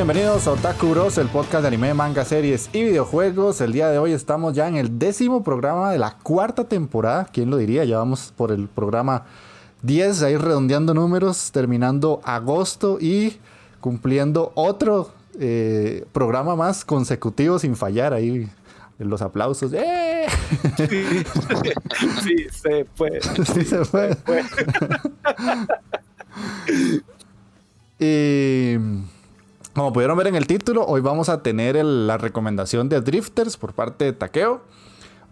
Bienvenidos a Otaku Bros, el podcast de anime, manga, series y videojuegos. El día de hoy estamos ya en el décimo programa de la cuarta temporada. ¿Quién lo diría? Ya vamos por el programa 10, ahí redondeando números, terminando agosto y cumpliendo otro eh, programa más consecutivo sin fallar. Ahí los aplausos. ¡Eh! Sí, se puede. Sí, se puede. y como pudieron ver en el título, hoy vamos a tener la recomendación de Drifters por parte de Takeo.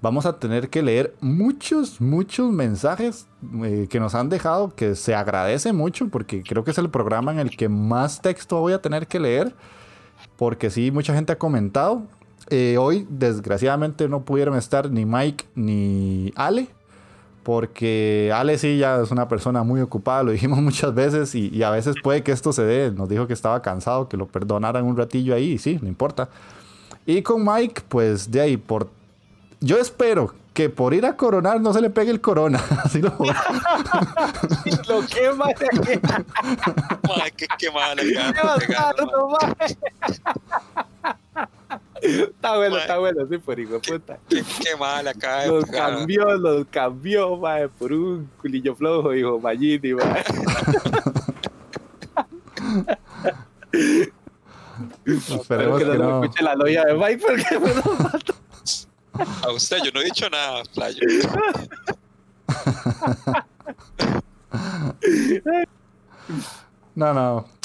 Vamos a tener que leer muchos, muchos mensajes eh, que nos han dejado, que se agradece mucho, porque creo que es el programa en el que más texto voy a tener que leer, porque sí, mucha gente ha comentado. Eh, hoy, desgraciadamente, no pudieron estar ni Mike ni Ale, porque Ale sí ya es una persona muy ocupada, lo dijimos muchas veces y, a veces puede que esto se dé. Nos dijo que estaba cansado, que lo perdonaran un ratillo ahí y sí, no importa. Y con Mike, pues de ahí, por... Yo espero que por ir a coronar no se le pegue el corona. Así lo Lo quema. qué, qué mal. Está bueno, está bueno, sí, por hijo de puta. Qué, qué mal acá. Los cambió, los cambió, mae, por un culillo flojo, hijo Mayini, mae. Esperemos que, no, que no. escuche la loya de Mike porque me lo mato. A usted, yo no he dicho nada, playo. No, no.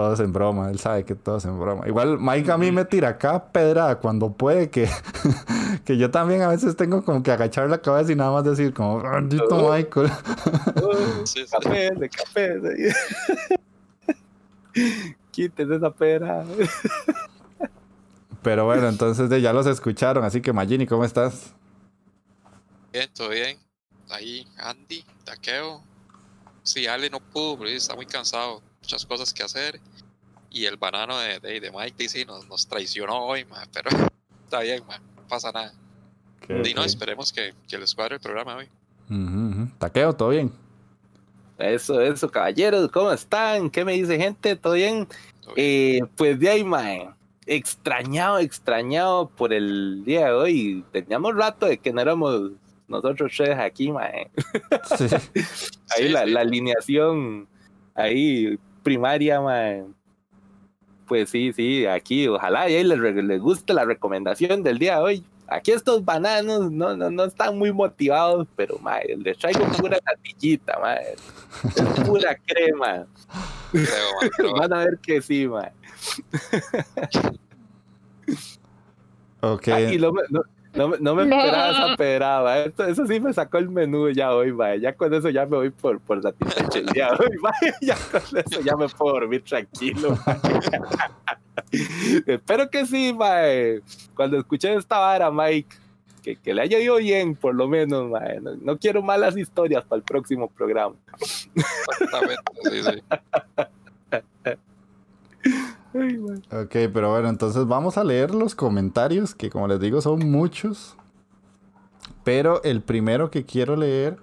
Todo es en broma, él sabe que todo es en broma. Igual Mike a mí me tira acá pedra cuando puede, que, que yo también a veces tengo como que agachar la cabeza y nada más decir como, maldito Michael. Café. Quítese esa pedra. Pero bueno, entonces ya los escucharon, así que Magini, ¿cómo estás? Bien, todo bien. Ahí Andy, Taqueo. Sí, Ale no pudo, pero está muy cansado. Muchas cosas que hacer. Y el banano de, de, Mike DC nos, nos traicionó hoy, pero está bien, no pasa nada. y no, esperemos que, que les cuadre el programa hoy. Taqueo, ¿todo bien? Eso, eso, caballeros, ¿cómo están? ¿Qué me dice gente? ¿Todo bien? Eh, pues de ahí, mae extrañado, extrañado por el día de hoy. Teníamos rato de que no éramos nosotros tres aquí, mae. ahí la, la, alineación, ahí primaria, mae. Pues sí, sí, aquí, ojalá y ahí les, les guste la recomendación del día de hoy. Aquí estos bananos no, no, no están muy motivados, pero mae, les traigo pura natillita, mae. Es pura crema. Van a ver que sí, mae. Ok. Ah, y lo, No, me- no me esperaba esa pedrada. Esto, eso sí me sacó el menú ya hoy, vaya. Ya con eso ya me voy por, por satisfecho el día de hoy, vaya. Ya con eso ya me puedo dormir tranquilo. vaya. Espero que sí, mae. Cuando escuché esta vara, Mike, que, que le haya ido bien, por lo menos, mae. No, no quiero malas historias para el próximo programa. Exactamente, sí, sí. Ay. Ok, pero bueno, entonces vamos a leer los comentarios, que como les digo son muchos. Pero el primero que quiero leer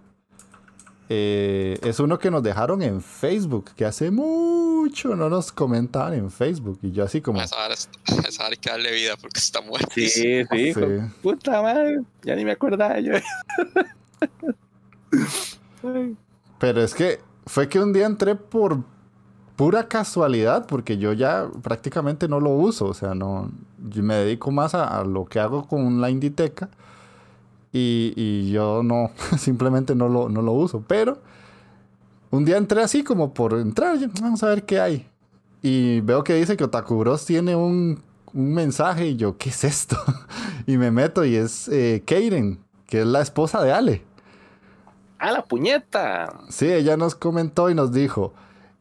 eh, es uno que nos dejaron en Facebook, que hace mucho no nos comentaban en Facebook. Y yo así como... Esa hay que darle vida porque está muerta. Sí, sí, Sí. puta madre. Ya ni me acordaba yo. Pero es que fue que un día entré por pura casualidad, porque yo ya prácticamente no lo uso. O sea, no. Yo me dedico más a, a lo que hago con la Inditeca. Y, y yo no, simplemente no lo, no lo uso. Pero un día entré así como por entrar, vamos a ver qué hay. Y veo que dice que Otaku Bros tiene un, un mensaje y yo, ¿qué es esto? y me meto y es eh, Keiren, que es la esposa de Ale. ¡A la puñeta! Sí, ella nos comentó y nos dijo,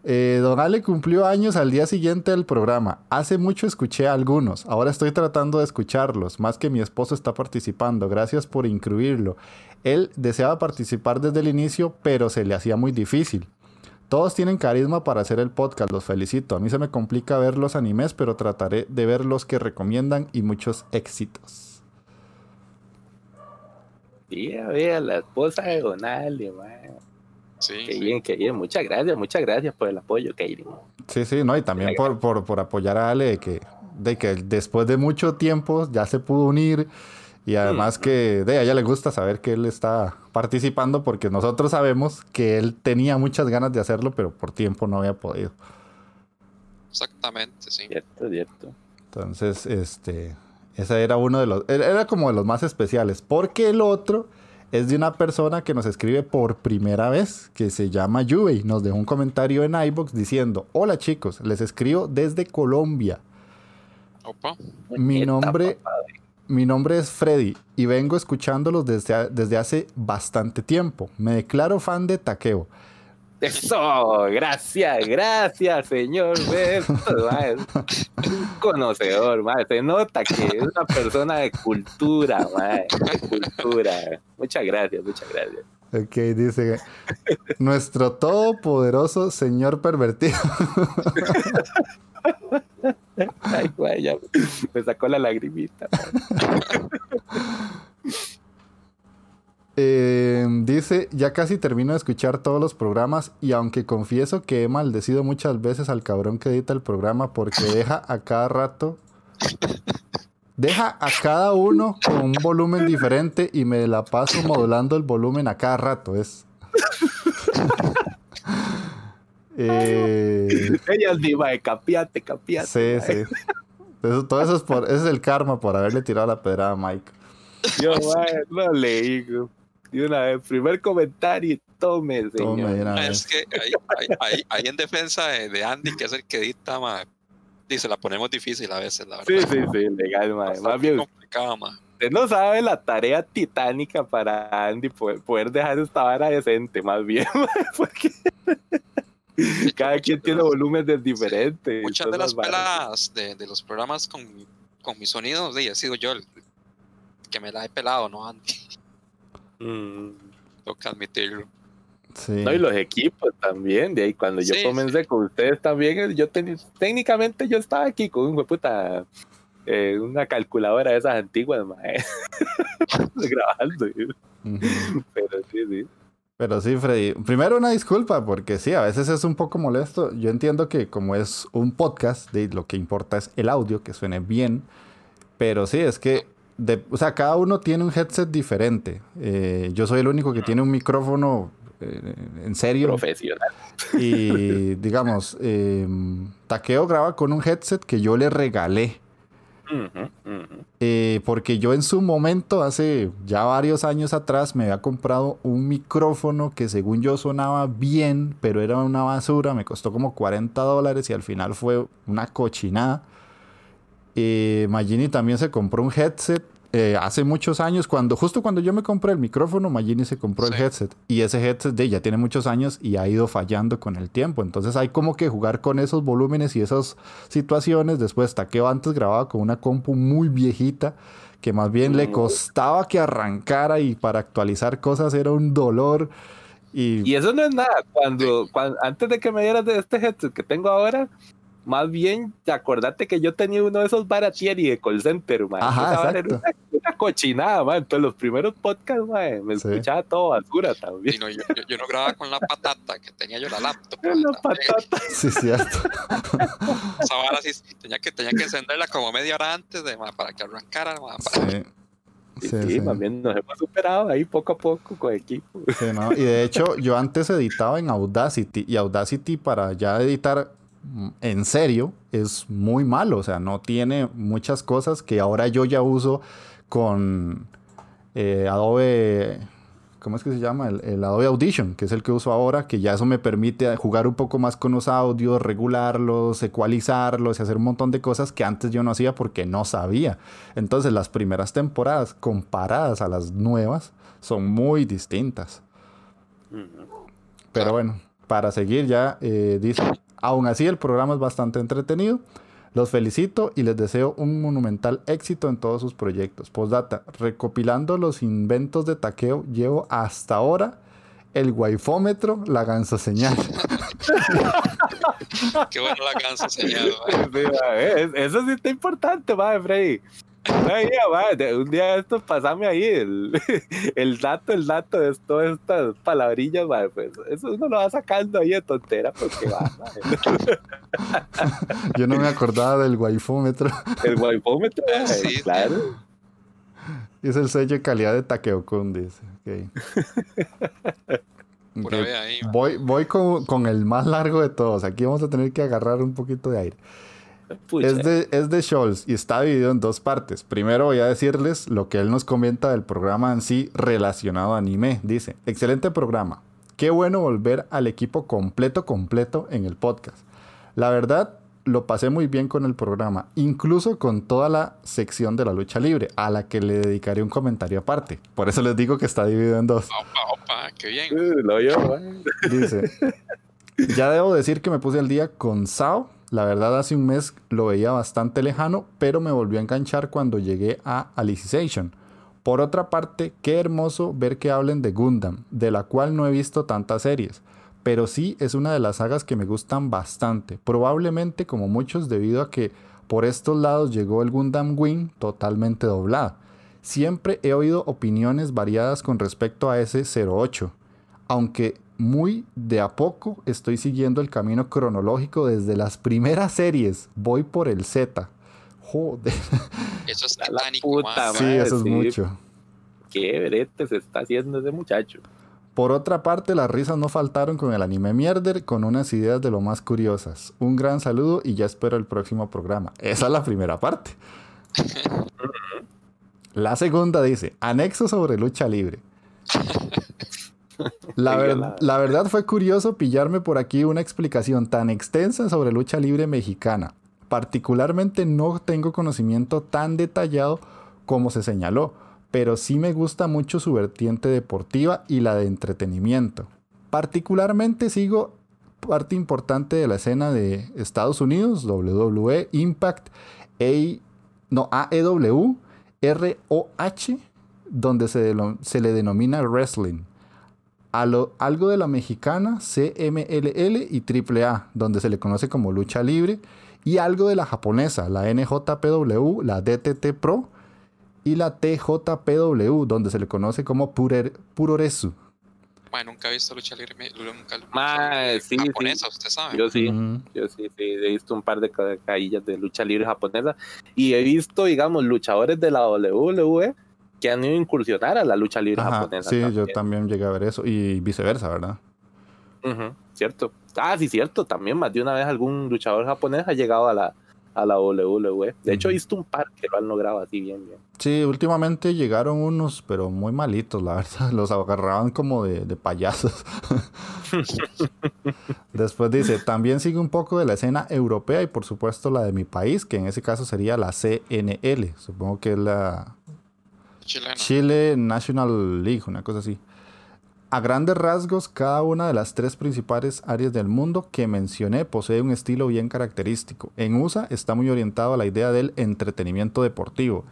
eh, Don Ale cumplió años al día siguiente del programa. Hace mucho escuché a algunos, ahora estoy tratando de escucharlos, más que mi esposo está participando. Gracias por incluirlo. Él deseaba participar desde el inicio, pero se le hacía muy difícil. Todos tienen carisma para hacer el podcast, los felicito. A mí se me complica ver los animes, pero trataré de ver los que recomiendan y muchos éxitos. Sí, a ver, la esposa de Don Ale, mae. Sí, Qué sí. bien, qué bien. Muchas gracias, muchas gracias por el apoyo, Katie. Sí, sí, no, y también por, por, por apoyar a Ale de que, de que después de mucho tiempo ya se pudo unir y además que de a ella le gusta saber que él está participando porque nosotros sabemos que él tenía muchas ganas de hacerlo, pero por tiempo no había podido. Exactamente, sí. Cierto, cierto. Entonces, este, ese era uno de los, era era como de los más especiales, porque el otro es de una persona que nos escribe por primera vez, que se llama Yubei. Nos dejó un comentario en iBox diciendo, hola chicos, les escribo desde Colombia. Opa. Mi nombre, mi nombre es Freddy y vengo escuchándolos desde, desde hace bastante tiempo. Me declaro fan de Takeo. Eso, gracias, gracias, señor. Mae. Un conocedor, mae. Se nota que es una persona de cultura, mae. De cultura. Muchas gracias, muchas gracias. Ok, dice nuestro todopoderoso señor pervertido. Ay, güey, ya me sacó la lagrimita. Eh, dice, ya casi termino de escuchar todos los programas y aunque confieso que he maldecido muchas veces al cabrón que edita el programa porque deja a cada rato, deja a cada uno con un volumen diferente y me la paso modulando el volumen a cada rato. Es... Eh, Ella es diva de capiate, capiate. sí, sí. Eso- todo eso es por, ese es el karma por haberle tirado la pedrada a Mike. Yo, mae, no leí, güey. De una vez, primer comentario, tome, señor. Tome, vez. Es que ahí, ahí, ahí- ahí en defensa de, de Andy, que es el que edita, ma, dice, la ponemos difícil a veces, la verdad. Sí, sí, sí, legal. Bastante Más bien, complicado, ma. usted no sabe la tarea titánica para Andy poder, poder dejar esta vara decente, más bien, mae, porque cada quien tiene volúmenes diferentes. Muchas de las peladas de, de los programas con, con mis sonidos, sí, he sido yo el que me la he pelado, ¿no, Andy? Mm. Que admitirlo. Sí. No, y los equipos también, de ahí cuando yo Sí, comencé con ustedes también, yo tenía, técnicamente yo estaba aquí con un puta, eh, una calculadora de esas antiguas, grabando, Ujú. pero sí, sí. Pero sí, Freddy. Primero una disculpa, porque sí, a veces es un poco molesto. Yo entiendo que como es un podcast, de, lo que importa es el audio, que suene bien. Pero sí, es que, de- o sea, cada uno tiene un headset diferente. Eh, yo soy el único que tiene un micrófono eh, en serio. profesional. Y digamos, eh, Takeo graba con un headset que yo le regalé. Eh, porque yo en su momento, hace ya varios años atrás, me había comprado un micrófono que según yo sonaba bien, pero era una basura, me costó como 40 dólares y al final fue una cochinada. Eh, Magini también se compró un headset eh, hace muchos años, cuando justo cuando yo me compré el micrófono, Magini se compró el headset. Y ese headset de ya tiene muchos años y ha ido fallando con el tiempo. Entonces hay como que jugar con esos volúmenes y esas situaciones. Después, Taqueo antes grababa con una compu muy viejita que más bien le Mm. costaba que arrancara y para actualizar cosas era un dolor. Y, Y eso no es nada. Cuando, cuando antes de que me dieras de este headset que tengo ahora, más bien acordate que yo tenía uno de esos baratieri de call center, man. Ajá, exacto. una, una cochinada, man. Entonces los primeros podcasts, man, me Sí. escuchaba todo basura Y también. no, yo, yo- yo no grababa con la patata que tenía yo la laptop. La también. patata. sí, cierto. Esa vara sí, tenía que, tenía que encenderla como media hora antes de, man, para que arrancara. man, para- Sí. Sí, Sí, sí, más bien nos hemos superado ahí poco a poco con equipo. Sí, ¿no? Y de hecho, yo antes editaba en Audacity y Audacity para ya editar en serio es muy malo. O sea, no tiene muchas cosas que ahora yo ya uso con eh, Adobe. ¿Cómo es que se llama? El, el Adobe Audition, que es el que uso ahora, que ya eso me permite jugar un poco más con los audios, regularlos, ecualizarlos y hacer un montón de cosas que antes yo no hacía porque no sabía. Entonces las primeras temporadas comparadas a las nuevas son muy distintas. Pero bueno, para seguir ya, eh, dice, aún así el programa es bastante entretenido. Los felicito y les deseo un monumental éxito en todos sus proyectos. Postdata, recopilando los inventos de taqueo, llevo hasta ahora el waifómetro, la ganso señal. Qué bueno la cansa señal. man. Sí, ma, es- eso sí está importante, madre, Freddy. Un día de estos pasame ahí el, el dato, el dato de todas estas palabrillas, pues eso uno lo va sacando ahí de tontera porque va. Yo no me acordaba del waifómetro. el waifómetro, ma, Sí, claro. Es el sello de calidad de Takeo Kun, dice. Ahí. Voy, voy con, con el más largo de todos. Aquí vamos a tener que agarrar un poquito de aire. Pucha. Es de, es de Scholz y está dividido en dos partes. Primero voy a decirles lo que él nos comenta del programa en sí relacionado a anime. Dice, excelente programa. Qué bueno volver al equipo completo, completo en el podcast. La verdad, lo pasé muy bien con el programa, incluso con toda la sección de la lucha libre, a la que le dedicaré un comentario aparte. Por eso les digo que está dividido en dos. Opa, opa, qué bien. Uh, lo yo, ma. Dice, ya debo decir que me puse al día con Sao. La verdad hace un mes lo veía bastante lejano, pero me volvió a enganchar cuando llegué a Alicization. Por otra parte, qué hermoso ver que hablen de Gundam, de la cual no he visto tantas series, pero sí es una de las sagas que me gustan bastante, probablemente como muchos debido a que por estos lados llegó el Gundam Wing totalmente doblada. Siempre he oído opiniones variadas con respecto a ese 08, aunque muy de a poco estoy siguiendo el camino cronológico desde las primeras series. Voy por el Z. Joder. Eso es la puta. Sí, eso es sí. mucho. Qué brete se está haciendo ese muchacho. Por otra parte, las risas no faltaron con el anime Mierder, con unas ideas de lo más curiosas. Un gran saludo y ya espero el próximo programa. Esa es la primera parte. La segunda dice, anexo sobre lucha libre. La, ver- verdad fue curioso pillarme por aquí una explicación tan extensa sobre lucha libre mexicana. Particularmente no tengo conocimiento tan detallado como se señaló, pero sí me gusta mucho su vertiente deportiva y la de entretenimiento. Particularmente sigo parte importante de la escena de Estados Unidos, WWE, Impact, A- no, AEW, ROH, donde se le denomina wrestling. A lo- algo de la mexicana, CMLL y AAA, donde se le conoce como lucha libre, y algo de la japonesa, la NJPW, la DTT Pro y la TJPW, donde se le conoce como Pure- Puroresu. Man, nunca he visto lucha libre, nunca lucha Ma, libre sí, sí. japonesa, usted sabe. Yo sí. Yo sí, sí, he visto un par de ca- caillas de lucha libre japonesa y he visto, digamos, luchadores de la WWE que han ido a incursionar a la lucha libre ajá, japonesa. sí, yo también. llegué a ver eso, y viceversa, ¿verdad? Cierto. Ah, sí, cierto. También más de una vez algún luchador japonés ha llegado a la, a la WWE. De hecho, he visto un par que lo han logrado así bien, bien. Sí, últimamente llegaron unos, pero muy malitos, la verdad. Los agarraban como de, de payasos. Después dice, también sigue un poco de la escena europea y por supuesto la de mi país, que en ese caso sería la CNL. Supongo que es la Chile National League, una cosa así. A grandes rasgos, cada una de las tres principales áreas del mundo que mencioné posee un estilo bien característico. En USA está muy orientado a la idea del entretenimiento deportivo.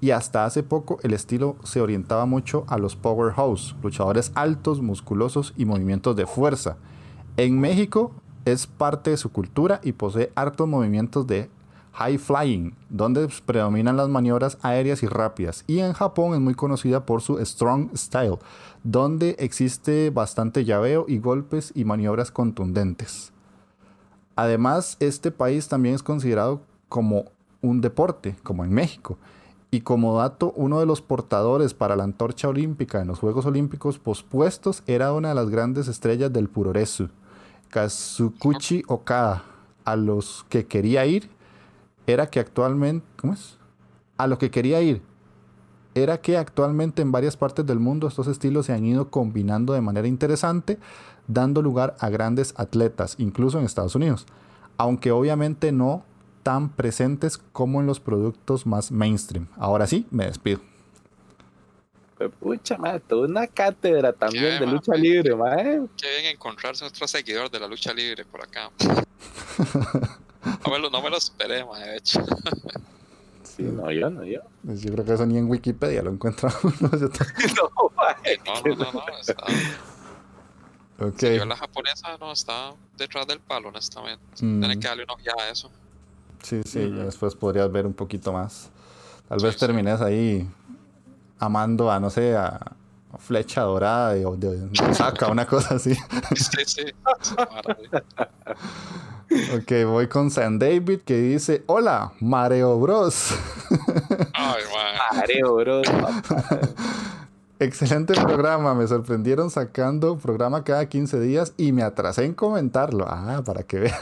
Y hasta hace poco el estilo se orientaba mucho a los powerhouse, luchadores altos, musculosos y movimientos de fuerza. En México es parte de su cultura y posee hartos movimientos de high flying, donde predominan las maniobras aéreas y rápidas. Y en Japón es muy conocida por su strong style, donde existe bastante llaveo y golpes y maniobras contundentes. Además, este país también es considerado como un deporte, como en México. Y como dato, uno de los portadores para la antorcha olímpica en los Juegos Olímpicos pospuestos era una de las grandes estrellas del puroresu, Kazukuchi Okada, a los que quería ir era que actualmente, ¿cómo es? A lo que quería ir era que actualmente en varias partes del mundo estos estilos se han ido combinando de manera interesante, dando lugar a grandes atletas, incluso en Estados Unidos, aunque obviamente no tan presentes como en los productos más mainstream. Ahora sí, me despido. Pues, Pucha, madre, toda una cátedra también Qué de lucha libre, madre. Qué bien encontrarse otro seguidor de la lucha libre por acá. No me lo, no me lo esperé, de hecho. Sí, no, yo no, yo. Pues yo creo que eso ni en Wikipedia lo. Yo ta- No. No, no, no, no. Está, ok. si yo la japonesa no está detrás del palo, honestamente. Mm, Tienen que darle una ojeada a eso. sí, sí, después podrías ver un poquito más. Tal Sí, vez sí. termines ahí amando a, no sé, a Flecha Dorada de, de, de Osaka, una cosa así. Sí, sí. Ok, voy con San David que dice, hola, Mareo Bros. Ay, ma. Mareo, bro. Excelente programa, me sorprendieron sacando programa cada 15 días y me atrasé en comentarlo. Ah, para que vean.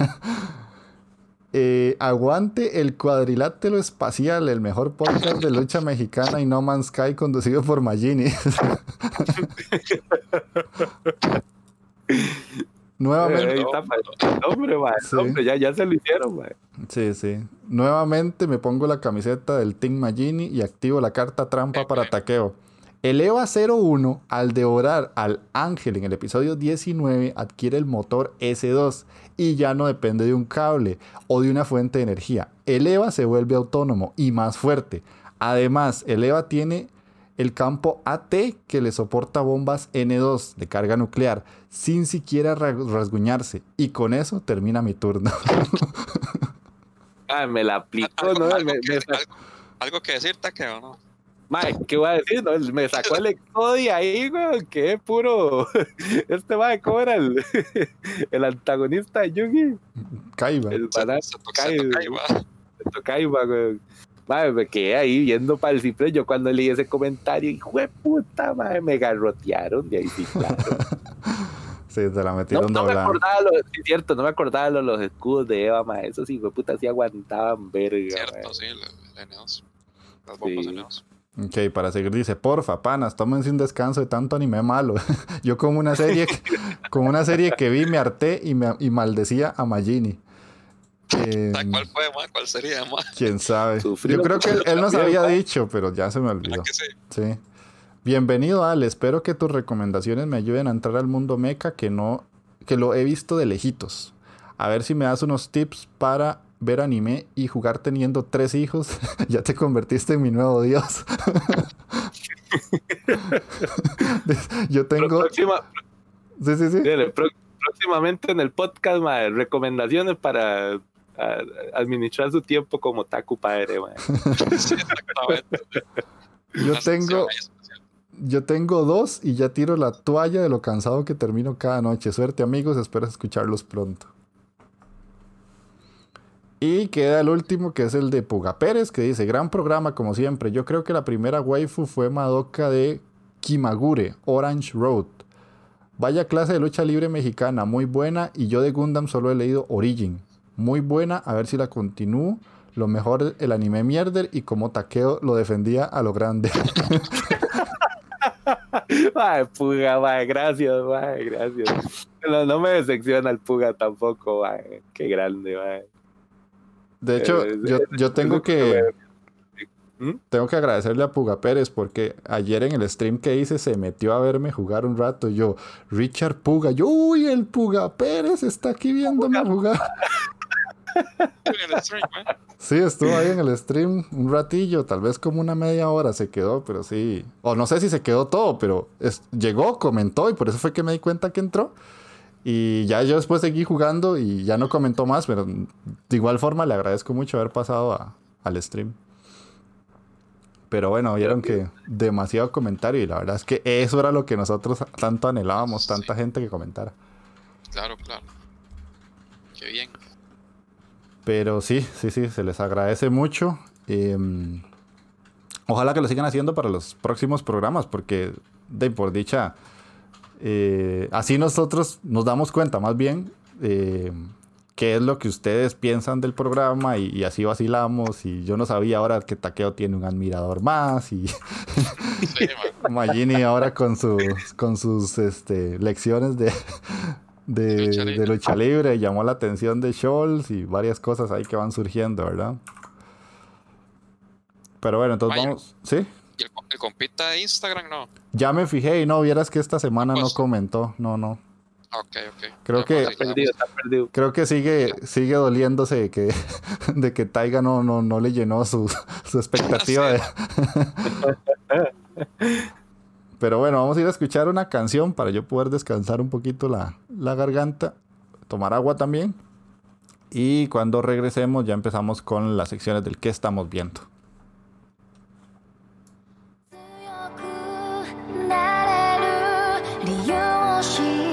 Eh, aguante el cuadrilátero espacial, el mejor podcast de lucha mexicana y No Man's Sky conducido por Magini. Nuevamente, madre. Hombre, madre. Sí. Hombre, ya, ya se lo hicieron, sí, sí. Nuevamente me pongo la camiseta del Team Magini y activo la carta trampa para taqueo. El EVA 01, al devorar al ángel en el episodio 19, adquiere el motor S2 y ya no depende de un cable o de una fuente de energía. El EVA se vuelve autónomo y más fuerte. Además, el EVA tiene el campo AT que le soporta bombas N2 de carga nuclear sin siquiera ra- rasguñarse. Y con eso termina mi turno. Ah, me la aplicó, Algo, ¿no? algo Me- que, me algo, algo que decir, Taqueo, ¿no? Mae, ¿qué voy a decir? No? Me sacó el Exodi ahí, güey, que es puro. Este mae, ¿cómo era el, el antagonista de Yugi? Kaiba. El banana va. Tokaiba, güey. Mae, me quedé ahí viendo para el cifre. Yo cuando leí ese comentario, hijo de puta, mae, me garrotearon de ahí, sí, claro. Sí, se la No, metieron no me doblada. acordaba, lo, sí, cierto, no me acordaba los, los escudos de Eva, mae. Esos hijos de puta sí aguantaban verga. Cierto, sí, el, el N2. Las bombas Sí. N2. Ok, para seguir dice, porfa, panas, tómense un descanso de tanto anime malo. Yo con una serie, con una serie que vi me harté y, me, y maldecía a Magini. Eh, Ah, ¿Cuál fue, ma? ¿Cuál sería, ma? Quién sabe. Yo creo que él, él nos había dicho, pero ya se me ¿Verdad olvidó. que sí? Sí. Bienvenido, Ale. Espero que tus recomendaciones me ayuden a entrar al mundo mecha que no, que lo he visto de lejitos. A ver si me das unos tips para ver anime y jugar teniendo tres hijos. ya te convertiste en mi nuevo dios. Yo tengo. Próxima, Sí, sí, sí. Dele, próximamente en el podcast, mae, recomendaciones para a- administrar su tiempo como Taku padre. Sí, exactamente. Yo tengo, yo tengo dos y ya tiro la toalla de lo cansado que termino cada noche. Suerte, amigos. Espero escucharlos pronto. Y queda el último, que es el de Puga Pérez, que dice, gran programa como siempre. Yo creo que la primera waifu fue Madoka de Kimagure, Orange Road. Vaya clase de lucha libre mexicana, muy buena. Y yo de Gundam solo he leído Origin. Muy buena, a ver si la continúo. Lo mejor el anime mierder y como Takeo lo defendía a lo grande. Mae, Puga, mae, gracias, mae, gracias. No, no me decepciona el Puga tampoco, mae. Qué grande, mae. De hecho, Eh, yo, yo tengo que... ¿Mm? Tengo que agradecerle a Puga Pérez porque ayer en el stream que hice se metió a verme jugar un rato. Yo, Richard Puga, yo, uy, el Puga Pérez está aquí viéndome jugar. En el stream, ¿eh? Sí, estuvo ahí en el stream un ratillo, tal vez como una media hora se quedó, pero sí. O no sé si se quedó todo, pero es- llegó, comentó y por eso fue que me di cuenta que entró. Y ya yo después seguí jugando y ya no comentó más, pero de igual forma le agradezco mucho haber pasado a- al stream. Pero bueno, vieron que demasiado comentario y la verdad es que eso era lo que nosotros tanto anhelábamos, Sí. tanta gente que comentara. Claro, claro. Qué bien. Pero sí, sí, sí, se les agradece mucho. Em, ojalá que lo sigan haciendo para los próximos programas, porque de por dicha, eh, así nosotros nos damos cuenta más bien eh, qué es lo que ustedes piensan del programa y, y así vacilamos. Y yo no sabía ahora que Taqueo tiene un admirador más y Sí. Magini ahora con sus, con sus este, lecciones de, de, Lucha libre. de lucha libre llamó la atención de Scholz y varias cosas ahí que van surgiendo, ¿verdad? Pero bueno, entonces Vaya. vamos. ¿Sí? ¿Y el, el compita de Instagram no? Ya me fijé y no, vieras que esta semana no comentó. No, no. Ok, ok. Creo Ya, que- Está perdido, está perdido. Creo que sigue, sigue doliéndose de que, de que Taiga no, no, no le llenó su, su expectativa. de- Pero bueno, vamos a ir a escuchar una canción para yo poder descansar un poquito la, la garganta, tomar agua también. Y cuando regresemos ya empezamos con las secciones del que estamos viendo. 強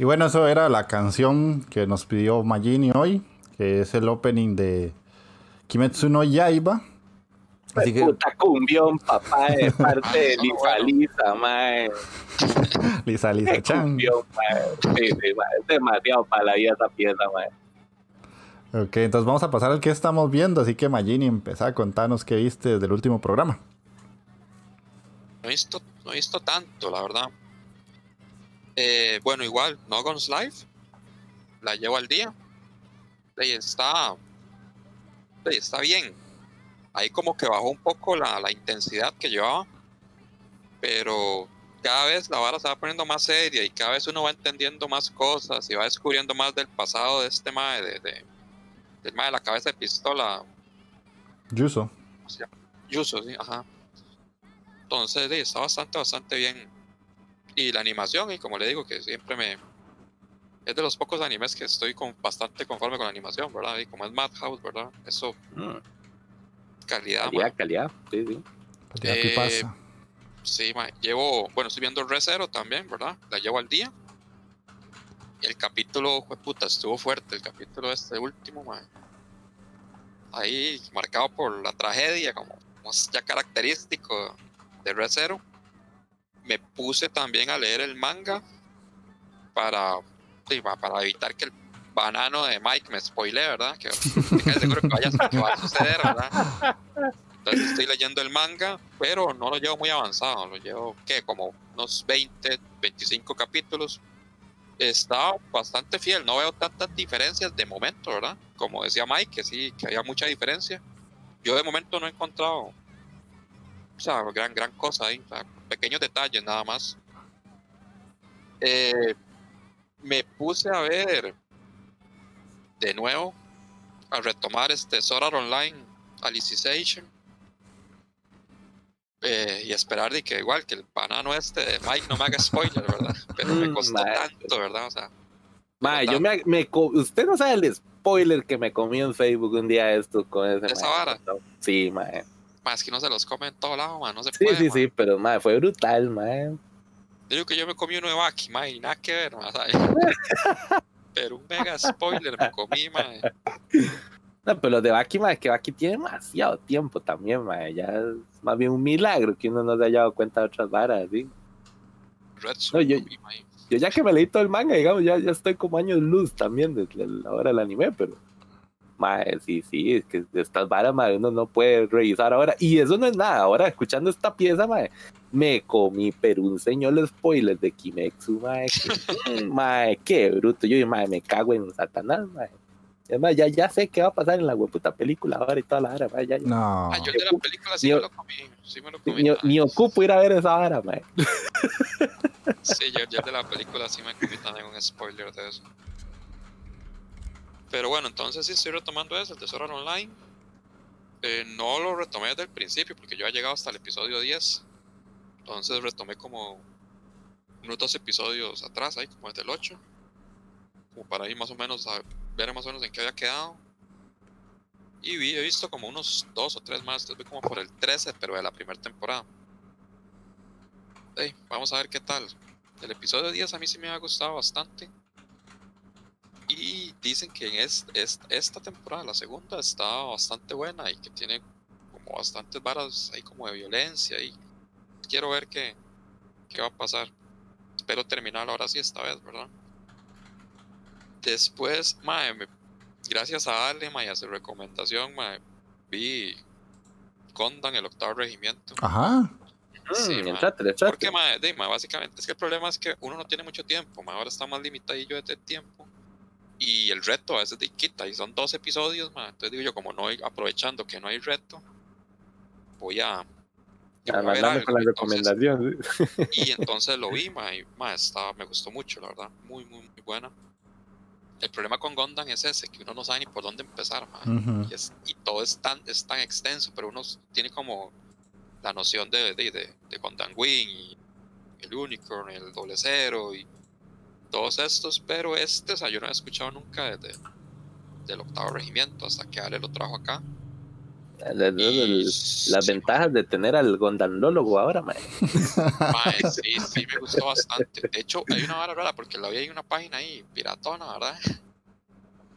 Y bueno, eso era la canción que nos pidió Magini hoy, que es el opening de Kimetsu no Yaiba. Así que, Puta cumbión, papá, de parte de Lisa Lisa, mae. Lisa Lisa Chan. cumbión, mae. Sí, sí, mae. Es demasiado para la vida esa pieza, mae. Ok, entonces vamos a pasar al que estamos viendo. Así que Magini, empezá a contarnos qué viste desde el último programa. No he visto, no he visto tanto, la verdad. Eh, bueno, igual, No Guns Live. La llevo al día. Y está. y está bien. Ahí como que bajó un poco la, la intensidad que llevaba. Pero cada vez la vara se va poniendo más seria y cada vez uno va entendiendo más cosas y va descubriendo más del pasado de este mae, de, de, del mae de la cabeza de pistola, Yuso. ¿cómo se llama? Yuso, sí, ajá. Entonces, sí, está bastante, bastante bien. Y la animación, y como le digo, que siempre me. Es de los pocos animes que estoy con, bastante conforme con la animación, ¿verdad? Y como es Madhouse, ¿verdad? Eso, Mm, calidad, calidad, man. calidad. Sí, sí. ¿Qué Eh, pasa? Sí, man. Llevo, bueno, estoy viendo Re Zero también, ¿verdad? La llevo al día. El capítulo, fue puta, estuvo fuerte. El capítulo este último, man. Ahí, marcado por la tragedia, como, como ya característico de Re Zero. Me puse también a leer el manga para, para evitar que el banano de Mike me spoile, ¿verdad? Que, que seguro que, vaya, que va a suceder, ¿verdad? Entonces estoy leyendo el manga, pero no lo llevo muy avanzado. Lo llevo, ¿qué? Como unos 20, 25 capítulos. Está bastante fiel. No veo tantas diferencias de momento, ¿verdad? Como decía Mike, que sí, que había mucha diferencia. Yo de momento no he encontrado, o sea, gran, gran cosa ahí. o sea, pequeños detalles nada más. Eh, me puse a ver de nuevo, a retomar este Sword Art Online Alicization. Eh, y esperar de que igual que el banano este de Mike no me haga spoiler, ¿verdad? Pero me costó tanto, ¿verdad? O sea, Mae, yo me, me usted no sabe el spoiler que me comí en Facebook un día esto con ese. ¿Esa vara? Sí, mae. Más que no se los come en todo lado, man, no se Sí, puede. sí, mae. sí, pero mae, fue brutal, mae. Digo que yo me comí uno de Baki, mae, y nada que ver, mae, ¿sabes? Pero un mega spoiler me comí, mae. No, pero los de Baki, mae, que Baki tiene demasiado tiempo también, mae. Ya es más bien un milagro que uno no se haya dado cuenta de otras varas, ¿sí? Red No. Yo ya que me leí todo el manga, digamos, ya, ya estoy como años luz también desde la hora del anime, pero... Mae, sí, sí, es que estas varas, mae, uno no puede revisar ahora. Y eso no es nada. Ahora, escuchando esta pieza, mae, me comí, pero un señor spoiler de Kimetsu, mae. Que, mae, qué bruto. Yo, mae, me cago en Satanás, mae. Es más, ya, ya sé qué va a pasar en la hueputa película ahora y toda la vara, mae, ya, ya. No. Ah, yo de la película sí Ni- me lo comí, sí me lo comí. Ni, ocupo ir a ver esa vara, mae. Sí, yo, yo de la película sí me comí también un spoiler de eso. Pero bueno, entonces sí estoy retomando eso, el Art Online. Eh, no lo retomé desde el principio porque yo había llegado hasta el episodio 10. Entonces retomé como unos dos episodios atrás, ahí como desde el 8. Como para ir más o menos a ver más o menos en qué había quedado. Y vi, he visto como unos dos o tres más, entonces voy como por el 13, pero de la primera temporada. Ey, vamos a ver qué tal. El episodio 10 a mí sí me ha gustado bastante. Y dicen que en es- es- esta temporada, la segunda, está bastante buena y que tiene como bastantes varas ahí como de violencia y quiero ver qué, qué va a pasar. Espero terminar ahora sí esta vez, ¿verdad? Después, mae, me- gracias a Ale, mae, a su recomendación, mae, vi Gondan, el octavo regimiento. Ajá. Sí, Mm, mae. entrate, entrate. Porque, mae, de, mae, básicamente, es que el problema es que uno no tiene mucho tiempo, mae, ahora está más limitadillo de tiempo. Y el reto a veces de quita, y son dos episodios, mae, entonces digo yo, como no hay, aprovechando que no hay reto, voy a... Voy a ver con la recomendación. y entonces lo vi, mae, y, estaba, me gustó mucho, la verdad, muy, muy, muy buena. El problema con Gondan es ese, que uno no sabe ni por dónde empezar. Ujú. Y, es- y todo es tan, es tan extenso, pero uno tiene como la noción de, de, de, de Gundam Wing y el Unicorn, el Doble Cero y todos estos, pero este, o sea, yo no he escuchado nunca desde del octavo regimiento hasta que Ale lo trajo acá. El- el- las sí, ventajas de tener al gondanólogo ahora, mae. mae, sí, sí, me gustó bastante. De hecho, hay una vara rara porque la vi en una página ahí, piratona, ¿verdad?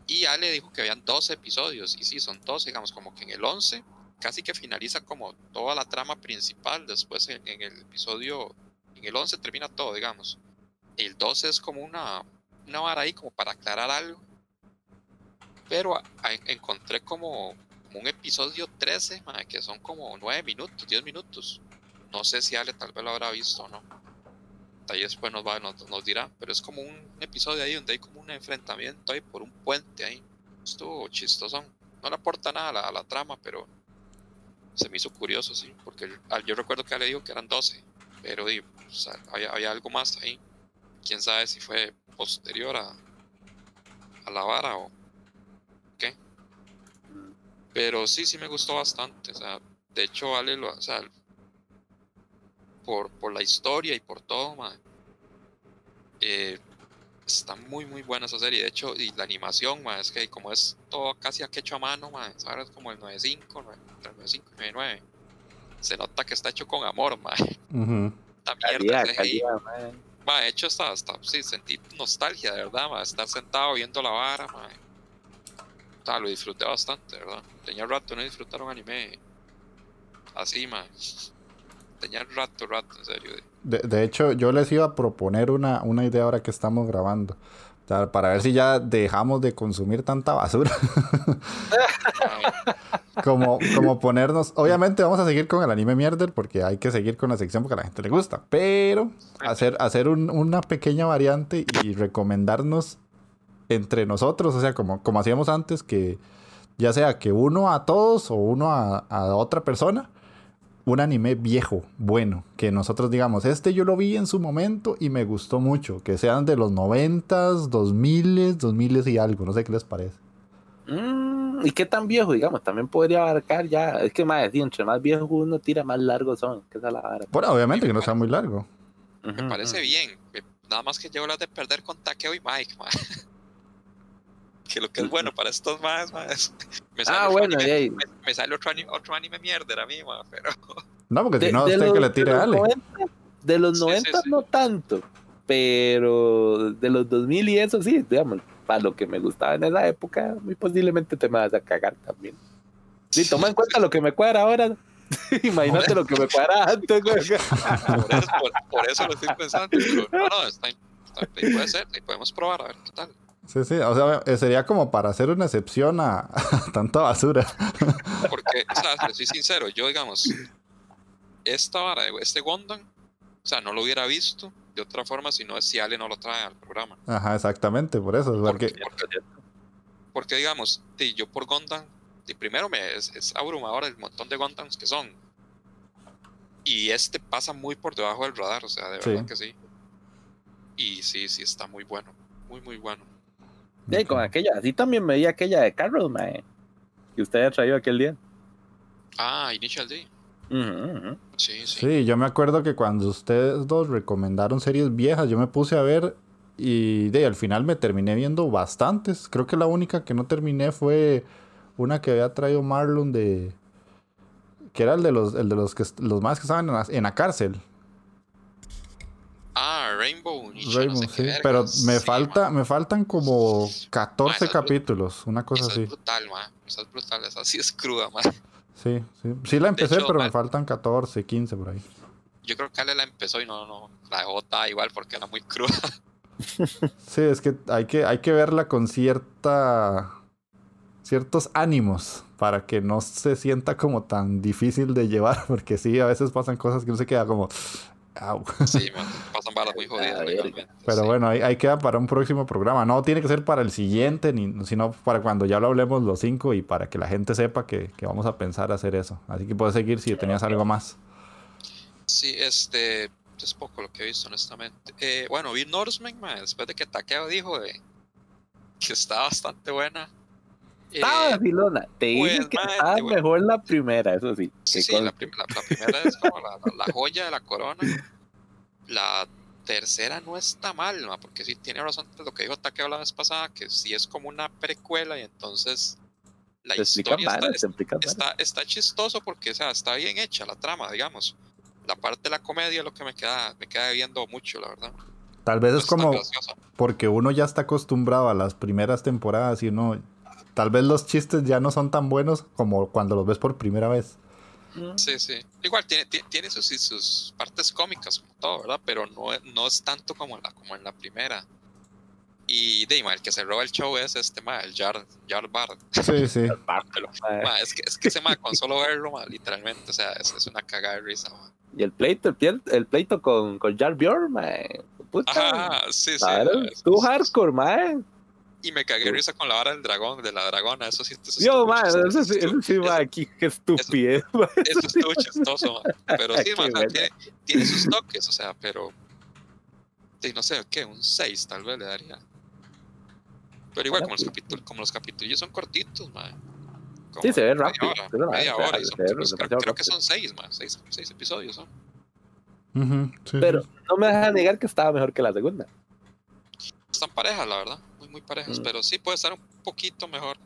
Y Ale dijo que habían 12 episodios, y sí, son 12, digamos, como que en el 11 casi que finaliza como toda la trama principal, después en, en el episodio, en el 11 termina todo, digamos. El 12 es como una, una vara ahí como para aclarar algo. Pero a- a- encontré como, como un episodio 13, mae, que son como 9 minutos, 10 minutos. No sé si Ale tal vez lo habrá visto o no. Ahí después nos, va, nos, nos dirá. Pero es como un episodio ahí donde hay como un enfrentamiento ahí por un puente ahí. Estuvo chistoso. No le aporta nada a la, a la trama, pero se me hizo curioso, sí. Porque ah, yo recuerdo que Ale dijo que eran 12. Pero di, o sea, había, había algo más ahí. Quién sabe si fue posterior a, a la vara o qué. Pero sí, sí me gustó bastante. O sea, de hecho, Ale lo, o sea, por, por la historia y por todo, mae, eh, está muy, muy buena esa serie. De hecho, y la animación, mae, es que como es todo casi hecho a mano, mae, ahora es como el 95, nueve- entre el 95 y 99. Se nota que está hecho con amor, mae. Ujú. Esta mierda Calidad, calidad. Ma, de hecho, hasta, hasta sí, sentí nostalgia, de verdad, ma, estar sentado viendo la vara, ma. Lo disfruté bastante, ¿verdad? Tenía rato no disfrutar un anime así, ma. Tenía rato, rato, en serio. De, de hecho, yo les iba a proponer una, una idea ahora que estamos grabando. O sea, para ver si ya dejamos de consumir tanta basura. Como, como ponernos. Obviamente vamos a seguir con el anime mierder porque hay que seguir con la sección porque a la gente le gusta. Pero hacer, hacer un- una pequeña variante y recomendarnos entre nosotros. O sea, como, como hacíamos antes, que ya sea que uno a todos o uno a, a otra persona. Un anime viejo, bueno, que nosotros digamos, este yo lo vi en su momento y me gustó mucho, que sean de los noventas, dos miles, dos miles y algo, no sé qué les parece. Mm, ¿Y qué tan viejo, digamos? También podría abarcar ya. Es que más, entre más viejo uno tira, más largos son. Que la vara. Bueno, obviamente que no sea muy largo. me parece bien. Nada más que llevo las de perder con Takeo y Mike. Que lo que es bueno para estos más, ma, es- Me Ah, otro bueno, anime, me, me sale otro anime, otro anime mierder a mí, ma, pero No, porque De, si no, usted los, que le de tire los Ale. 90, de los Sí, sí, 90 sí. no tanto, pero de los 2000 y eso sí, digamos, para lo que me gustaba en esa época, muy posiblemente te me vas a cagar también. Sí, toma en cuenta lo que me cuadra ahora. Imagínate lo que me cuadra antes. güey. por eso, por, por eso lo estoy pensando. Pero no, no, está, está- puede ser, y podemos probar a ver qué tal. Sí, sí, o sea, eh, sería como para hacer una excepción a, a tanta basura. Porque, o sea, soy sincero, yo, digamos, esta vara, este Gondam, o sea, no lo hubiera visto de otra forma si no es si Ale no lo trae al programa. Ajá, exactamente, por eso. Porque, Porque, porque digamos, sí, yo por Gondam, y primero me es, es abrumador el montón de Gondams que son. Y este pasa muy por debajo del radar, o sea, de Sí. verdad que sí. Y sí, sí está muy bueno, muy, muy bueno. Sí, con aquella, así también me di aquella de Carlos, mae, que usted había traído aquel día. Ah, Initial D. Sí, sí. sí, yo me acuerdo que cuando ustedes dos recomendaron series viejas, yo me puse a ver y de al final me terminé viendo bastantes. Creo que la única que no terminé fue una que había traído Marlon de... Que era el de los, el de los, que, los más que estaban en la, en la cárcel. Ah, Rainbow. No sé sí. Pero me Sí, falta, man. me faltan como 14 esa es bru- capítulos, una cosa Esa así. es brutal, man. Esa es brutal, esa sí es cruda, man. Sí, sí. Sí la empecé, hecho, pero me faltan 14, 15 por ahí. Yo creo que Ale la empezó y no, no, la dejó igual porque era muy cruda. Sí, es que hay que, hay que verla con cierta ciertos ánimos para que no se sienta como tan difícil de llevar, porque sí, a veces pasan cosas que uno se queda como, au. Sí, man. Pasan balas muy jodidas. Pero sí. bueno, ahí, ahí queda para un próximo programa. No tiene que ser para el siguiente, ni, sino para cuando ya lo hablemos los cinco y para que la gente sepa que, que vamos a pensar hacer eso. Así que puedes seguir si tenías algo más. Sí, este. Es poco lo que he visto, honestamente. Eh, bueno, vi Norseman, man, después de que Takeo dijo de, que estaba bastante buena. Estaba Eh, vacilona. Te dije pues, que mae, estaba te voy- mejor la primera, eso sí. Sí, que sí, la, prim- la- la primera es como la, la- la joya de la corona. La tercera no está mal, ma, porque sí tiene razón lo que dijo Takeo la vez pasada, que sí es como una precuela y entonces la historia está, explican varas. está, está chistoso porque o sea, está bien hecha la trama, digamos. La parte de la comedia es lo que me queda, me queda viendo mucho, la verdad. Tal vez es Está como porque uno ya está acostumbrado a las primeras temporadas y uno... Tal vez los chistes ya no son tan buenos como cuando los ves por primera vez. Sí, sí. Igual tiene, tiene, sus, sus partes cómicas, como todo, ¿verdad? Pero no, es- no es tanto como en la, como en la primera. Y de el que se roba el show es este ma, el Jar, Jar Bar. Sí, sí. Ma, es que es que ese ma, con solo verlo, ma, literalmente, o sea, es, es una cagada de risa, ma. Y el pleito, el, pie- el pleito con, con Jar Bjorn, mae. Puta. Ajá, sí, sí. Claro, es- tú hardcore, mae. Y me cagué risa con la vara del dragón, de la dragona, eso sí. Eso Yo, mae, chistoso, eso sí, eso sí, eso- mae, aquí, qué estupidez, mae. Eso estuvo chistoso, ma. Pero sí, Qué ma, o sea, bueno. tiene, tiene sus toques, o sea, pero. sí, no sé, ¿qué? Un 6 tal vez le daría. Pero igual, como los capítulos, como los capítulos son cortitos, ma. Como Sí, se ve media rápido, hora, se ve media rápido, hora, se son- ve creo, demasiado creo que son 6, ma. 6 episodios son. Ujú, sí, Pero no me deja negar que estaba mejor que la segunda. Están parejas, la verdad. Muy, parejas. Mm. Pero sí puede estar un poquito mejor.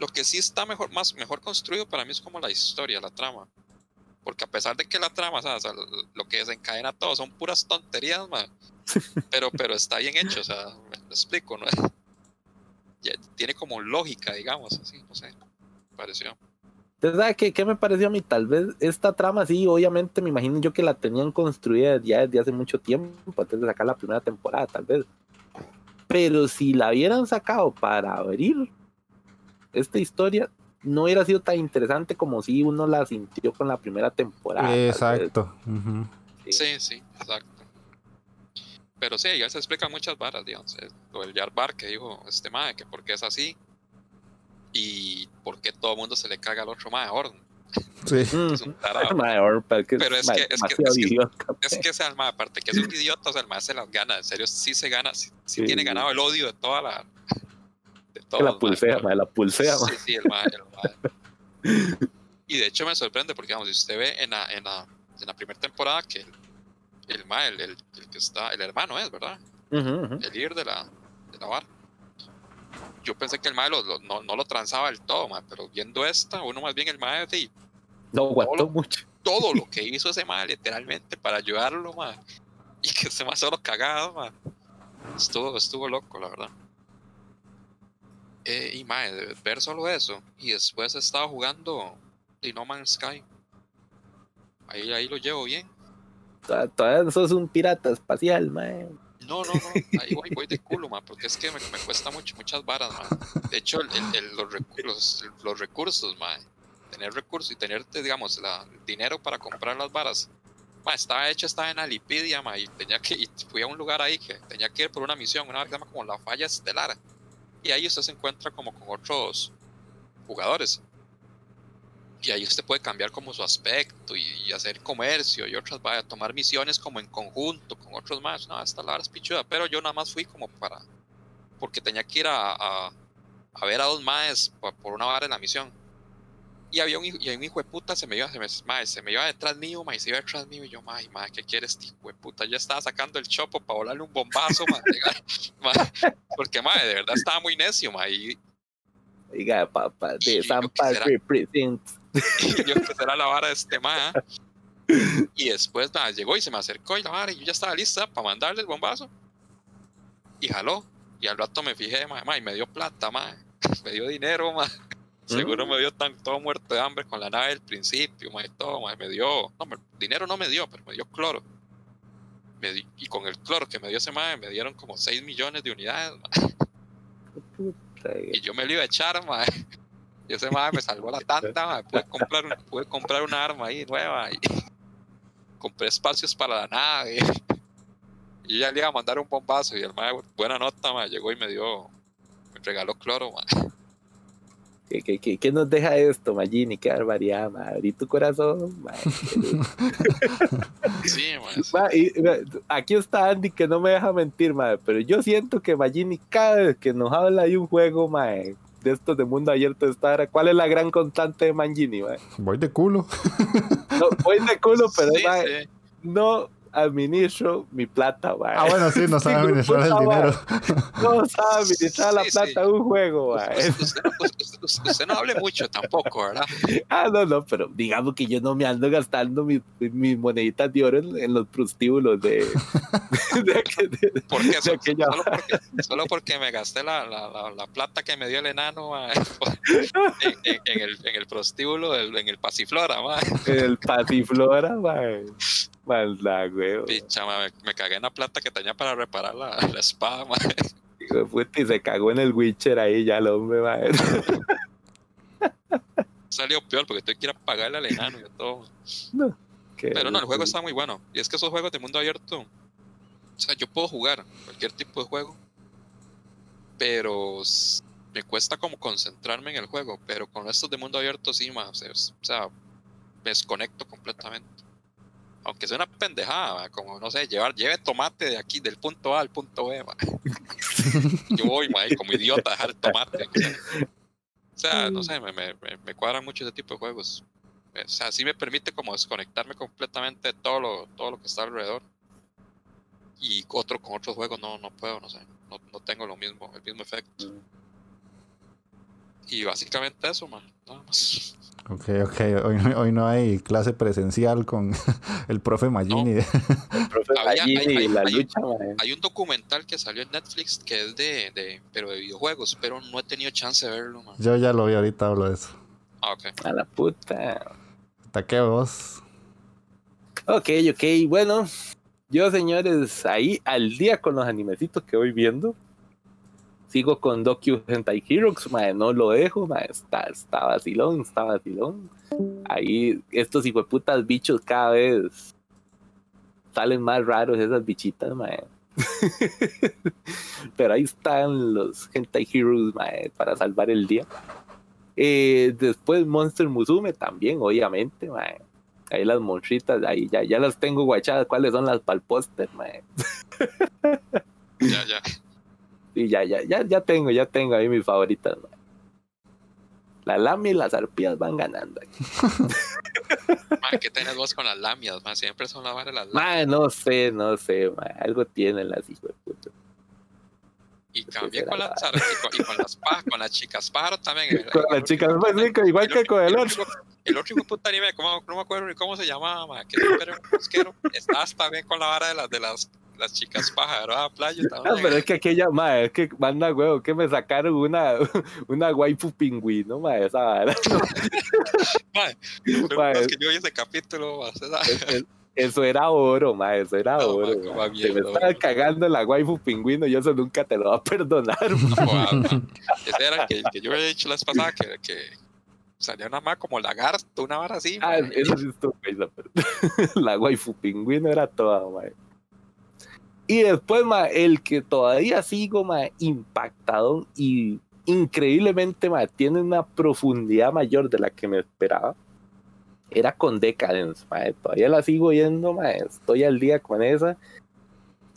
Lo que sí está mejor, más mejor construido para mí es como la historia, la trama. Porque a pesar de que la trama, o sea, lo- que desencadena todo son puras tonterías, ma, pero, pero está bien hecho, o sea, me, explico, ¿no? Ya tiene como lógica, digamos, así, no sé, me pareció. Entonces, ¿sabe qué, qué me pareció a mí? Tal vez esta trama, sí, obviamente me imagino yo que la tenían construida ya desde hace mucho tiempo, antes de sacar la primera temporada, tal vez. Pero si la hubieran sacado para abrir esta historia, no hubiera sido tan interesante como si uno la sintió con la primera temporada. Exacto. Sí, sí, exacto. Pero sí, ya se explican muchas varas, digamos. eh, Lo del Yarbar que dijo este mae, que por qué es así. Y por qué todo el mundo se le caga al otro mae, Orden. Sí. Es un tarado. Que Pero es mae, que- es que- es que- Es mae. que ese alma, aparte que es un idiota, o sea, el mae se las gana, en serio, sí se gana, sí, sí Sí. tiene ganado el odio de toda la. De todos, la pulsea, mae, la pulsea, mae. Sí, sí, el. Y de hecho me sorprende porque, digamos, si usted ve en la, en la, en la primera temporada que el, el mae, el, el- el que está, el hermano es, ¿verdad? Ujú, ujú. El líder de la, de la bar. Yo pensé que el mae lo- lo- no, no lo transaba del todo, mae, pero viendo esta, uno más bien el mae, sí, No aguantó mucho. todo lo que hizo ese mae, literalmente, para ayudarlo, mae. Y que ese mae solo cagado, mae. Estuvo, estuvo loco, la verdad. Eh, y de ver solo eso. Y después estaba jugando The No Man's Sky. Ahí, ahí lo llevo bien. Todavía- sos un pirata espacial, mae. No, no, no, ahí voy, voy de culo, man, porque es que me, me cuesta mucho, muchas varas, man. De hecho, el- los, recu- los, los recursos, man, tener recursos y tener, digamos, la, dinero para comprar las varas. Man, estaba hecho, estaba en Alipedia, man, y tenía que, y fui a un lugar ahí que tenía que ir por una misión, una llama como la falla estelar. Y ahí usted se encuentra como con otros jugadores. Y ahí usted puede cambiar como su aspecto y, y hacer comercio y otras, vaya, tomar misiones como en conjunto con otros más. No, esta la vara es pichuda, pero yo nada más fui como para, porque tenía que ir a, a, a ver a dos por, por una vara en la misión. Y había un, hijo- y un hijo de puta, se me iba, se me, mae, se me iba detrás mío, mae, se iba detrás mío, y yo, mae, mae, ¿qué quieres, hijo de puta? Yo estaba sacando el chopo para volarle un bombazo, mae, mae, porque, mae, de verdad estaba muy necio, mae, y, Oiga, papá, Y de quisiera- represent. yo empecé a la vara de este mae. Y después nada, llegó y se me acercó y la vara, y yo ya estaba lista para mandarle el bombazo. Y jaló. Y al rato me fijé, mae, mae, y me dio plata, mae. Me dio dinero, mae. Seguro me dio tan, todo muerto de hambre con la nave del principio, mae, todo, mae. Me dio, no, me- dinero no me dio, pero me dio cloro. Me di- y con el cloro que me dio ese mae, me dieron como 6 millones de unidades. Puta, Y yo me lo iba a echar, mae. Y ese mae me salvó la tanta, mae. Pude comprar, un- pude comprar una arma ahí nueva y compré espacios para la nave. Y yo ya le iba a mandar un bombazo y el mae, buena nota, mae, llegó y me dio, me regaló cloro, mae. ¿Qué, qué, qué, qué nos deja esto, Magini? Qué barbaridad, ma. Abrí tu corazón, ma. Sí, mae. sí. Ma, y, ma, aquí está Andy que no me deja mentir, ma. Pero yo siento que Magini, cada vez que nos habla de un juego, ma, de estos de mundo abierto, está, ¿cuál es la gran constante de Magini, ma? Voy de culo. No, voy de culo, pero Sí, ma, sí. no administro mi plata. Ah, bueno, sí, no sabe administrar el dinero. No sabe administrar la plata un juego. Usted, no hable mucho tampoco, ¿verdad? Ah, no, no, pero digamos que yo no me ando gastando mis, moneditas de oro en, los prostíbulos de, ¿Por qué? Solo, porque, solo porque me gasté la, la, la, la plata que me dio el enano en, el, prostíbulo, del- en el Pasiflora, mae. el Pasiflora, mae. Maldad, güey. Picha, me, cagué en la plata que tenía para reparar la, la espada, mae. Hijo de puta, y se cagó en el Witcher ahí ya el hombre. Salió peor porque ir a pagarle al enano y todo. Qué Pero no, el juego está muy bueno. Y es que esos juegos de mundo abierto, o sea, yo puedo jugar cualquier tipo de juego, pero me cuesta como concentrarme en el juego. Pero con estos de mundo abierto, sí, ma, o sea, es- o sea, me desconecto completamente. Aunque sea una pendejada, como no sé, llevar, lleve tomate de aquí, del punto A al punto B. Yo voy, como idiota, a dejar el tomate. O sea, o sea, no sé, me, me, me, me cuadran mucho ese tipo de juegos. O sea, sí me permite como desconectarme completamente de todo lo, todo lo que está alrededor. Y otro con otros juegos no, no puedo, no sé. No, no tengo lo mismo, el mismo efecto. Y básicamente eso, man. Nada más. Ok, ok. Hoy, no- hoy no hay clase presencial con el profe Magini. El profe Había- Magini hay- hay- y la hay- lucha. Hay un documental que salió en Netflix que es de, de pero de videojuegos, pero no he tenido chance de verlo, man. Yo ya lo vi, ahorita hablo de eso. Ah, ok. A la puta. Taqueo vos. Ok, ok, bueno. Yo, señores, ahí al día con los animecitos que voy viendo. Sigo con Docu Hentai Heroes, mae, no lo dejo, mae, está, está vacilón, está vacilón. Ahí estos hijueputas bichos cada vez salen más raros esas bichitas, mae. Pero ahí están los Hentai Heroes, mae, para salvar el día. Eh, después Monster Musume también, obviamente, mae. Ahí las monstritas, ahí ya, ya las tengo guachadas, cuáles son las para el póster, mae. Ya, ya. Y ya, ya, ya, ya tengo, ya tengo ahí mis favoritas. mae. La Lamy y las arpías van ganando. ahí. Ma, ¿qué tenés vos con las lamias? Ma? Siempre son la vara de las lamias. Mae, no sé, no sé, mae. algo tienen las puta. Y también con las, y con, y con las pa- con las chicas pájaro también. El- Con las chicas, pues, igual que con el otro. El otro hijo puta anime, ¿cómo- no me acuerdo ni cómo se llamaba, ma, que era un mosquero. Estás también con la vara de las de las, las chicas pájaro a playa No, también. pero es que aquella, mae, es que manda huevo, que me sacaron una, una waifu pingüino, mae, esa vara. Ma, lo Ma, más que yo vi ese capítulo, Es- es- Eso era oro, mae, eso era No, oro. ma, Te me estaba cagando la waifu pingüino y eso nunca te lo va a perdonar. no ma. Ese era el que, que yo había dicho la vez pasada, que, que salía una más como lagarto, una vara así. Ah, ma. eso sí estuvo La waifu pingüino era toda, mae. Y después, mae, el que todavía sigo, mae, impactado y increíblemente, mae, tiene una profundidad mayor de la que me esperaba. Era con Decadence, mae. Todavía la sigo viendo, mae. Estoy al día con esa.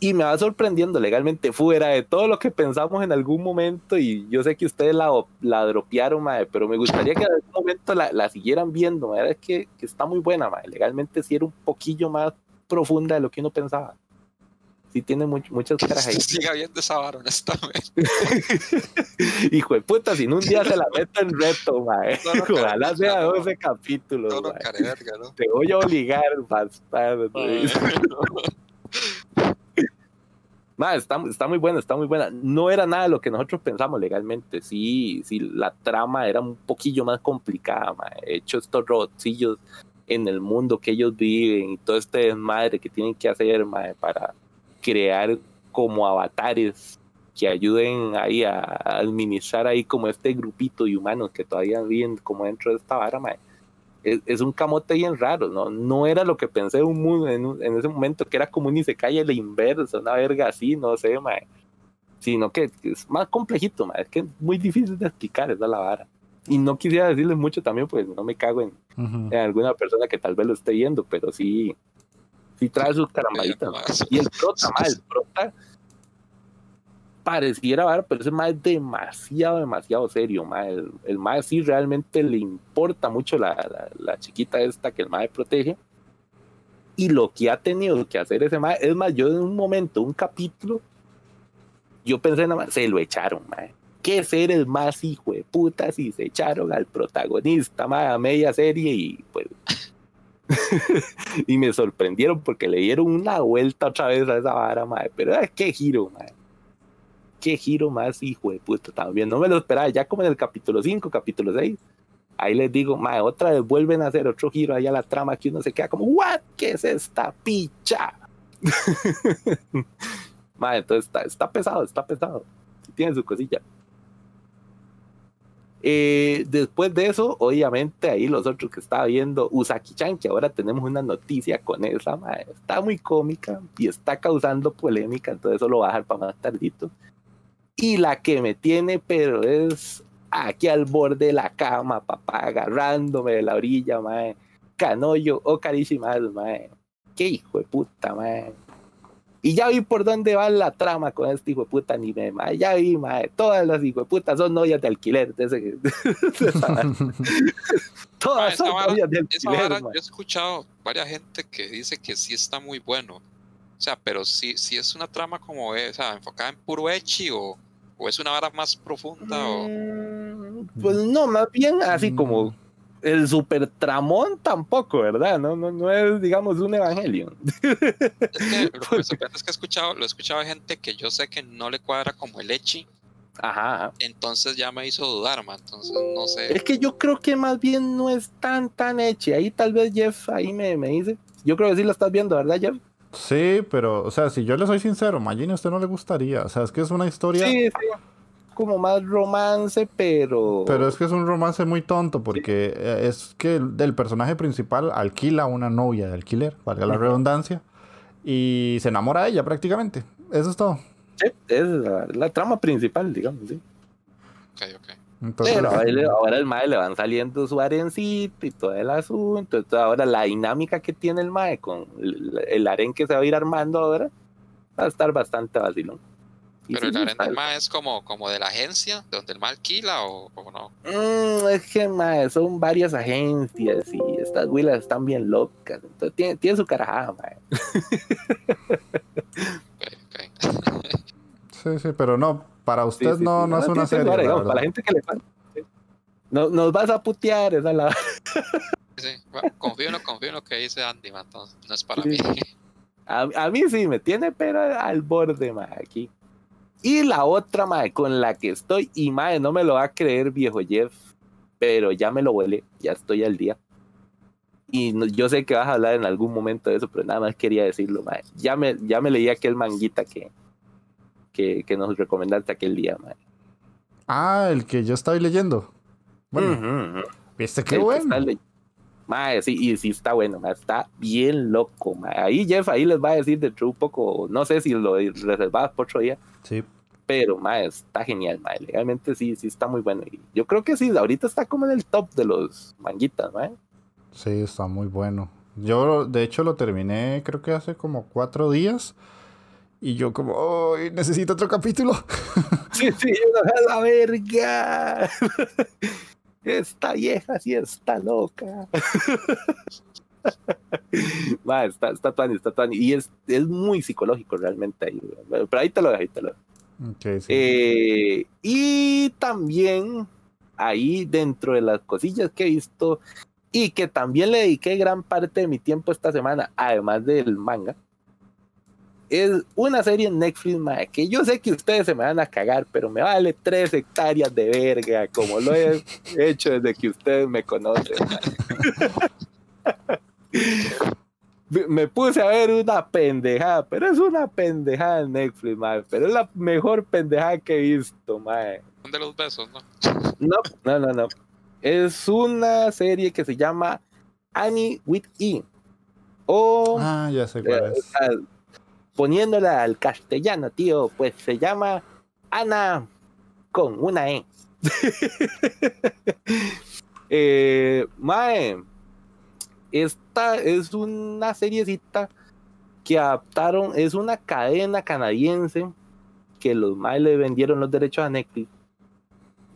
Y me va sorprendiendo legalmente fuera de todo lo que pensamos en algún momento. Y yo sé que ustedes la, la dropearon, pero me gustaría que en algún momento la, la siguieran viendo. Es que, que está muy buena. Legalmente sí era un poquillo más profunda de lo que uno pensaba. Sí tiene much- muchas caras ahí. Siga viendo esa vara, honestamente. Hijo de puta, si no un día se la meto en reto, mae. No, no, Ojalá sea claro. 12 capítulos, ¿no? Te voy a obligar, bastardo. Ma, está, está muy buena, está muy buena. No era nada de lo que nosotros pensamos legalmente. Sí, sí, la trama era un poquillo más complicada. Ma. De hecho, estos robotcillos en el mundo que ellos viven y todo este desmadre que tienen que hacer ma, para crear como avatares que ayuden ahí a a administrar ahí como este grupito de humanos que todavía viven como dentro de esta vara, ma. Es, es un camote bien raro, ¿no? No era lo que pensé un mundo en, en ese momento, que era como un y se cae la inversa, una verga así, no sé, ma. Sino que es más complejito, ma. Es que es muy difícil de explicar, esa es la vara. Y no quisiera decirles mucho también, pues no me cago en, Ujú. en alguna persona que tal vez lo esté viendo, pero sí, sí trae sus carambaditas. Más. Y el prota, ma, el prota pareciera vara, pero ese más es demasiado, demasiado serio, ma. El, el mae sí realmente le importa mucho la, la, la chiquita esta que el mae protege. Y lo que ha tenido que hacer ese mae, es más, yo en un momento, un capítulo, yo pensé nada más, se lo echaron, mae. ¿Qué ser el más hijo de puta si se echaron al protagonista, mae, a media serie y pues y me sorprendieron porque le dieron una vuelta otra vez a esa vara, mae. Pero es qué giro, mae. Qué giro más, hijo de puta, también. No me lo esperaba. Ya como en el capítulo 5, capítulo 6. Ahí les digo, mae, otra vez vuelven a hacer otro giro allá a la trama que uno se queda como, ¿what? ¿Qué es esta picha? mae, entonces está, está pesado, está pesado. Tiene su cosilla. Eh, después de eso, obviamente, ahí los otros que estaba viendo, Usaki-chan, que ahora tenemos una noticia con esa, mae, está muy cómica y está causando polémica, entonces eso lo voy a dejar para más tardito. Y la que me tiene, pero es aquí al borde de la cama, papá, agarrándome de la orilla, mae. Kanoyo o Karishimaru, mae. Qué hijo de puta, mae. Y ya vi por dónde va la trama con este hijo de puta anime, mae. Ya vi, mae. Todas las hijo de putas son novias de alquiler. de ese- de vara. Ma, Todas esa son vara- novias de alquiler, vara, yo he escuchado varias gente que dice que sí está muy bueno. O sea, pero sí, sí es una trama como es, o sea, enfocada en puro echi o, o es una vara más profunda o... Mm, Pues no, más bien así como el super tramón tampoco, ¿verdad? No, no, no es, digamos, un evangelio. Es que lo que me sorprende es que he escuchado, lo he escuchado de gente que yo sé que no le cuadra como el echi, Ajá, entonces ya me hizo dudar, man. Entonces no sé. Es que yo creo que más bien no es tan, tan hecho. Ahí tal vez Jeff ahí me, me dice. Yo creo que sí lo estás viendo, ¿verdad, Jeff? Sí, pero, o sea, si yo le soy sincero, Magini a usted no le gustaría. O sea, es que es una historia Sí, sí. Como más romance, pero. Pero es que es un romance muy tonto porque eh, es que el, el personaje principal alquila a una novia de alquiler, valga la redundancia, y se enamora de ella prácticamente. Eso es todo. Sí, es la, la trama principal, digamos, sí. Ok, ok. Entonces, Pero ahora el mae le van saliendo su arencito y todo el asunto. Entonces ahora la dinámica que tiene el mae con el, el aren que se va a ir armando ahora va a estar bastante vacilón. Pero sí, el sí, aren está- del MA es como, como de la agencia, donde el MA alquila o, o no. Mm, es que mae, son varias agencias y estas huilas están bien locas. Entonces tiene, tiene su carajada, mae. Ok, ok. sí, sí, pero no, para usted sí, no, sí. no es una serie. digamos, para la gente que le falta. No, nos vas a putear, esa es la Sí, bueno, confío en lo, confío en lo que dice Andy, man, entonces no es para Sí. mí. A, a mí sí me tiene, pero al borde, mae, aquí. Y la otra, mae, con la que estoy, y mae, no me lo va a creer, viejo Jeff, pero ya me lo huele, ya estoy al día. Y no- yo sé que vas a hablar en algún momento de eso, pero nada más quería decirlo, mae. Ya me, ya me leí aquel manguita que, que, que nos recomendaste aquel día, mae. Ah, el que yo estoy leyendo. Bueno, viste qué El que bueno. le- Mae, sí, y sí está bueno, mae, está bien loco, mae. Ahí Jeff, ahí les va a decir de True un poco, no sé si lo reservabas por otro día, Sí. pero mae, está genial, mae. Legalmente sí, sí está muy bueno. Y yo creo que sí, ahorita está como en el top de los manguitas, mae. Sí, está muy bueno. Yo, de hecho, lo terminé creo que hace como cuatro días. Y yo como, ¡ay, necesito otro capítulo! Sí, sí, a la verga. Esta vieja sí está loca. mae, está, está tuani, está tuani. Y es, es muy psicológico realmente ahí. Pero ahí te lo dejo, ahí te lo sí. Eh, y también ahí dentro de las cosillas que he visto y que también le dediqué gran parte de mi tiempo esta semana, además del manga, es una serie en Netflix mae, que yo sé que ustedes se me van a cagar, pero me vale tres hectáreas de verga, como lo he hecho desde que ustedes me conocen. Me- me puse a ver una pendejada, pero es una pendejada en Netflix, mae, pero es la mejor pendejada que he visto, mae. Un de los besos, ¿no? No, no, no, no. Es una serie que se llama Annie with E. O ah, ya sé cuál eh, es. Poniéndola al castellano, tío, pues se llama Ana con una E. eh, mae, esta es una seriecita que adaptaron, es una cadena canadiense que los mae le vendieron los derechos a Netflix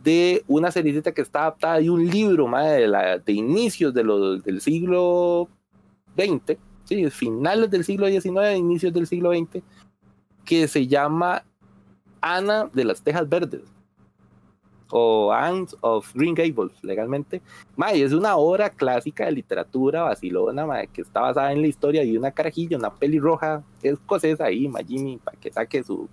de una seriecita que está adaptada de un libro mae, de, inicios del siglo XX, sí, finales del siglo XIX, inicios del siglo XX, que se llama Ana de las Tejas Verdes o Anne of Green Gables legalmente. Mae, es una obra clásica de literatura vacilona, mae, que está basada en la historia de una carajilla, una pelirroja escocesa ahí, Magini, para que saque su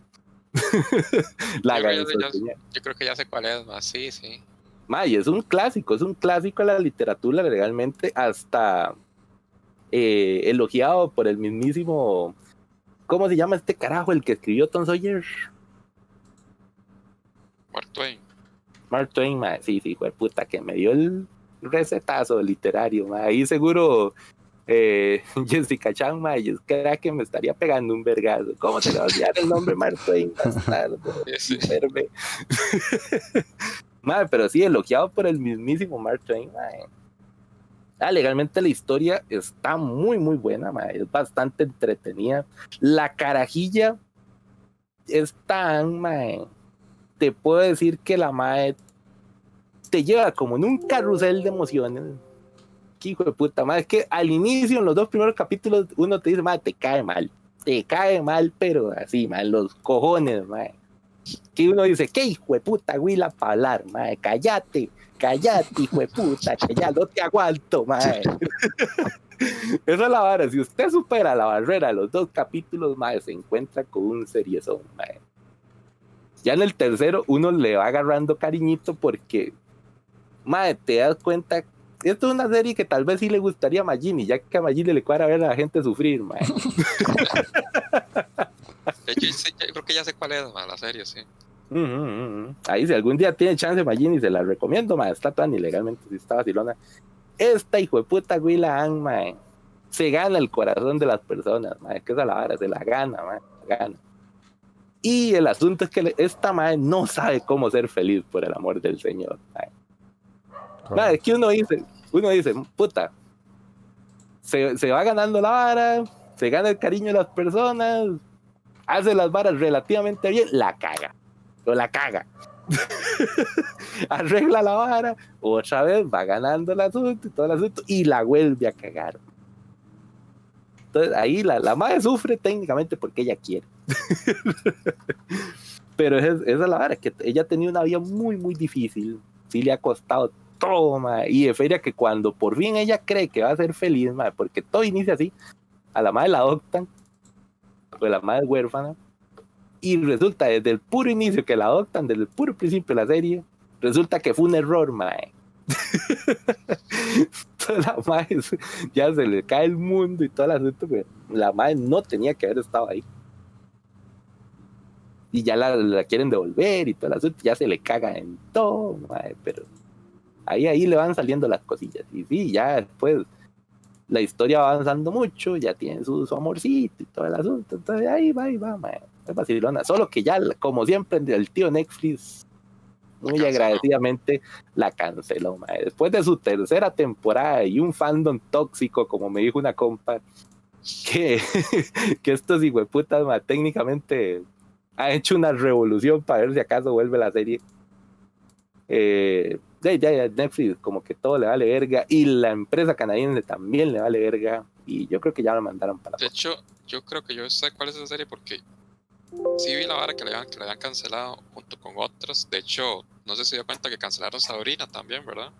la Yo creo gansoña. Yo creo que ya sé cuál es. Sí, sí. May, es un clásico, es un clásico de la literatura legalmente hasta eh, elogiado por el mismísimo, ¿cómo se llama este carajo? El que escribió Tom Sawyer, Mark Twain. Mark Twain, mae, sí, sí, fue puta que me dio el recetazo literario, ahí seguro eh, Jessica Chan, yo creo que me estaría pegando un vergazo, ¿cómo se le va a olvidar el nombre Mark Twain? bastardo? Sí, sí. Mae, pero sí, elogiado por el mismísimo Mark Twain, mae. Ah, legalmente la historia está muy, muy buena, mae. Es bastante entretenida. La carajilla es tan, mae. Te puedo decir que la mae te lleva como en un carrusel de emociones. Qué hijo de puta, mae. Es que al inicio, en los dos primeros capítulos, uno te dice, mae, te cae mal. Te cae mal, pero así, mae, los cojones, mae que uno dice, ¿qué hijo de puta huila para hablar, mae? Cállate, cállate, hijo de puta, que ya no te aguanto, mae. Esa es la vara. Si usted supera la barrera de los dos capítulos, mae, se encuentra con un seriezón, mae. Ya en el tercero, uno le va agarrando cariñito porque, mae, te das cuenta. Esto es una serie que tal vez sí le gustaría a Magini, ya que a Magini le cuadra ver a la gente sufrir, mae. De hecho, sí, yo creo que ya sé cuál es, man, la serie, sí. Ahí si algún día tiene chance Magini se la recomiendo, ma, está tan ilegalmente, si está vacilona. Esta hijo de puta Willa ma, se gana el corazón de las personas, ma, que esa la vara, se la gana, ma, la gana. Y el asunto es que esta madre no sabe cómo ser feliz por el amor del Señor. ma. Ma, es que uno dice, uno dice, puta, se, se va ganando la vara, se gana el cariño de las personas, hace las varas relativamente bien, la caga, o la caga. Arregla la vara, otra vez va ganando el asunto y todo el asunto, y la vuelve a cagar. Entonces ahí la, la madre sufre técnicamente porque ella quiere. Pero es- esa es la vara, que ella tenía una vida muy, muy difícil. Sí le ha costado todo, ma, Y de feria que cuando por fin ella cree que va a ser feliz, ma, porque todo inicia así, a la madre la adoptan, pues la madre es huérfana, y resulta desde el puro inicio que la adoptan, desde el puro principio de la serie, resulta que fue un error, mae. La se- ya se le cae el mundo y todo el asunto, pero la madre no tenía que haber estado ahí. Y ya la, la quieren devolver y todo el asunto, ya se le caga en todo, mae, pero ahí, ahí le van saliendo las cosillas. Y sí, ya después la historia va avanzando mucho, ya tiene su, su amorcito y todo el asunto. Entonces ahí va, ahí va, mae. Es vacilona. Solo que ya, como siempre, el tío Netflix, muy canceló. agradecidamente, la canceló. Después de su tercera temporada y un fandom tóxico, como me dijo una compa, que, que estos hijueputas, mae, técnicamente ha hecho una revolución para ver si acaso vuelve la serie. Eh, ya, ya, Netflix como que todo le vale verga y la empresa canadiense también le vale verga y yo creo que ya lo mandaron para De hecho, yo creo que yo sé cuál es esa serie porque sí vi la vara que le habían, que le habían cancelado junto con otras. De hecho, no sé si se dio cuenta que cancelaron Sabrina también, ¿verdad?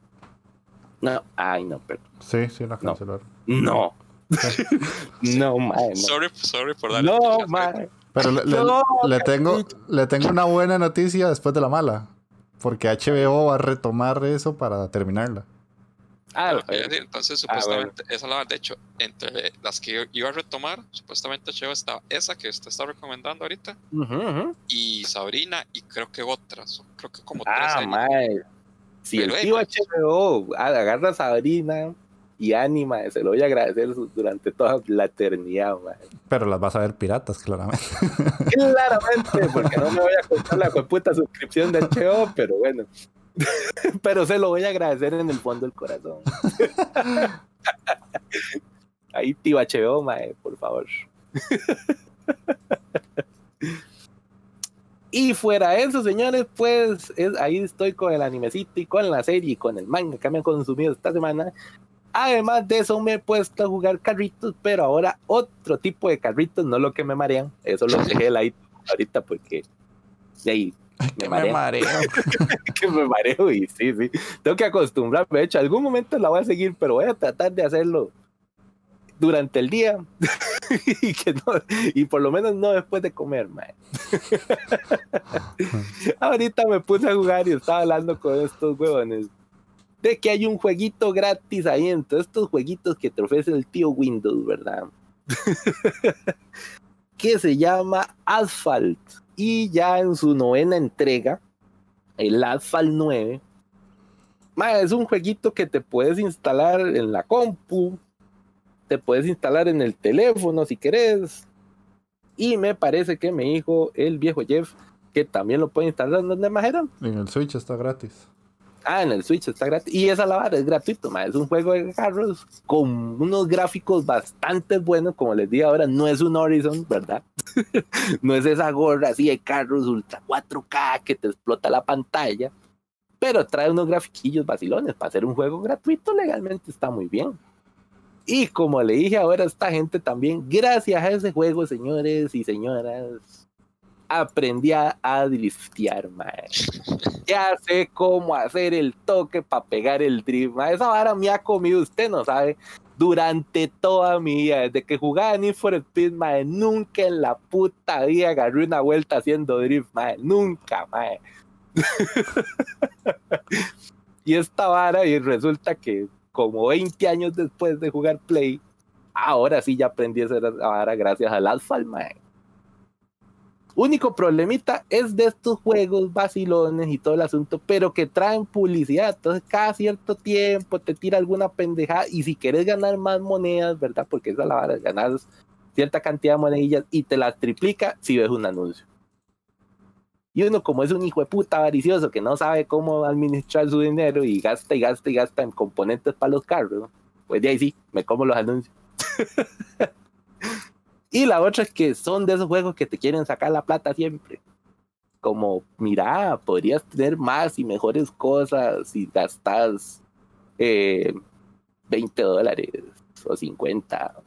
no ay no pero Sí, sí, la cancelaron. no no no Sorry, sorry por darle. no mae. Pero le, le- No, le tengo, le tengo una buena noticia después de la mala. Porque HBO va a retomar eso para terminarla. Ah, Lo que Entonces, Ah, bueno. supuestamente, esa es la de hecho, entre las que iba a retomar, supuestamente HBO estaba esa que usted está recomendando ahorita, y Sabrina, y creo que otras, creo que como tres ah mae. si el Pero, tío mae. HBO agarra a Sabrina y Anima se lo voy a agradecer durante toda la eternidad mae. Pero las vas a ver piratas, claramente. Claramente, porque no me voy a contar la puta suscripción de HBO, pero bueno. Pero se lo voy a agradecer en el fondo del corazón. Ahí, HBO, mae, por favor. Y fuera eso, señores, pues es, ahí estoy con el animecito y con la serie y con el manga que me han consumido esta semana. Además de eso, me he puesto a jugar carritos, pero ahora otro tipo de carritos, no lo que me marean. Eso lo dejé ahí ahorita porque de ahí me marean. mareo. que me mareo y sí, sí. Tengo que acostumbrarme. De hecho, algún momento la voy a seguir, pero voy a tratar de hacerlo durante el día y que no, y por lo menos no después de comer, mae. Ahorita me puse a jugar y estaba hablando con estos huevones de que hay un jueguito gratis ahí entre estos jueguitos que te ofrece el tío Windows, ¿verdad? que se llama Asphalt y ya en su novena entrega, el Asphalt 9, mae, es un jueguito que te puedes instalar en la compu, te puedes instalar en el teléfono si querés. Y me parece que me dijo el viejo Jeff que también lo puede instalar donde más era. En el Switch está gratis. Ah, en el Switch está gratis. Y esa la vara es gratuito, es un juego de carros con unos gráficos bastante buenos. Como les dije ahora, no es un Horizon, ¿verdad? no es esa gorra así de carros ultra 4K que te explota la pantalla. Pero trae unos grafiquillos vacilones. Para hacer un juego gratuito legalmente está muy bien. Y como le dije ahora a esta gente también, gracias a ese juego, señores y señoras, aprendí a, a driftear, mae. Ya sé cómo hacer el toque para pegar el drift, mae. Esa vara me ha comido, usted no sabe, durante toda mi vida, desde que jugaba Need for Speed, mae, nunca en la puta vida agarré una vuelta haciendo drift, mae. Nunca, mae. y esta vara, y resulta que como 20 años después de jugar Play, ahora sí ya aprendí a hacer vara gracias al Asphalt, mae. Único problemita es de estos juegos vacilones y todo el asunto, pero que traen publicidad. Entonces, cada cierto tiempo te tira alguna pendejada. Y si quieres ganar más monedas, ¿verdad? Porque esa es la vara, ganas cierta cantidad de monedillas y te las triplica si ves un anuncio. Y uno, como es un hijo de puta avaricioso que no sabe cómo administrar su dinero y gasta y gasta y gasta en componentes para los carros, ¿no? pues de ahí sí, me como los anuncios. y la otra es que son de esos juegos que te quieren sacar la plata siempre. Como, mira, podrías tener más y mejores cosas si gastas eh, 20 dólares o 50.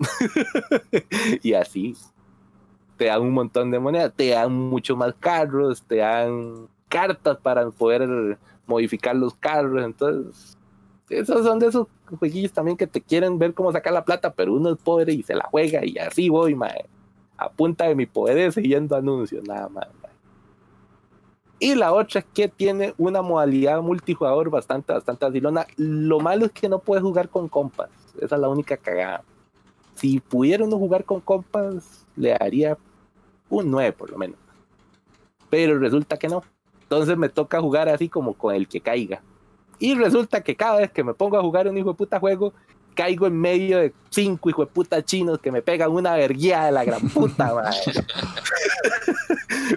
y así. Te dan un montón de monedas, te dan mucho más carros, te dan cartas para poder modificar los carros. Entonces, esos son de esos jueguillos también que te quieren ver cómo sacar la plata, pero uno es pobre y se la juega y así voy, mae. A punta de mi poder siguiendo anuncios, nada más. mae. Y la otra es que tiene una modalidad multijugador bastante, bastante vacilona. Lo malo es que no puedes jugar con compas. Esa es la única cagada. Si pudiera uno jugar con compas, le daría un 9 por lo menos. Pero resulta que no. Entonces me toca jugar así como con el que caiga. Y resulta que cada vez que me pongo a jugar un hijo de puta juego, caigo en medio de cinco hijo de puta chinos que me pegan una verguía de la gran puta, madre.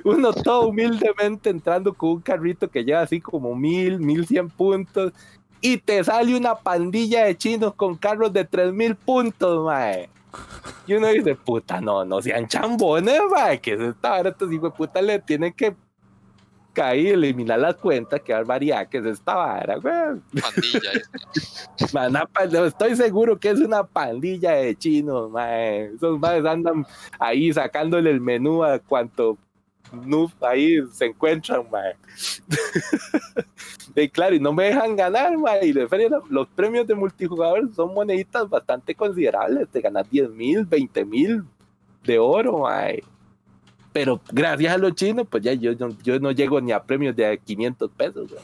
Uno todo humildemente entrando con un carrito que lleva así como mil, mil cien puntos. Y te sale una pandilla de chinos con carros de tres mil puntos, mae. Y uno dice, puta, no, no sean chambones, mae, que es esta vara, estos hijos de puta le tienen que y eliminar las cuentas, que barbaridad, que es esta vara, güey. Pandilla. No, estoy seguro que es una pandilla de chinos, mae. Esos maes andan ahí sacándole el menú a cuanto noob ahí se encuentran, mae. y claro, y no me dejan ganar, mae. Y de feria, los premios de multijugador son moneditas bastante considerables. Te ganas 10 mil, 20 mil de oro, mae. Pero gracias a los chinos, pues ya yo, no- yo no llego ni a premios de 500 pesos, güey.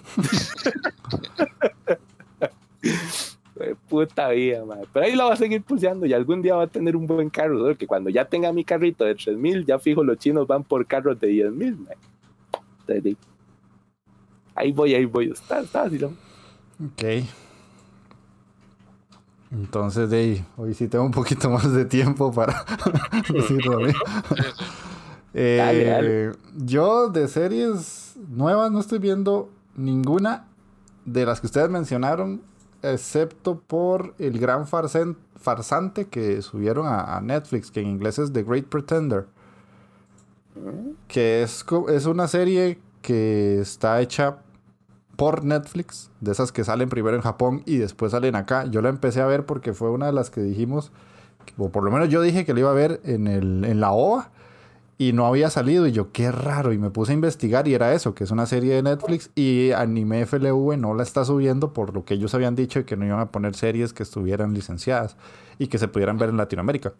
Puta vida, madre. Pero ahí lo va a seguir pulseando y algún día va a tener un buen carro. ¿no? Que cuando ya tenga mi carrito de 3000, ya fijo, los chinos van por carros de 10000. madre. Entonces, ahí- voy, ahí voy. Está, está así, ¿no? Ok. Entonces, de ahí, hoy sí tengo un poquito más de tiempo para decirlo a mí. Eh, Dale, dale. Yo de series nuevas no estoy viendo ninguna de las que ustedes mencionaron, excepto por el gran farsante que subieron a, a Netflix, que en inglés es The Great Pretender. Que es, es una serie que está hecha por Netflix, de esas que salen primero en Japón y después salen acá. Yo la empecé a ver porque fue una de las que dijimos, o por lo menos yo dije que la iba a ver en, el, en la OVA y no había salido. Y yo, qué raro. Y me puse a investigar y era eso, que es una serie de Netflix y Anime FLV no la está subiendo por lo que ellos habían dicho de que no iban a poner series que estuvieran licenciadas y que se pudieran ver en Latinoamérica.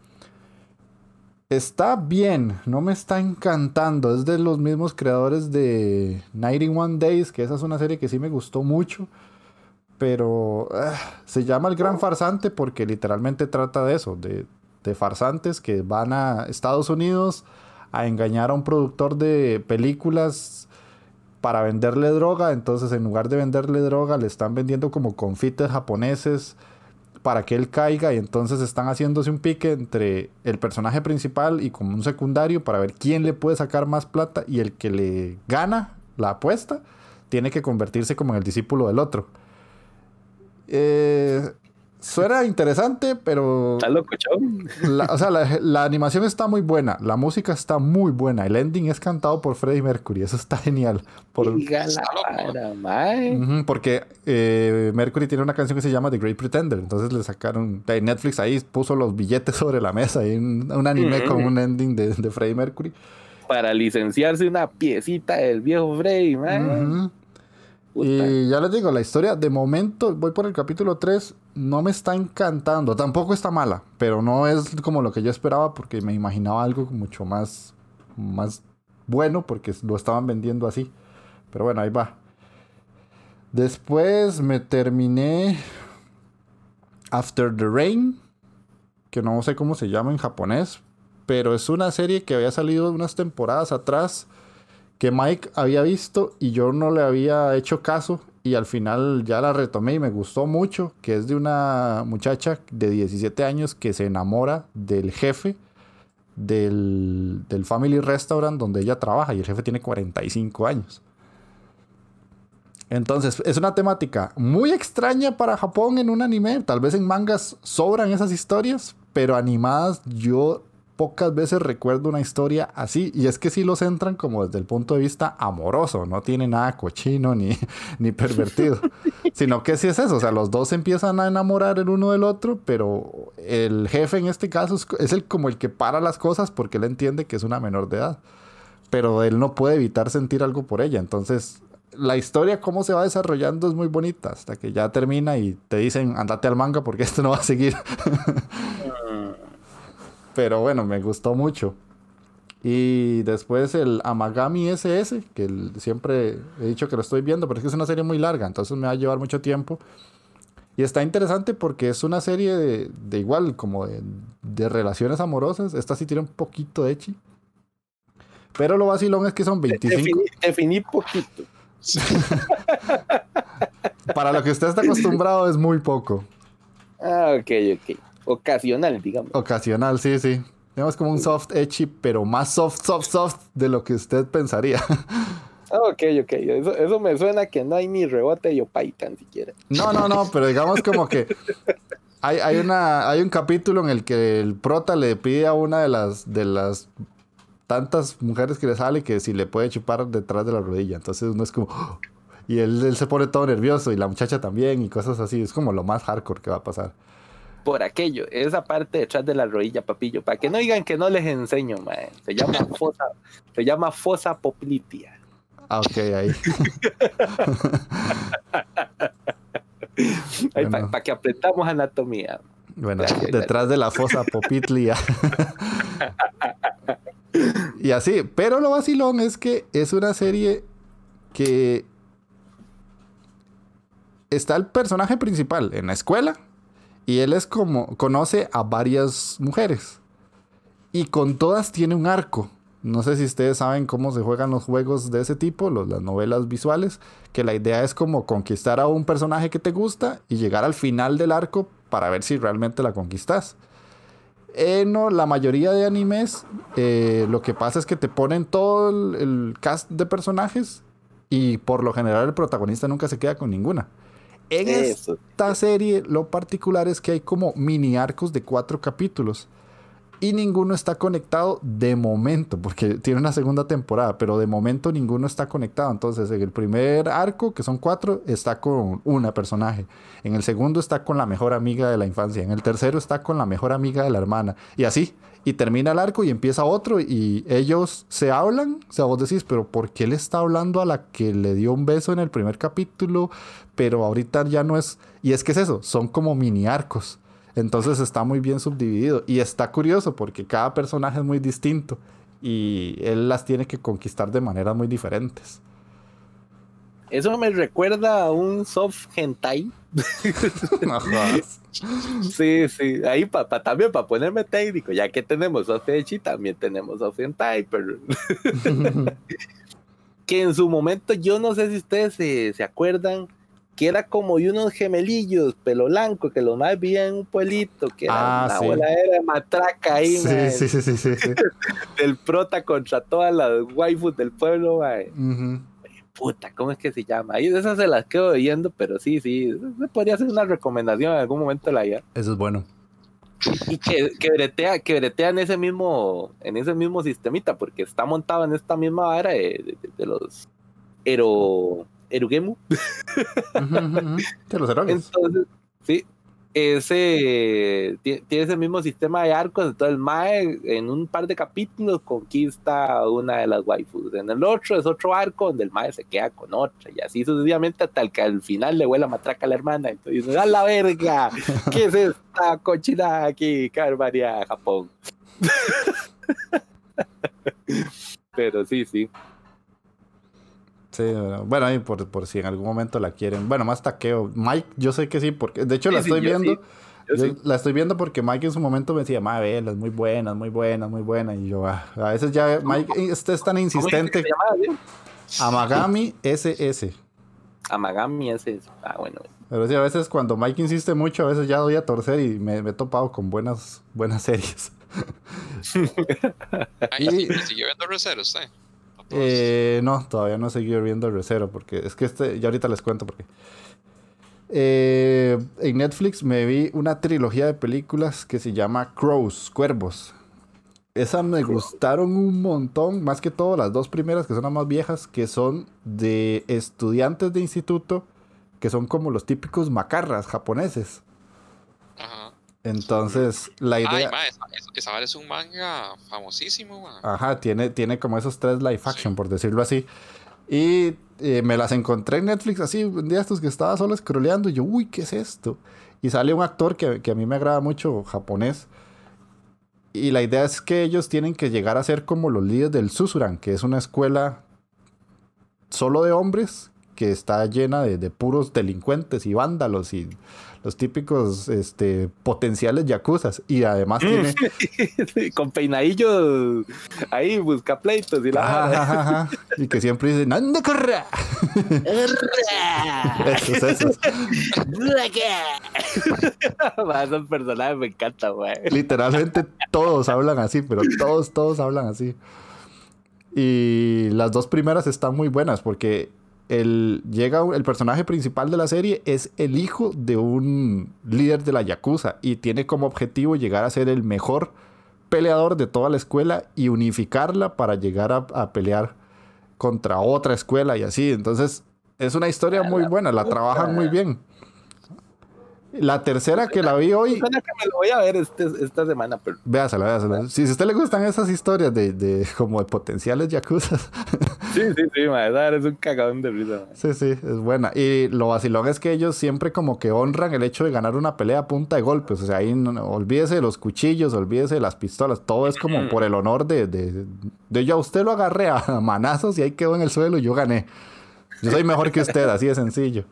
Está bien, no me está encantando. Es de los mismos creadores de 91 Days, que esa es una serie que sí me gustó mucho. Pero ah, se llama El Gran Farsante porque literalmente trata de eso, de, de farsantes que van a Estados Unidos a engañar a un productor de películas para venderle droga. Entonces, en lugar de venderle droga, le están vendiendo como confites japoneses para que él caiga. Y entonces están haciéndose un pique entre el personaje principal y como un secundario para ver quién le puede sacar más plata. Y el que le gana la apuesta tiene que convertirse como en el discípulo del otro. Eh, suena interesante, pero Está locochón. la, o sea, la, la animación está muy buena, la música está muy buena, el ending es cantado por Freddie Mercury, eso está genial. Por, loco. Ujú, porque eh, Mercury tiene una canción que se llama The Great Pretender, entonces le sacaron, de Netflix ahí puso los billetes sobre la mesa, y un, un anime con un ending de, de Freddie Mercury. Para licenciarse una piecita del viejo Frey, mae. Ujú. Y ya les digo, la historia de momento, voy por el capítulo 3, no me está encantando. Tampoco está mala, pero no es como lo que yo esperaba porque me imaginaba algo mucho más, más bueno porque lo estaban vendiendo así. Pero bueno, ahí va. Después me terminé After the Rain, que no sé cómo se llama en japonés, pero es una serie que había salido unas temporadas atrás que Mike había visto y yo no le había hecho caso y al final ya la retomé y me gustó mucho, que es de una muchacha de 17 años que se enamora del jefe del, del Family Restaurant donde ella trabaja y el jefe tiene 45 años. Entonces, es una temática muy extraña para Japón en un anime. Tal vez en mangas sobran esas historias, pero animadas yo pocas veces recuerdo una historia así. Y es que sí lo centran como desde el punto de vista amoroso. No tiene nada cochino ni, ni pervertido. sino que sí es eso. O sea, los dos se empiezan a enamorar el uno del otro, pero el jefe en este caso es, es el, como el que para las cosas porque él entiende que es una menor de edad. Pero él no puede evitar sentir algo por ella. Entonces, la historia, cómo se va desarrollando, es muy bonita. Hasta que ya termina y te dicen, andate al manga porque esto no va a seguir. Pero bueno, me gustó mucho. Y después el Amagami SS, que el- siempre he dicho que lo estoy viendo, pero es que es una serie muy larga, entonces me va a llevar mucho tiempo. Y está interesante porque es una serie de, de igual, como de, de relaciones amorosas. Esta sí tiene un poquito de chi. Pero lo vacilón es que son 25. Definí, definí poquito. Para lo que usted está acostumbrado es muy poco. Ah, ok, ok. Ocasional, digamos. Ocasional, sí, sí. Tenemos como un soft etchy, pero más soft, soft, soft de lo que usted pensaría. Ah, ok, ok. Eso, eso me suena que no hay ni rebote y opay tan siquiera. No, no, no, pero digamos como que hay, hay, una, hay un capítulo en el que el prota le pide a una de las, de las tantas mujeres que le sale que si le puede chupar detrás de la rodilla. Entonces uno es como... "Oh", Y él, él se pone todo nervioso y la muchacha también y cosas así. Es como lo más hardcore que va a pasar. Por aquello, esa parte detrás de la rodilla, papillo. Para que no digan que no les enseño, mae. Se llama fosa, se llama fosa poplitea. Ah, ok, ahí. Para que aprendamos anatomía. Bueno, detrás de la fosa Popitlia. y así, pero lo vacilón es que es una serie que está el personaje principal en la escuela y él es como conoce a varias mujeres y con todas tiene un arco. No sé si ustedes saben cómo se juegan los juegos de ese tipo, los- las novelas visuales, que la idea es como conquistar a un personaje que te gusta y llegar al final del arco para ver si realmente la conquistas. Eh, no, la mayoría de animes eh, lo que pasa es que te ponen todo el, el cast de personajes y por lo general el protagonista nunca se queda con ninguna. En Eso. esta serie lo particular es que hay como mini arcos de cuatro capítulos y ninguno está conectado de momento, porque tiene una segunda temporada, pero de momento ninguno está conectado. Entonces, en el primer arco, que son cuatro, está con una personaje. En el segundo está con la mejor amiga de la infancia. En el tercero está con la mejor amiga de la hermana. Y así. Y termina el arco y empieza otro y ellos se hablan. O sea, vos decís, pero ¿por qué le está hablando a la que le dio un beso en el primer capítulo? Pero ahorita ya no es... Y es que es eso, son como mini arcos. Entonces está muy bien subdividido. Y está curioso porque cada personaje es muy distinto. Y él las tiene que conquistar de maneras muy diferentes. Eso me recuerda a un soft hentai. Sí, sí. Ahí pa, pa- también para ponerme técnico, ya que tenemos soft ecchi, también tenemos soft hentai, pero que en su momento yo no sé si ustedes se, se acuerdan que era como unos gemelillos, pelo blanco, que los más vivían en un pueblito, que era Ah, una sí. voladera de matraca ahí, Sí, mae, sí, sí, sí, sí, sí. del prota contra todas las waifus del pueblo. Ujú. Puta, ¿cómo es que se llama? Ahí de esas se las quedo oyendo, pero sí, sí, se podría hacer una recomendación en algún momento de la vida. Eso es bueno. Y que, que bretea, que bretea en ese mismo, en ese mismo sistemita, porque está montado en esta misma vara de, de- de los Ero, Erugemu. De los héroes. Entonces, sí, ese ti- tiene ese mismo sistema de arcos. Entonces, el Mae en un par de capítulos conquista una de las waifus. En el otro es otro arco donde el Mae se queda con otra. Y así sucesivamente hasta el que al final le huele a matraca a la hermana. Entonces, dice, ¡a la verga! ¿Qué es esta cochinada aquí? ¡Qué barbaridad, Japón! Pero sí, sí. Sí, bueno, ahí por, por si en algún momento la quieren. Bueno, más taqueo. Mike, yo sé que sí, porque de hecho la sí, estoy yo viendo. sí. Yo Yo Sí. la estoy viendo porque Mike en su momento me decía, ma, vela, es muy buena, es muy buena, muy buena. Y yo, ah, a veces ya Mike este es tan ¿Cómo dice que insistente. Amagami SS. Amagami es- Ah, bueno. Pero sí, a veces cuando Mike insiste mucho, a veces ya doy a torcer y me, me he topado con buenas, buenas series. Ay, Y- ¿y sigue viendo Recero usted? Eh, no, todavía no he seguido viendo el Recero porque es que este, ya ahorita les cuento porque. Eh, en Netflix me vi una trilogía de películas que se llama Crows, Cuervos. Esas me gustaron un montón, más que todo las dos primeras que son las más viejas, que son de estudiantes de instituto, que son como los típicos macarras japoneses. Entonces, la Ay, idea... ma, esa, esa- esa es un manga famosísimo, ma. Ajá, tiene, tiene como esos tres live action, por decirlo así. Y eh, me las encontré en Netflix así, un día estos que estaba solo scrolleando y yo, uy, ¿qué es esto? Y sale un actor que, que a mí me agrada mucho, japonés. Y la idea es que ellos tienen que llegar a ser como los líderes del Susuran, que es una escuela solo de hombres que está llena de, de puros delincuentes y vándalos y los típicos este, potenciales yakuzas. Y además tiene... Con peinadillos ahí, busca pleitos y la. Ajá, ajá, ajá. Y que siempre dicen, ¡Anda, corra! Esos, esos. Esos personajes me encantan, güey. Literalmente todos hablan así, pero todos, todos hablan así. Y las dos primeras están muy buenas porque el, llega el personaje principal de la serie es el hijo de un líder de la Yakuza y tiene como objetivo llegar a ser el mejor peleador de toda la escuela y unificarla para llegar a, a pelear contra otra escuela y así. Entonces es una historia muy buena, la trabajan muy bien. La tercera que la vi hoy, Suena que me lo voy a ver este, esta semana, pero Véasela, véasela. Si, si a usted le gustan esas historias de, de como de potenciales yakuza, sí, sí, sí, ma, esa es un cagadón de risa. sí, sí, es buena. Y lo vacilón es que ellos siempre como que honran el hecho de ganar una pelea a punta de golpes. O sea, ahí no- no- olvídese de los cuchillos, olvídese de las pistolas. Todo es como por el honor de, de, de yo a usted lo agarré a manazos y ahí quedó en el suelo y yo gané. Yo soy mejor que usted, así de sencillo.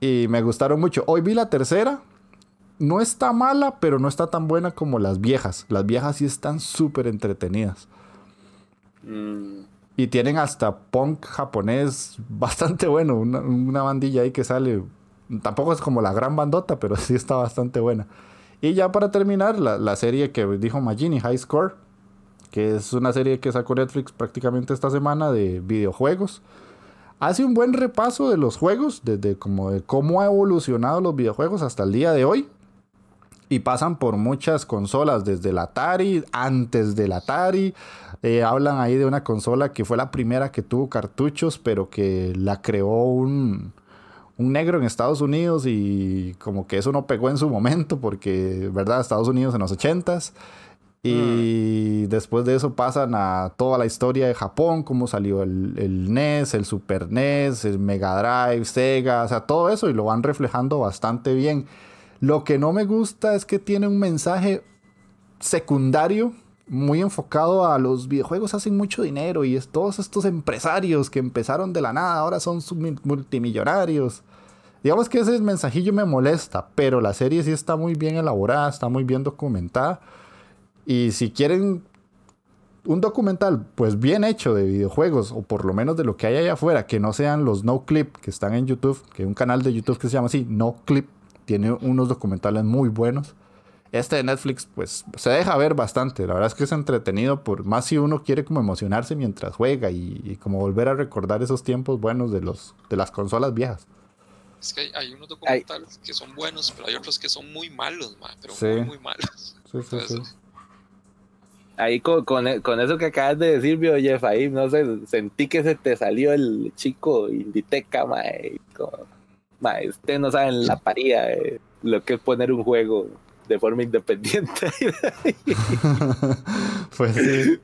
Y me gustaron mucho. Hoy vi la tercera. No está mala, pero no está tan buena como las viejas. Las viejas sí están súper entretenidas. Mm, Y tienen hasta punk japonés bastante bueno. Una, una bandilla ahí que sale. Tampoco es como la gran bandota, pero sí está bastante buena. Y ya para terminar, la, la serie que dijo Magini, High Score. Que es una serie que sacó Netflix prácticamente esta semana de videojuegos. Hace un buen repaso de los juegos, desde como de cómo ha evolucionado los videojuegos hasta el día de hoy. Y pasan por muchas consolas, desde el Atari, antes del Atari. Eh, hablan ahí de una consola que fue la primera que tuvo cartuchos, pero que la creó un, un negro en Estados Unidos y como que eso no pegó en su momento, porque, ¿verdad? Estados Unidos en los 80s. Y después de eso pasan a toda la historia de Japón, cómo salió el, el NES, el Super NES, el Mega Drive, Sega, o sea, todo eso y lo van reflejando bastante bien. Lo que no me gusta es que tiene un mensaje secundario muy enfocado a los videojuegos hacen mucho dinero y es todos estos empresarios que empezaron de la nada ahora son multimillonarios. Digamos que ese mensajillo me molesta, pero la serie sí está muy bien elaborada, está muy bien documentada. Y si quieren un documental, pues bien hecho de videojuegos, o por lo menos de lo que hay allá afuera, que no sean los no clip que están en YouTube, que hay un canal de YouTube que se llama así, no clip, tiene unos documentales muy buenos. Este de Netflix, pues se deja ver bastante. La verdad es que es entretenido, por más si uno quiere como emocionarse mientras juega y, y como volver a recordar esos tiempos buenos de, los, de las consolas viejas. Es que hay, hay unos documentales que son buenos, pero hay otros que son muy malos, ma, pero Sí. muy, muy malos. Sí, sí, sí. Ahí con, con, eso que acabas de decir, vio Jeff, ahí no sé, sentí que se te salió el chico Inditeca, mae. Como, mae, usted no sabe en la paría eh, lo que es poner un juego de forma independiente. pues sí,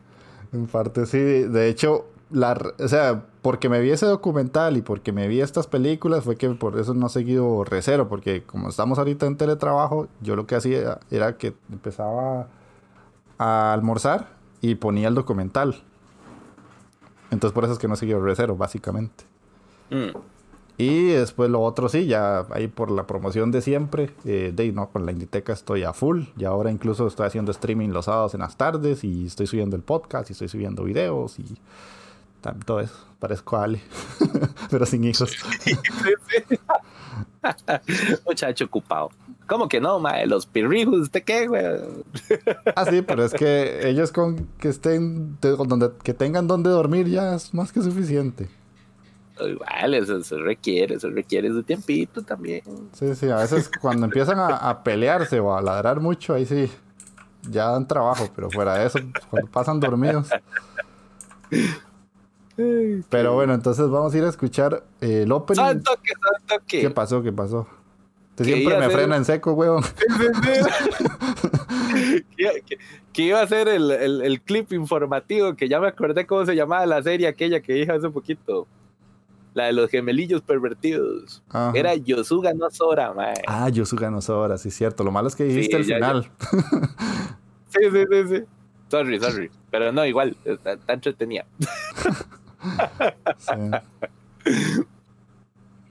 en parte sí. De hecho, la, o sea, porque me vi ese documental y porque me vi estas películas fue que por eso no he seguido recero, porque como estamos ahorita en teletrabajo, yo lo que hacía era que empezaba a almorzar y ponía el documental. Entonces por eso es que no seguido recero, básicamente. Mm. Y después lo otro sí, ya ahí por la promoción de siempre, eh, de no, con la Inditeca estoy a full. Y ahora incluso estoy haciendo streaming los sábados en las tardes y estoy subiendo el podcast y estoy subiendo videos y todo eso. Parezco a Ale, pero sin hijos. Muchacho ocupado. ¿Cómo que no, mae? Los pirrijos, ¿usted qué, güey? Ah, sí, pero es que ellos con que estén, de- donde, que tengan donde dormir ya es más que suficiente. Vale, eso, eso requiere, eso requiere su tiempito también. Sí, sí, a veces cuando empiezan a, a pelearse o a ladrar mucho, ahí sí, ya dan trabajo, pero fuera de eso, cuando pasan dormidos. Pero bueno, entonces vamos a ir a escuchar eh, el opening. Santo que, santo que. ¿Qué pasó? ¿Qué pasó? Usted siempre me ser- frena en seco, weón. que, que- que iba a ser el, el- el clip informativo, que ya me acordé cómo se llamaba la serie aquella que dije hace poquito. La de los gemelillos pervertidos. Ajá. Era Yosuga no Sora, mae. Ah, Yosuga no Sora, sí, cierto. Lo malo es que dijiste Sí, el ya, final. Sí, sí, sí, sí. Sorry, sorry. Pero no, igual, está, está entretenida. Sí.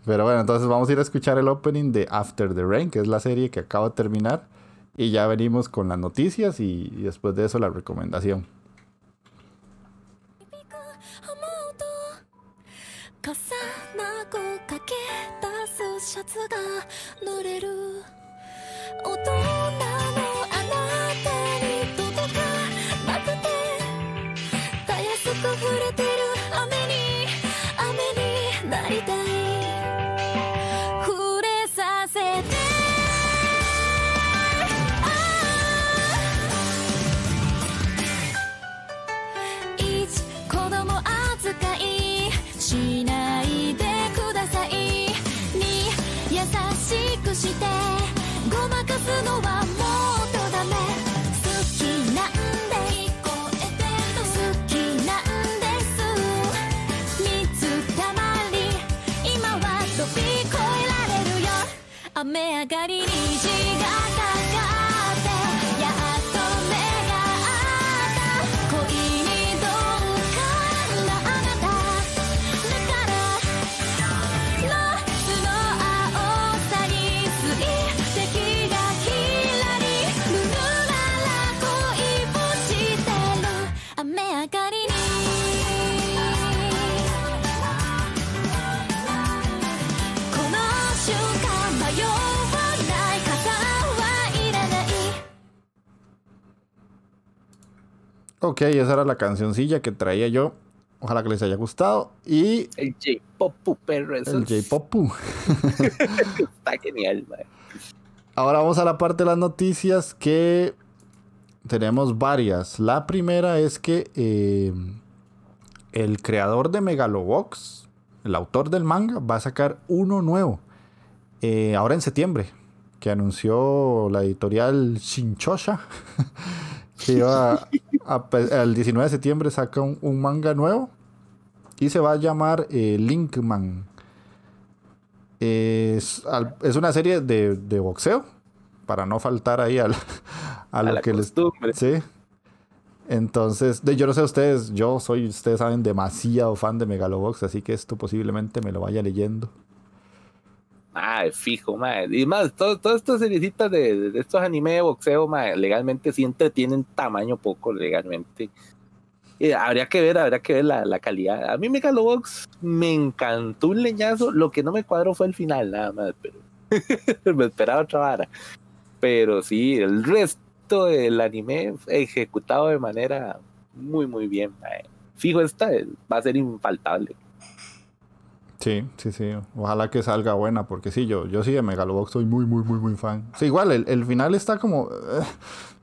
Pero bueno, entonces vamos a ir a escuchar el opening de After the Rain, que es la serie que acaba de terminar. Y ya venimos con las noticias y, y después de eso la recomendación. 思うと重なくかけ出すシャツが濡れる大 雨上がり虹 Ok, esa era la cancioncilla que traía yo. Ojalá que les haya gustado. Y El J-Pop, perro, eso el J-Pop. está genial, mae. Ahora vamos a la parte de las noticias que tenemos varias. La primera es que eh, el creador de Megalobox, el autor del manga, va a sacar uno nuevo. eh, ahora en septiembre. Que anunció la editorial Shinchosha. que iba a- a- el 19 de septiembre saca un, un manga nuevo. Y se va a llamar eh, Linkman. Es, al- es una serie de, de boxeo, para no faltar ahí al- a, A lo la que les... costumbre. Sí. Entonces, de, yo no sé ustedes, yo soy, ustedes saben, demasiado fan de Megalobox, así que esto posiblemente me lo vaya leyendo. Ah, fijo, mae. Y más, todo- todas estas seriecitas de, estos anime de boxeo, mae, legalmente sí entretienen tamaño poco, legalmente. Habría que ver, habría que ver la, la calidad. A mí Megalobox me encantó un leñazo. Lo que no me cuadró fue el final, nada más, pero me esperaba otra vara. Pero sí, el resto del anime ejecutado de manera muy, muy bien. Fijo, esta va a ser infaltable. Sí, sí, sí. Ojalá que salga buena, porque sí, yo, yo sí de Megalobox soy muy, muy, muy, muy fan. Sí, igual, el, el final está como... eh,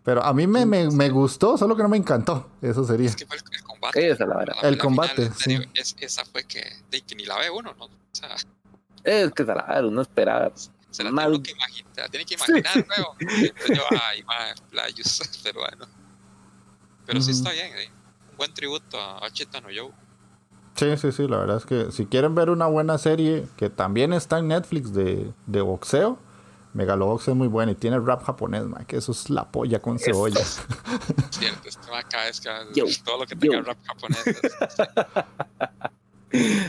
pero a mí me, me, me gustó, solo que no me encantó. Eso sería. Es que fue el, el combate. Esa es la. La- El la combate, final, en serio, sí. es- esa fue que, de que ni la ve uno, ¿no? O sea, Es que se la vara, uno esperaba. se la tiene que imaginar, se la tiene que imaginar, luego. Entonces yo, ay, madre, playos, pero bueno. Pero sí está bien, eh. Un buen tributo a Ochita no Joe. Sí, sí, sí, la verdad es que si quieren ver una buena serie que también está en Netflix de, de boxeo, Megalobox es muy buena y tiene rap japonés, man, que eso es la polla con cebolla. Cierto, este va cada vez que Yo, todo lo que tenga yo. rap japonés. es-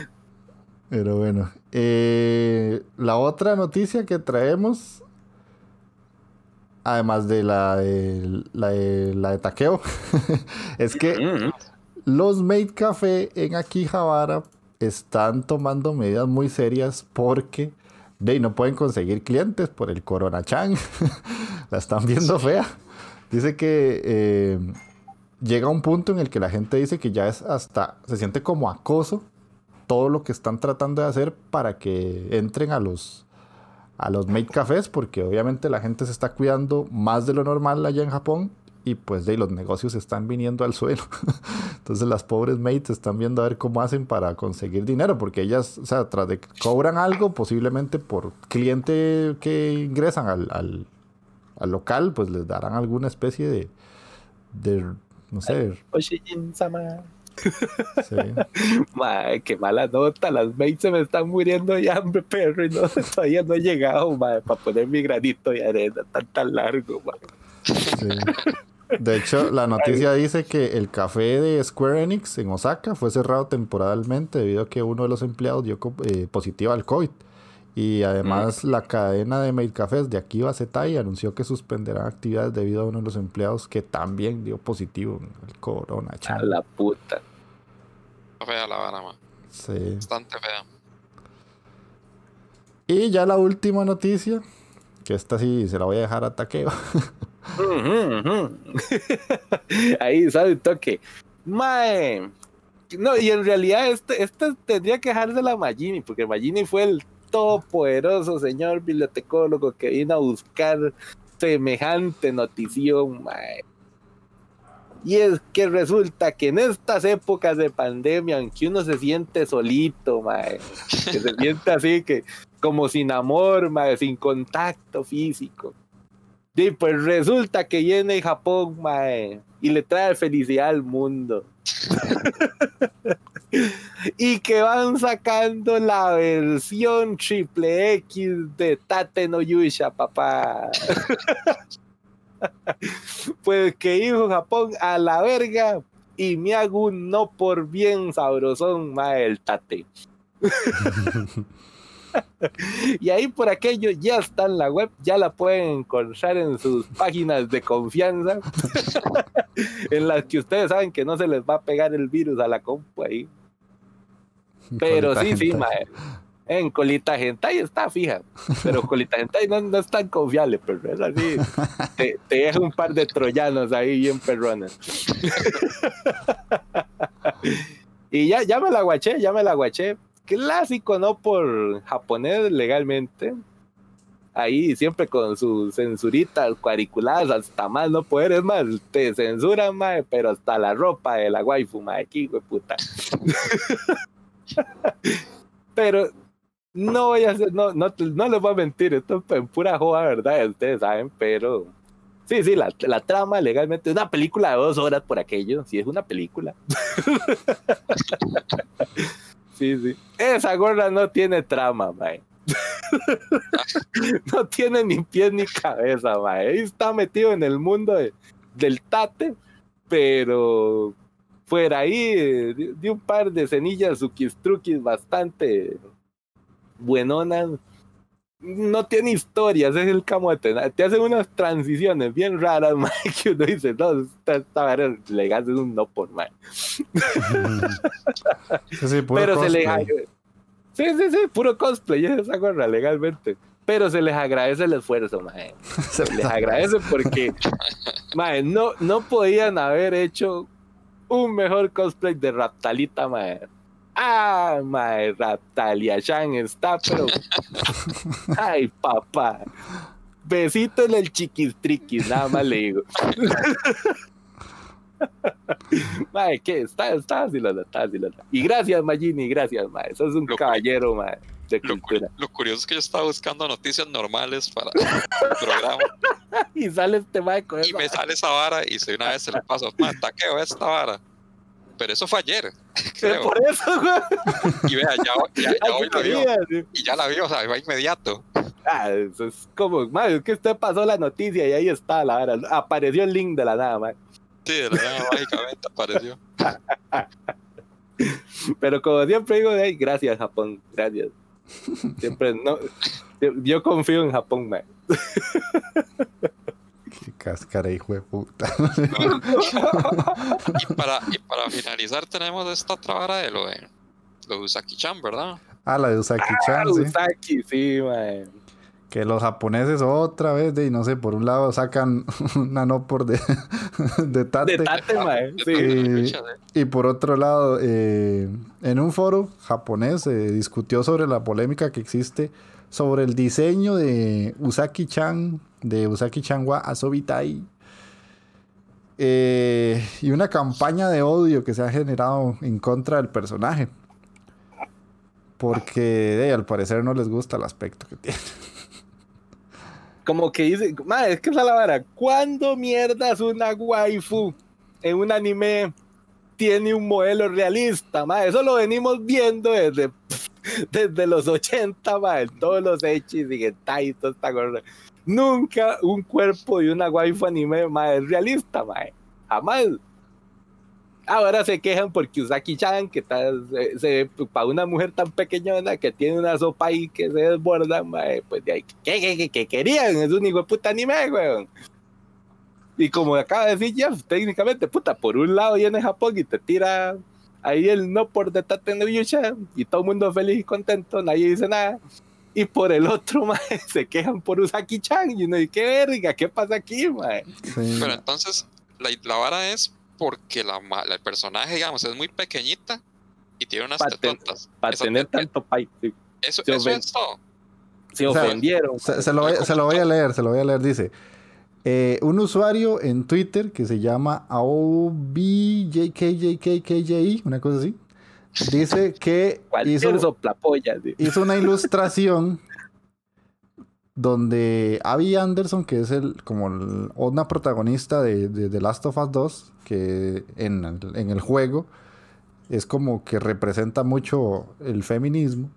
Pero bueno. Eh, la otra noticia que traemos, además de la de, la de, la de taqueo, es que Mm, los Made Café en Akihabara están tomando medidas muy serias porque de, no pueden conseguir clientes por el Corona Chan. la están viendo fea. Dice que eh, llega un punto en el que la gente dice que ya es hasta, se siente como acoso todo lo que están tratando de hacer para que entren a los a los maid cafés porque obviamente la gente se está cuidando más de lo normal allá en Japón y pues de los negocios están viniendo al suelo. Entonces las pobres maids están viendo a ver cómo hacen para conseguir dinero porque ellas, o sea, tras de cobran algo posiblemente por cliente que ingresan al, al, al local, pues les darán alguna especie de, de no sé, Oshijin-sama. sí. Mae, qué mala nota, las mates se me están muriendo de hambre, perro, y no, todavía no he llegado, mae, para poner mi granito de arena tan tan largo, mae. Sí. De hecho, la noticia dice que el café de Square Enix en Osaka fue cerrado temporalmente debido a que uno de los empleados dio eh, positivo al COVID. Y además la cadena de maid cafés de Akiba Setai anunció que suspenderán actividades debido a uno de los empleados que también dio positivo al corona. A la puta. Está fea la vara, man. Sí. Bastante fea. Y ya la última noticia, que esta sí se la voy a dejar a ujú. Ahí sale un toque. Mae. No, y en realidad este, este tendría que dejarse la Magini, porque Magini fue el todopoderoso señor bibliotecólogo que vino a buscar semejante notición, mae. Y es que resulta que en estas épocas de pandemia, aunque uno se siente solito, mae, que se siente así que como sin amor, mae, sin contacto físico. Y pues resulta que viene Japón, mae, y le trae felicidad al mundo. y que van sacando la versión triple X de Tate no Yusha, papá. pues que dijo Japón a la verga y me hago un no por bien sabrosón, mae, el Tate. Y ahí por aquello ya está en la web, ya la pueden encontrar en sus páginas de confianza, en las que ustedes saben que no se les va a pegar el virus a la compu ahí. Pero Colita sí, sí, mae. En Colita Hentai está fija, pero Colita Hentai no, no es tan confiable, pero es así. Te, te deja un par de troyanos ahí bien perrones. y ya, ya me la guaché, ya me la guaché. Clásico, ¿no? Por japonés legalmente. Ahí siempre con sus censuritas cuadriculadas hasta más no poder. Más, te censuran, mae, pero hasta la ropa de la waifu, mae, aquí, güey, puta. pero no voy a hacer, no, no, no les voy a mentir, esto es en pura joda, ¿verdad? Ustedes saben, pero sí, sí, la, la trama legalmente es una película de dos horas por aquello, sí, es una película. sí, sí. Esa gorra no tiene trama, mae. no tiene ni pies ni cabeza, mae. Está metido en el mundo de- del tate, pero fuera ahí eh, de, de un par de cenillas truquis bastante buenonas. No tiene historias, es el camote. Te hacen unas transiciones bien raras, mae, que uno dice, no, esta, esta vara legal es un no por mae. Sí, sí, puro Pero se les cosplay. Sí, sí, sí, puro cosplay, esa gorra legalmente. Pero se les agradece el esfuerzo, mae. Se Les agradece porque, mae, no, no podían haber hecho un mejor cosplay de Raptalita, mae. Ah, mae, Raptalia Shan está, pero. Ay, papá. Besito en el chiquistriquis, nada más le digo. Mae, ¿qué? Está, está vacilando, está vacilando. Y gracias, Magini, gracias, mae. Sos un Lo- caballero, mae, de Lo, cu- lo curioso es que yo estaba buscando noticias normales para el programa Y sale este mae con y esa- me sale esa vara y si una vez se le paso, man, taqueo esta vara. Pero eso fue ayer, Pero creo. por eso, güey. Y vea, ya, ya, ya Ay, hoy la vio. sí. Y ya la vio, o sea, va inmediato. Ah, eso es como, mae, es que usted pasó la noticia y ahí está la vara. Apareció el link de la nada, mae. Sí, de la nada mágicamente apareció. Pero como siempre digo, "Ey, gracias, Japón, gracias. Siempre, no. Yo, confío en Japón, mae. Qué cáscara, hijo de puta. Y para, y para finalizar tenemos esta otra vara de lo de, lo de Usaki-chan, ¿verdad? ah, la de Ah, Usaki-chan, sí. Usaki, sí, mae. Que los japoneses otra vez, de, no sé, por un lado sacan una no por de, de tate. De tate, mae. Yo Sí. de- Y por otro lado, eh, en un foro japonés se discutió sobre la polémica que existe sobre el diseño de Usaki-chan, de Usaki-chan wa Asobitai. Eh, y una campaña de odio que se ha generado en contra del personaje. Porque al parecer no les gusta el aspecto que tiene. Como que dice, madre, es que es la vara. ¿Cuándo mierdas una waifu en un anime tiene un modelo realista? Madre? Eso lo venimos viendo desde, desde los 80, madre. Todos los hechis y hentai y toda esta. Nunca un cuerpo de una waifu anime, madre, es realista, madre. Jamás. Ahora se quejan porque Usaki-chan, que está, se, se- para una mujer tan pequeñona que tiene una sopa ahí que se desborda, mae, pues de ahí, ¿qué, qué, qué- querían? Es un hijo de puta anime, weón. Y como acaba de decir Jeff, técnicamente, puta, por un lado viene Japón y te tira ahí el no por de Tate no Yusha, y todo el mundo feliz y contento, nadie dice nada. Y por el otro, mae, se quejan por Usaki-chan, y uno dice, ¿qué verga? ¿Qué pasa aquí, mae? Sí. Pero entonces, la, la vara es porque la, el personaje, digamos, es muy pequeñita y tiene unas Pa' ten- tetotas. Para Eso- tener tanto pay. sí. Eso, es todo. Se O sea, ofendieron. Se, se lo voy, se lo voy a leer, se lo voy a leer. Dice, eh, un usuario en Twitter que se llama AOBJKJKKJI, una cosa así, dice que hizo, soplapolla. hizo una ilustración donde Abby Anderson, que es el como el- una protagonista de, de The Last of Us 2, que en, el- en el juego es como que representa mucho el feminismo,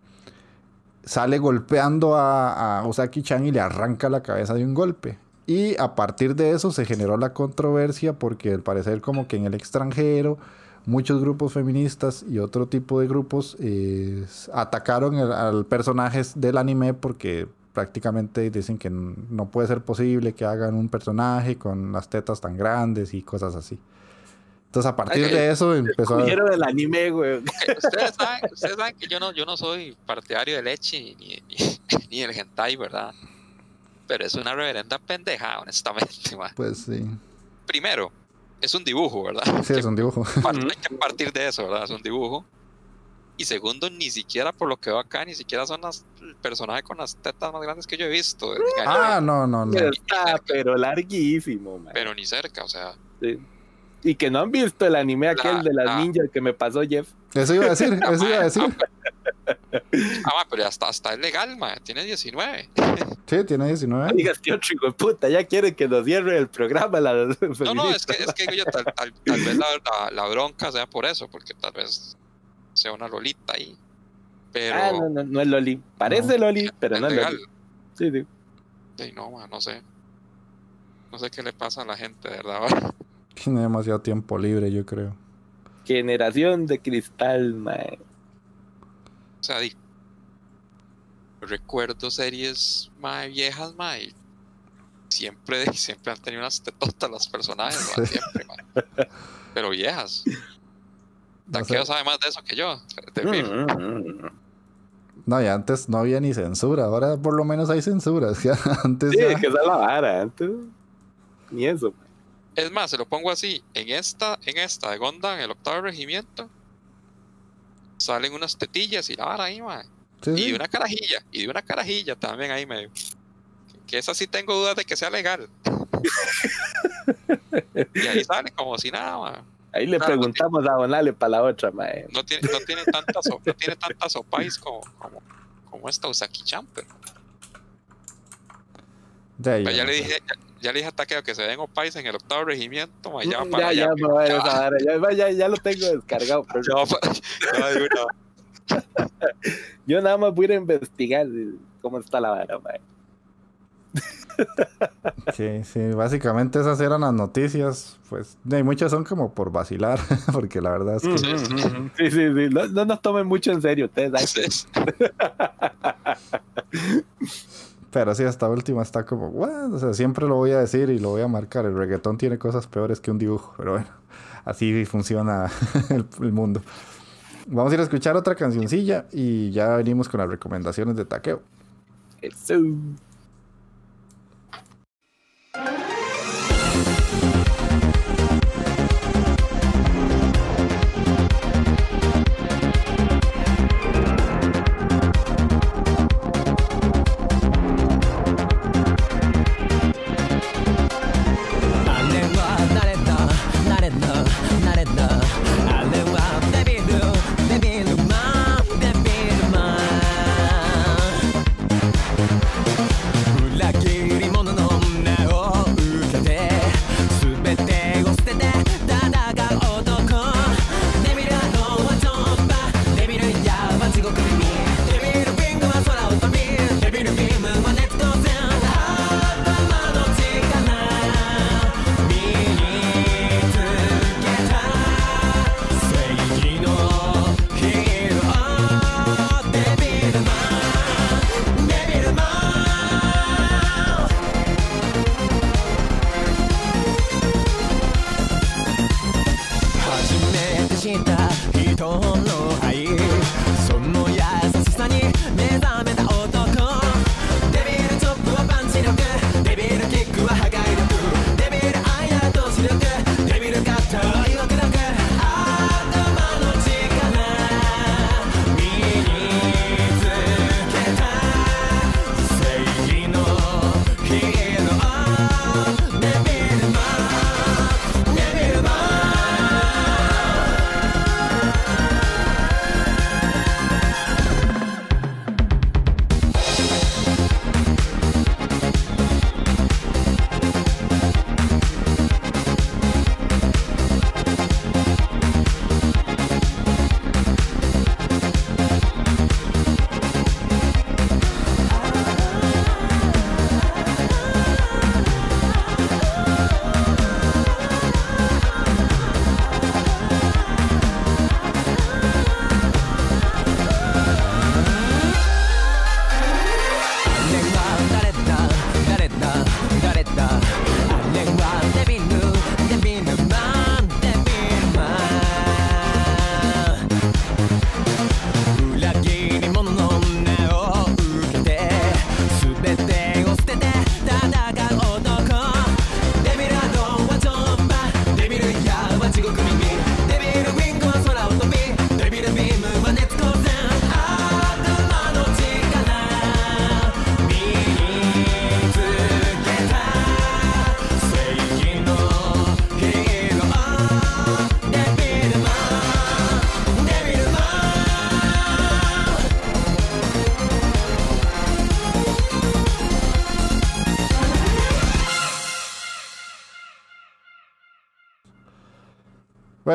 sale golpeando a, a Usaki-chan y le arranca la cabeza de un golpe. Y a partir de eso se generó la controversia porque al parecer como que en el extranjero muchos grupos feministas y otro tipo de grupos eh, atacaron el- al personaje del anime porque prácticamente dicen que no puede ser posible que hagan un personaje con las tetas tan grandes y cosas así. Entonces a partir de eso empezó a... Cogieron el anime, güey. Ustedes saben, ustedes saben que yo no, yo no soy partidario de leche ni, ni, ni el hentai, ¿verdad? Pero es una reverenda pendeja, honestamente, man. Pues sí, Primero, es un dibujo, ¿verdad? sí es un dibujo. Ujú. Hay que partir de eso, ¿verdad? Es un dibujo. Y segundo, ni siquiera por lo que veo acá, ni siquiera son las, el personaje con las tetas más grandes que yo he visto. anime, Ah, no, no, no. Está, pero larguísimo, man. Pero ni cerca, o sea. Sí. Y que no han visto el anime aquel La- de las la- ninjas que me pasó Jeff. Eso iba a decir, eso iba a decir. Ah, ma, pero ya está, está legal, ma. Tiene 19. Sí, tiene 19 No digas hijo de puta, ya quieren que nos cierre el programa. La, No, no, es que, es que yo tal, tal- tal vez la, la- la bronca sea por eso, porque tal vez sea una lolita ahí. Pero. Ah, no, no, no es Loli. Parece Loli, pero no es legal. Loli. Sí, sí. No, ma, no sé. No sé qué le pasa a la gente, de verdad. Tiene demasiado tiempo libre, yo creo. Generación de cristal, man. O sea, di- recuerdo series más viejas, ma, y siempre, siempre han tenido unas tetotas los personajes, ma, Sí. siempre, ma. Pero viejas. No Taqueo sé. sabe más de eso que yo. Mm, mm, mm. No, y antes no había ni censura. Ahora por lo menos hay censura. es que antes Sí, ya- es que esa es la vara. Antes, ni eso. Es más, se lo pongo así, en esta, en esta de Gondam, el octavo regimiento, salen unas tetillas y la vara ahí, ma. Sí, Y sí. de una carajilla, y de una carajilla también ahí medio. Que esa sí tengo dudas de que sea legal. y ahí sale como si nada. Ahí le preguntamos a Donale para la otra, man. No tiene, no tiene tantas so- no tiene tantas opais como, como, como esta Usaki-chan, pero Ya, ya, ya, no le dije, ya, ya le dije a que se den opais en el octavo regimiento, ma, ya, Mm, para ya, ya, allá, ya, esa vara, ya, ya, ya lo tengo descargado. pero una. yo nada más voy a ir a investigar eh, cómo está la vara. Sí, sí, básicamente esas eran las noticias. Pues y muchas son como por vacilar, porque la verdad es que. Ujú, ujú, ujú. Sí, sí, sí. No, no nos tomen mucho en serio ustedes. Pero sí, esta última está como, bueno, o sea, siempre lo voy a decir y lo voy a marcar. El reggaetón tiene cosas peores que un dibujo, pero bueno, así funciona el, el mundo. Vamos a ir a escuchar otra cancioncilla y ya venimos con las recomendaciones de taqueo. Eso.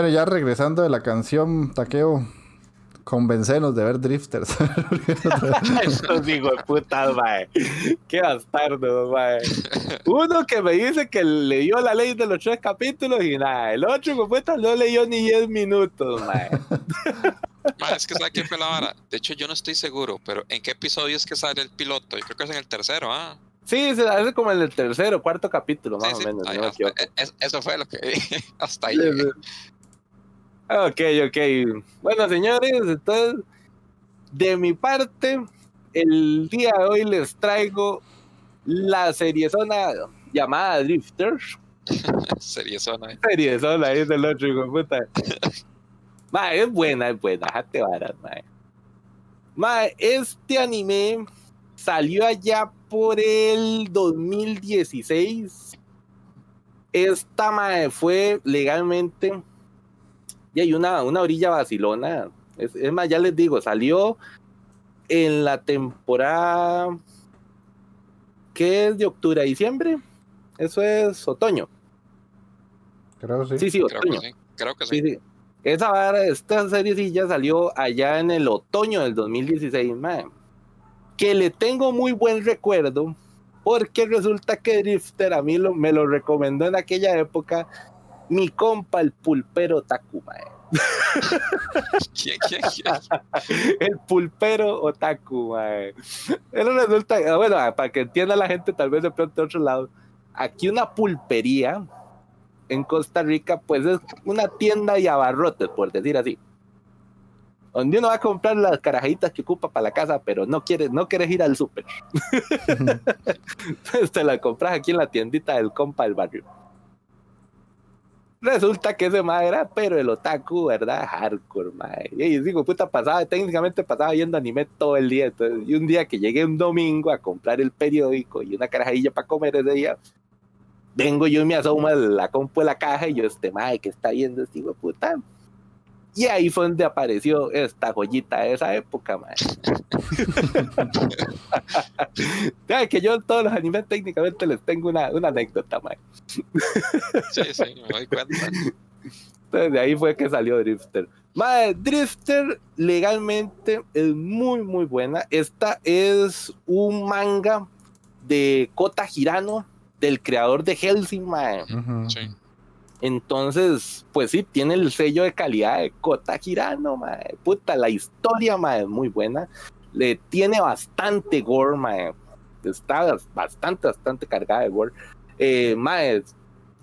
Bueno, ya regresando de la canción, taqueo, convencenos de ver Drifters. Estos de putas, mae. Qué bastardo, mae. Uno que me dice que leyó la ley de los tres capítulos y nada. El otro, puta, no leyó ni 10 minutos, mae. Ma, es que sabe qué fue la vara. De hecho, yo no estoy seguro, pero ¿en qué episodio es que sale el piloto? Yo creo que es en el tercero, ¿ah? Sí, se hace como en el tercero, cuarto capítulo, más Sí, o menos. no hasta- e- es- eso fue lo que dije. Hasta ahí. Sí, llegué. sí. Ok, ok. Bueno, señores, entonces, de mi parte, el día de hoy les traigo la seriezona llamada Drifters. Seriezona. eh. Seriezona, es el otro hijo de puta. Ma, es buena, es buena, jate varas, ma. Ma, este anime salió allá por el 2016. Esta mae fue legalmente. Y hay una, una orilla vacilona. Es, es más, ya les digo, salió en la temporada. ¿Qué es de octubre a diciembre? Eso es otoño. Creo sí. Sí, sí, Creo otoño. que sí. Creo que sí. Sí, sí. Esa vara, esta seriecilla salió allá en el otoño del 2016, mae. Que le tengo muy buen recuerdo Porque resulta que Drifter a mí lo- me lo recomendó en aquella época mi compa, el pulpero Taku, mae. ¿Quién, quién, quién? El pulpero otaku, mae. Pero resulta, ah, bueno, para que entienda la gente, tal vez de pronto de otro lado, aquí una pulpería en Costa Rica, pues es una tienda de abarrotes, por decir así. Donde uno va a comprar las carajitas que ocupa para la casa, pero no quieres, no quieres ir al súper. Entonces te la compras aquí en la tiendita del compa del barrio. Resulta que ese mae era, pero el otaku, ¿verdad? Hardcore, mae. Y digo, puta, pasaba, técnicamente pasaba viendo anime todo el día. Y un día que llegué un domingo a comprar el periódico y una carajilla para comer ese día, vengo yo y me asomo a la compu de la caja y yo, este mae, que está viendo este hijo puta? Y ahí fue donde apareció esta joyita de esa época. Ya, que yo en todos los animes técnicamente les tengo una, una anécdota, mae. Sí, sí, me doy cuenta. Entonces de ahí fue que salió Drifter. Madre, Drifter legalmente es muy, muy buena. Esta es un manga de Kota Hirano, del creador de Helsing. Ujú. Sí. Entonces, pues sí, tiene el sello de calidad de Kota Hirano, mae. Puta, la historia, mae, es muy buena. Le tiene bastante gore, mae. Está bastante, bastante cargada de gore. Eh, mae,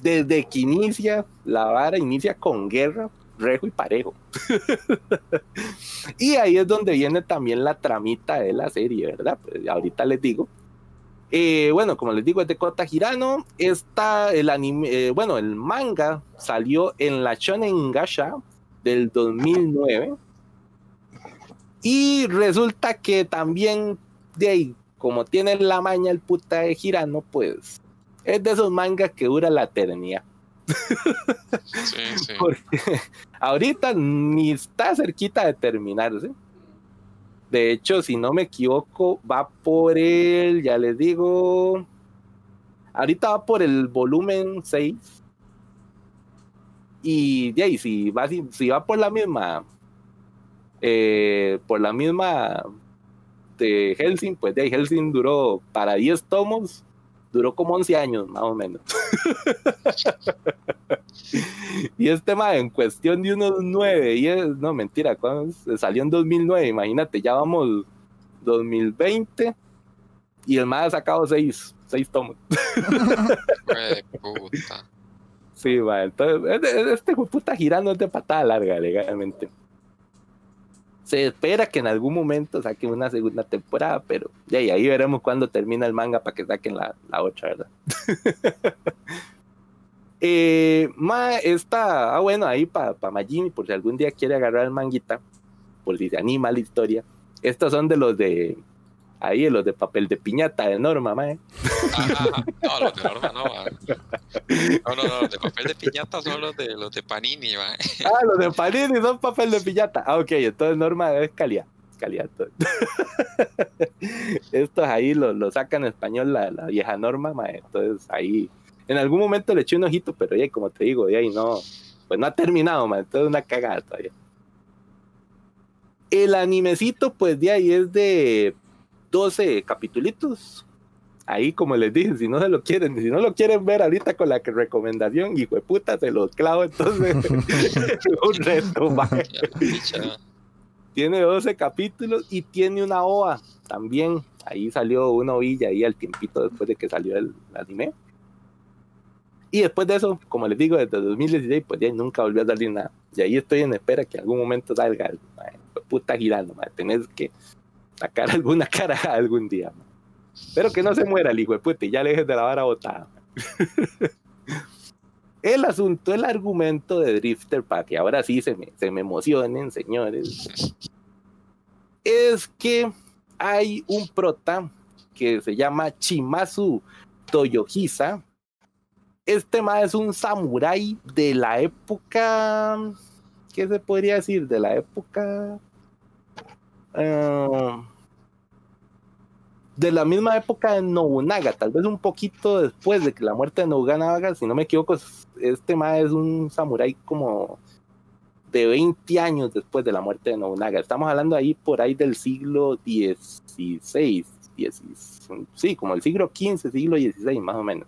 desde que inicia, la vara inicia con guerra, rejo y parejo. y ahí es donde viene también la tramita de la serie, ¿verdad? Pues ahorita les digo. Eh, bueno, como les digo, es de Kota Hirano. Está el anime, eh, bueno, el manga salió en la Shonen Gasha del 2009. Y resulta que también, de ahí, como tiene la maña el puta de Hirano, pues es de esos mangas que dura la eternidad. Sí, sí. Porque ahorita ni está cerquita de terminarse. De hecho, si no me equivoco, va por el, ya les digo, ahorita va por el volumen 6. Y de ahí, si va, si, va por la misma, eh, por la misma de Helsing, pues de ahí Helsing duró para 10 tomos, duró como 11 años, más o menos. Y este tema en cuestión de unos nueve, y es, no mentira, ¿cuándo es? salió en 2009, imagínate, ya vamos 2020 y el más ha sacado seis, seis tomos. Güey, puta. Sí, va, entonces, este puta girando es de patada larga, legalmente. Se espera que en algún momento saquen una segunda temporada, pero ya y ahí veremos cuándo termina el manga para que saquen la, la otra, ¿verdad? eh, ma, esta, ah, bueno, ahí para pa Majimi, por si algún día quiere agarrar el manguita, por si se anima la historia. Estos son de los de, ahí, los de papel de piñata de Norma, mae. Ah, no, los de Norma no, va. No, no, no, los de papel de piñata son los de los de Panini, va. Ah, los de Panini son papel de piñata. Ah, ok, entonces Norma es calidad. Calidad. entonces. Estos ahí lo, lo sacan en español la, la vieja Norma, mae. Entonces ahí, en algún momento le eché un ojito, pero ya, como te digo, de ahí no, pues no ha terminado, mae. Entonces una cagada todavía. El animecito, pues de ahí es de 12 capitulitos. Ahí, como les dije, si no se lo quieren, si no lo quieren ver ahorita con la recomendación, hijo de puta, se los clavo, entonces un reto. Tiene 12 capítulos y tiene una OVA también. Ahí salió una ovilla ahí al tiempito después de que salió el anime. Y después de eso, como les digo, desde 2016, pues ya nunca volvió a salir nada. Y ahí estoy en espera que algún momento salga de puta girando, mae. Tenés que sacar alguna cara algún día. Pero que no se muera el hijo de puta y ya le dejes de la vara botada. El asunto, el argumento de Drifter, para que ahora sí se me, se me emocionen, señores, es que hay un prota que se llama Chimazu Toyohisa. Este más es un samurái de la época. ¿Qué se podría decir? De la época. Ah, de la misma época de Nobunaga, tal vez un poquito después de que la muerte de Nobunaga, si no me equivoco, este más es un samurái como de 20 años después de la muerte de Nobunaga. Estamos hablando ahí por ahí del siglo XVI, XVI, sí, como el siglo XV, siglo XVI, más o menos.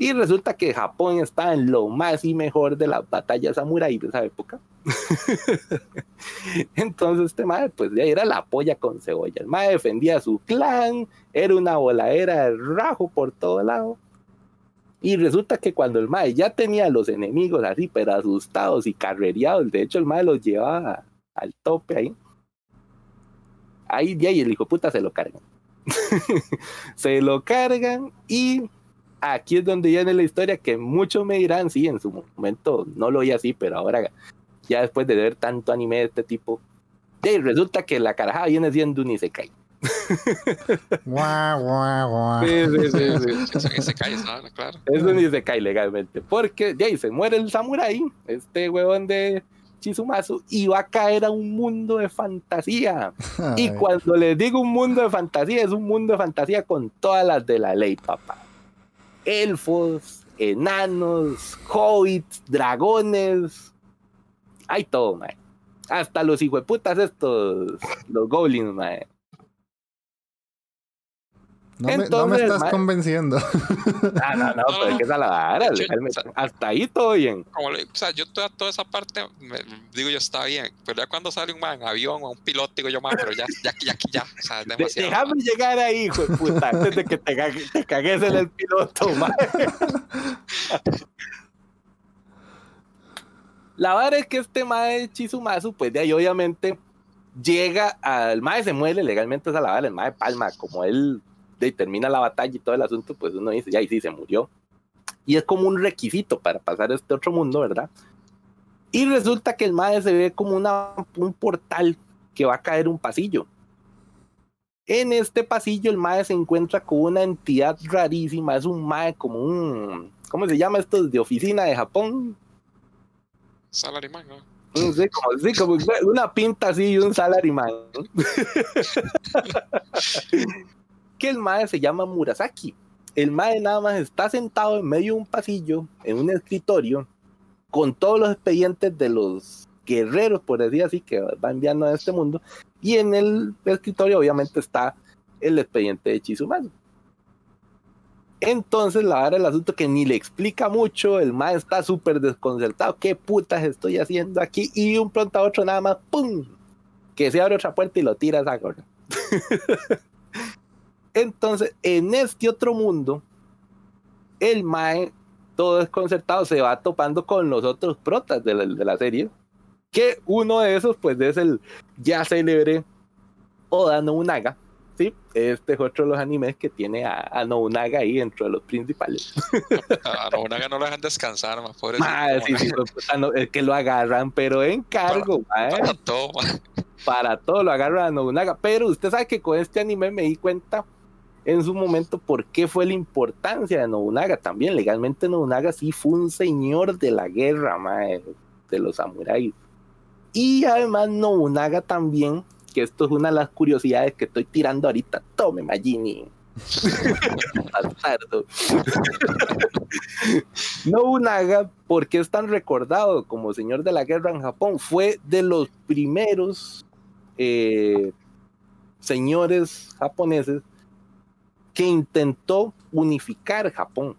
Y resulta que Japón está en lo más y mejor de las batallas samurái de esa época. Entonces este mae, pues ya era la polla con cebolla. El mae defendía a su clan, era una voladera de rajo por todo lado. Y resulta que cuando el mae ya tenía a los enemigos así, pero asustados y carrereados, de hecho el mae los llevaba al tope ahí. Ahí ya y el hijo puta se lo cargan. se lo cargan y aquí es donde viene la historia que muchos me dirán, sí, en su momento no lo oí así, pero ahora ya después de ver tanto anime de este tipo, y resulta que la carajada viene siendo un Isekai. Guau, guau, guau. Sí, sí, sí, sí. Eso que se cae, ¿sabes? Claro. Es un Isekai legalmente. Porque de ahí se muere el samurái, este huevón de Chizumasu, y va a caer a un mundo de fantasía. Y Ay, cuando les digo un mundo de fantasía, es un mundo de fantasía con todas las de la ley, papá. Elfos, enanos, hobbits, dragones. Hay todo, mae. Hasta los hijueputas estos, los goblins, mae. No, me, no me estás convenciendo. Ah, no, no, pero es que esa es la vara, Hasta ahí todo bien. Como le- o sea, yo toda, toda esa parte, me- digo yo, está bien. Pero ya cuando sale un man en avión o un piloto, digo yo, man, pero ya, ya, ya, ya, o sea, es De- demasiado. déjame llegar ahí, hijo de puta, antes de que te, cague- te cagues en el piloto, mae. La vara es que este mae Chizumasu, pues de ahí obviamente llega al mae se muere legalmente esa la vara, el mae palma, como él de, termina la batalla y todo el asunto, pues uno dice, ya, y sí, se murió. Y es como un requisito para pasar a este otro mundo, ¿verdad? Y resulta que el mae se ve como una, un portal que va a caer un pasillo. En este pasillo el mae se encuentra con una entidad rarísima, es un mae como un, ¿cómo se llama esto? De oficina de Japón, Salaryman, ¿no? sé, como, sí, como una pinta así y un salaryman. que el mae se llama Murasaki. El mae nada más está sentado en medio de un pasillo, en un escritorio, con todos los expedientes de los guerreros, por decir así, que va enviando a este mundo. Y en el escritorio obviamente está el expediente de Chizumasu. Entonces, la verdad, el asunto que ni le explica mucho, el mae está súper desconcertado. ¿Qué putas estoy haciendo aquí? Y un pronto a otro, nada más, ¡pum! Que se abre otra puerta y lo tira a gorra. Entonces, en este otro mundo, el mae, todo desconcertado, se va topando con los otros protas de la, de la serie. Que uno de esos, pues, es el ya célebre Oda Nobunaga. Sí, este es otro de los animes que tiene a, a Nobunaga ahí dentro de los principales. A Nobunaga no lo dejan descansar, más. Mae, sí, sí, puta, no, es que lo agarran, pero en cargo, Para todo, man. para todo lo agarran a Nobunaga. Pero usted sabe que con este anime me di cuenta en su momento por qué fue la importancia de Nobunaga. También legalmente Nobunaga sí fue un señor de la guerra, mae, de los samuráis. Y además Nobunaga también, que esto es una de las curiosidades que estoy tirando ahorita. Tome, Magini. Nobunaga, ¿por qué es tan recordado como señor de la guerra en Japón? Fue de los primeros eh, señores japoneses que intentó unificar Japón.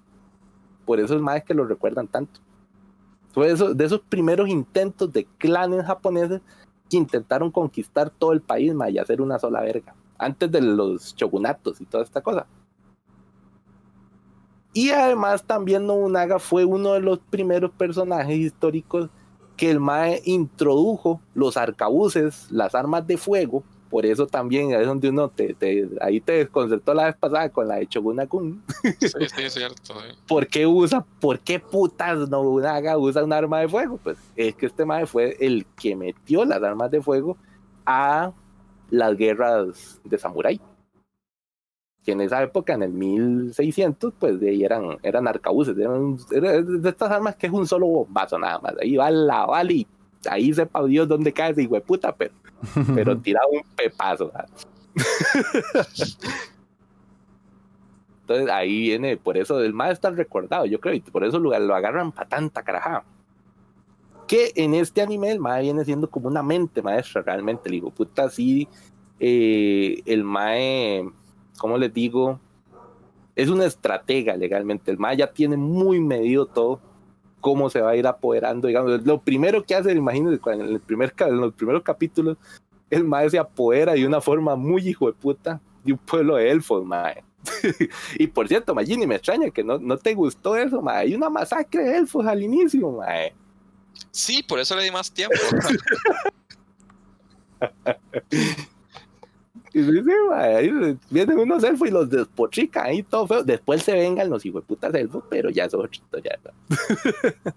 Por eso es más que lo recuerdan tanto. Fue de esos, primeros intentos de clanes japoneses que intentaron conquistar todo el país ma, y hacer una sola verga. Antes de los shogunatos y toda esta cosa. Y además también Nobunaga fue uno de los primeros personajes históricos que el Mae introdujo los arcabuces, las armas de fuego. Por eso también es donde uno te, te- ahí te desconcertó la vez pasada con la de Shogunakun. Sí, sí, es cierto. ¿Por qué usa, por qué putas Nobunaga usa un arma de fuego? Pues es que este Mae fue el que metió las armas de fuego a las guerras de samurái. Que en esa época, en el 1600, pues de ahí eran, eran arcabuces, eran, eran de estas armas que es un solo bombazo nada más. Ahí va la bala y ahí sepa Dios dónde cae ese puta, pero, pero tira un pepazo. Entonces ahí viene, por eso el más está recordado, yo creo, y por eso lo, lo agarran para tanta carajada. Que en este anime el mae viene siendo como una mente maestra realmente, hijo de puta sí eh, el Mae, ¿cómo les digo? Es una estratega legalmente. El Mae ya tiene muy medido todo cómo se va a ir apoderando, digamos. Lo primero que hace, imagínense, en, el primer, en los primeros capítulos, el Mae se apodera de una forma muy hijo de puta de un pueblo de elfos, Mae. y por cierto, Magini, me extraña que no, no te gustó eso, Mae. Hay una masacre de elfos al inicio, Mae. Sí, por eso le di más tiempo. Y ahí vienen unos elfos y los despochican ahí todo feo. Después se vengan los hijueputas elfos, pero ya es historia. ¿no?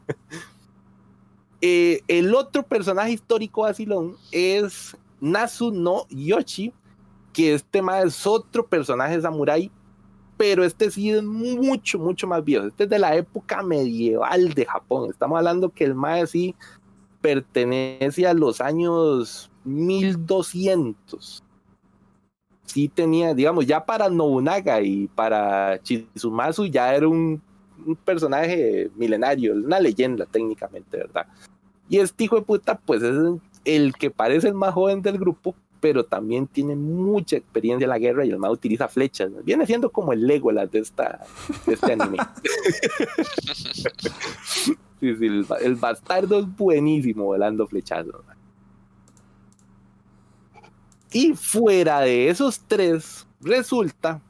Eh, el otro personaje histórico vacilón es Nasu no Yoshi, que este más es otro personaje samurái, pero este sí es mucho, mucho más viejo. Este es de la época medieval de Japón. Estamos hablando que el más sí pertenece a los años 1200 sí tenía, digamos, ya para Nobunaga y para Chizumasu ya era un, un personaje milenario, una leyenda técnicamente, ¿verdad? Y este hijo de puta, pues es el que parece el más joven del grupo, pero también tiene mucha experiencia en la guerra y el más utiliza flechas. ¿no? Viene siendo como el Legolas de, esta, de este anime. sí, sí, el, el bastardo es buenísimo volando flechazos. Y fuera de esos tres, resulta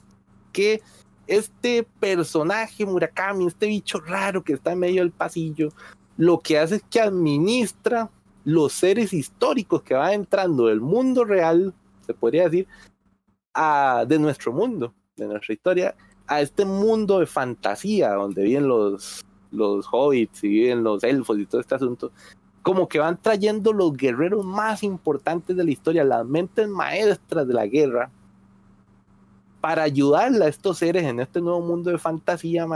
que este personaje Murakami, este bicho raro que está en medio del pasillo, lo que hace es que administra los seres históricos que van entrando del mundo real, se podría decir, a, de nuestro mundo, de nuestra historia, a este mundo de fantasía donde viven los, los hobbits y viven los elfos y todo este asunto como que van trayendo los guerreros más importantes de la historia, las mentes maestras de la guerra, para ayudarle a estos seres en este nuevo mundo de fantasía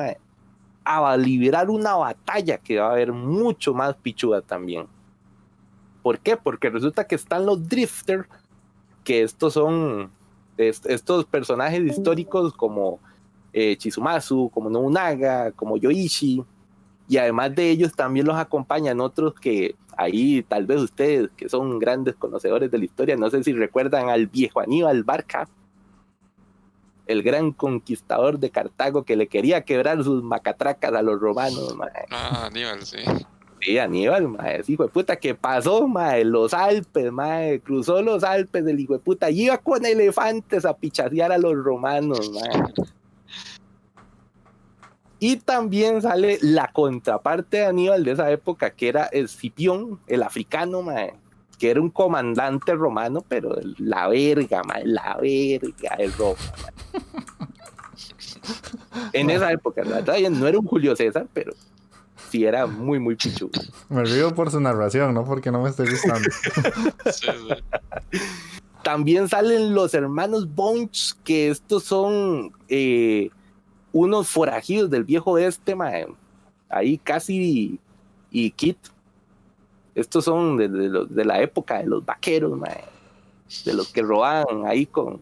a liberar una batalla que va a haber mucho más pichuda también. ¿Por qué? Porque resulta que están los Drifter, que estos son est- estos personajes históricos como eh, como Nobunaga, como Yoichi, y además de ellos también los acompañan otros que ahí tal vez ustedes que son grandes conocedores de la historia, no sé si recuerdan al viejo Aníbal Barca, el gran conquistador de Cartago que le quería quebrar sus macatracas a los romanos, mae. Ah, Aníbal, sí. Sí, Aníbal, mae, hijo de puta que pasó, mae, los Alpes, mae, cruzó los Alpes del hijo de puta, y iba con elefantes a pichasear a los romanos, mae. Y también sale la contraparte de Aníbal de esa época, que era Escipión, el africano, mae, que era un comandante romano, pero la verga, mae, la verga de Roma. mae. En esa época, verdad, no era un Julio César, pero sí era muy, muy pichudo. Me río por su narración, no porque no me esté gustando. Sí, sí. También salen los hermanos Bunch, que estos son eh, unos forajidos del viejo oeste, mae. Ahí casi y Kit. Estos son de, de los- de la época de los vaqueros, mae. De los que robaban ahí con,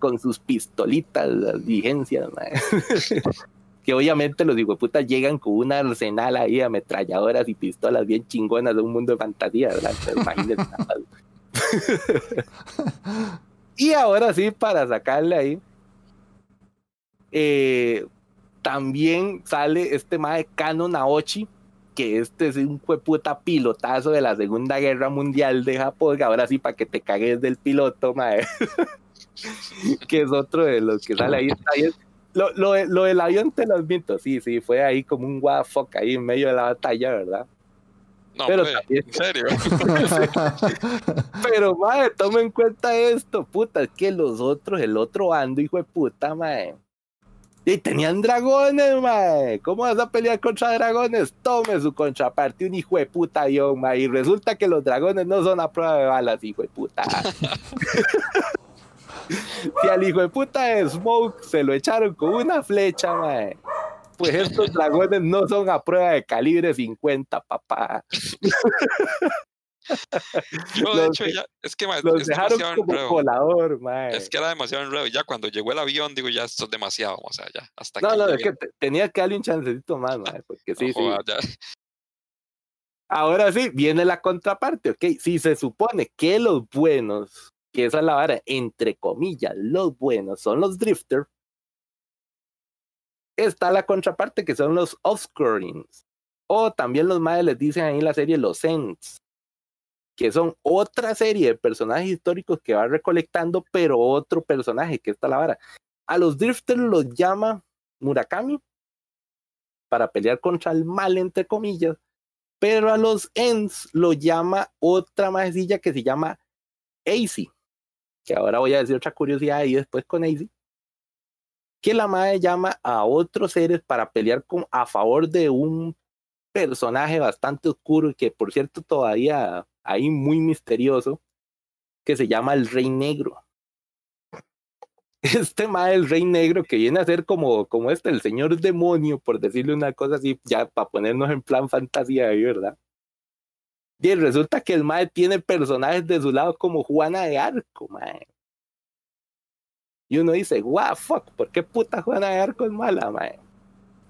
con sus pistolitas, las diligencias, mae. que obviamente los putas llegan con un arsenal ahí ametralladoras y pistolas bien chingonas de un mundo de fantasía, ¿verdad? Entonces, imagínense. Y ahora sí, para sacarle ahí, eh, también sale este mae Kano Naochi, que este es un puta pilotazo de la Segunda Guerra Mundial de Japón, ahora sí, para que te cagues del piloto, mae. que es otro de los que sale ahí. Lo, lo, de- lo del avión te lo admito, sí, sí, fue ahí como un what the fuck ahí en medio de la batalla, ¿verdad? No, Pero también- en serio. Pero, mae, toma en cuenta esto, puta, es que los otros, el otro bando, hijo de puta, mae. Y tenían dragones, mae. ¿Cómo vas a pelear contra dragones? Tome su contraparte, un hijo de puta avión, mae. Y resulta que los dragones no son a prueba de balas, hijo de puta. si al hijo de puta de Smoke se lo echaron con una flecha, mae. Pues estos dragones no son a prueba de calibre 50, papá. Yo, de Los hecho, ya, es que ma, Los es dejaron demasiado como colador, mae. Es que era demasiado enredo. Ya cuando llegó el avión, digo, ya esto es demasiado. O sea, ya. Hasta No, no, es que te- tenía que darle un chancecito más, mae, porque sí, No sí. Ahora sí, viene la contraparte, ¿ok? Si se supone que los buenos que esa es la vara, entre comillas, los buenos son los Drifter, está la contraparte que son los Offscurings. O también los madres les dicen ahí en la serie los Ents, que son otra serie de personajes históricos que va recolectando, pero otro personaje, que está la vara. A los Drifters los llama Murakami para pelear contra el mal, entre comillas, pero a los Ents lo llama otra majecilla que se llama AC, que ahora voy a decir otra curiosidad ahí después con AC, que la madre llama a otros seres para pelear con, a favor de un personaje bastante oscuro y que por cierto todavía ahí muy misterioso, que se llama el Rey Negro. Este mae, el Rey Negro, que viene a ser como, como este, el señor demonio, por decirle una cosa así, ya para ponernos en plan fantasía ahí, ¿verdad? Y resulta que el mae tiene personajes de su lado como Juana de Arco, mae. Y uno dice, wow, fuck, ¿por qué puta Juana de Arco es mala, mae?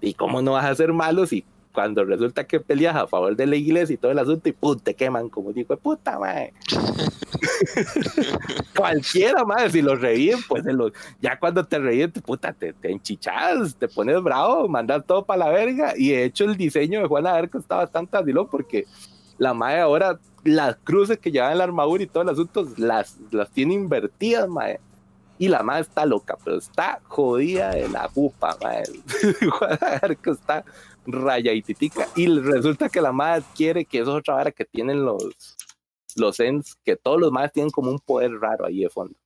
¿Y cómo no vas a ser malo si cuando resulta que peleas a favor de la iglesia y todo el asunto y pum, te queman como digo, puta, mae? Cualquiera, mae, si los reviven, pues se los- ya cuando te reviven, te- puta, te, te enchichas, te pones bravo, mandas todo para la verga. Y de hecho, el diseño de Juana Arco está bastante adilón porque la mae ahora, las cruces que llevan la armadura y todo el asunto, las, las tiene invertidas, mae. Y la madre está loca, pero está jodida de la pupa, madre. Juana de Arco está raya y titica. Y resulta que la madre quiere que eso es otra vara que tienen los, los Ents, que todos los madres tienen como un poder raro ahí de fondo.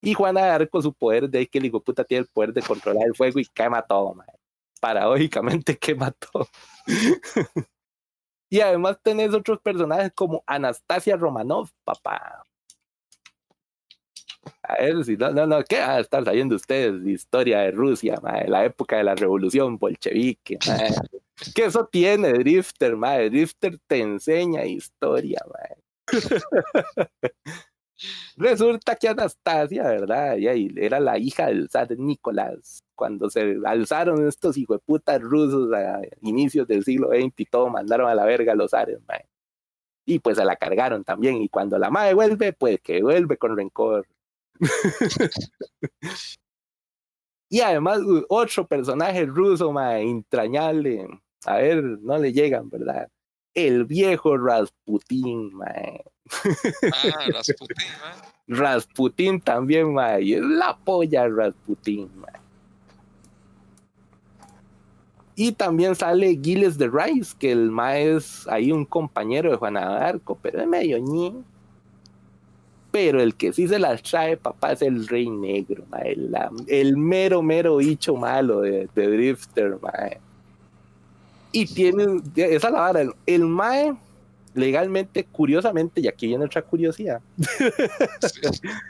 Y Juana de Arco, su poder de que el hijo puta tiene el poder de controlar el fuego y quema todo, madre. Paradójicamente quema todo. y además tenés otros personajes como Anastasia Romanov, papá. A ver, si no, no, no, ¿qué van a estar sabiendo ustedes de historia de Rusia, mae? la época de la revolución bolchevique? mae? Que eso tiene Drifter, mae. Drifter te enseña historia, mae. Resulta que Anastasia, ¿verdad? Y era la hija del zar Nicolás. Cuando se alzaron estos hijueputas rusos a inicios del siglo XX y todo mandaron a la verga a los zares, mae. Y pues se la cargaron también. Y cuando la madre vuelve, pues que vuelve con rencor. Y además, otro personaje ruso, mae, entrañable. A ver, no le llegan, ¿verdad? El viejo Rasputín, mae. Ah, Rasputin, mae. Rasputín también, mae. y Es la polla Rasputín, mae. Y también sale Gilles de Rice, que el mae es ahí un compañero de Juana de Arco, pero es medio ñi. Pero el que sí se las trae, papá, es el Rey Negro, la- el mero, mero bicho malo de, de Drifter. Y tiene, esa es la vara, el, el mae, legalmente, curiosamente, y aquí viene otra curiosidad,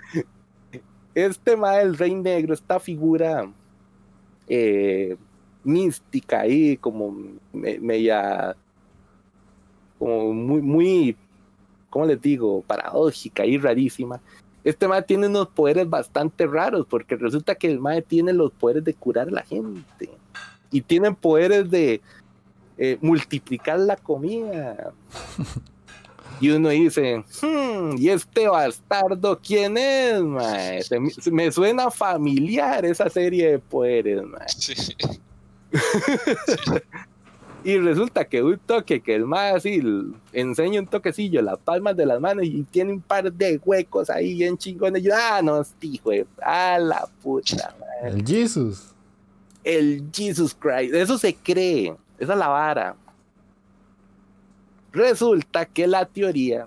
este mae, el Rey Negro, esta figura eh, mística ahí, como me- media, como muy, muy, ¿cómo les digo? Paradójica y rarísima. Este mae tiene unos poderes bastante raros, porque resulta que el mae tiene los poderes de curar a la gente. Y tiene poderes de eh, multiplicar la comida. Y uno dice, "Hmm, ¿y este bastardo quién es, mae? Se me, suena familiar esa serie de poderes, mae. Sí. Y resulta que un toque que el mae así enseña un toquecillo las palmas de las manos y tiene un par de huecos ahí bien chingones. Y yo, ah, no, este hijo a la puta, mae. El Jesus. el Jesus Christ. Eso se cree. Esa es la vara. Resulta que la teoría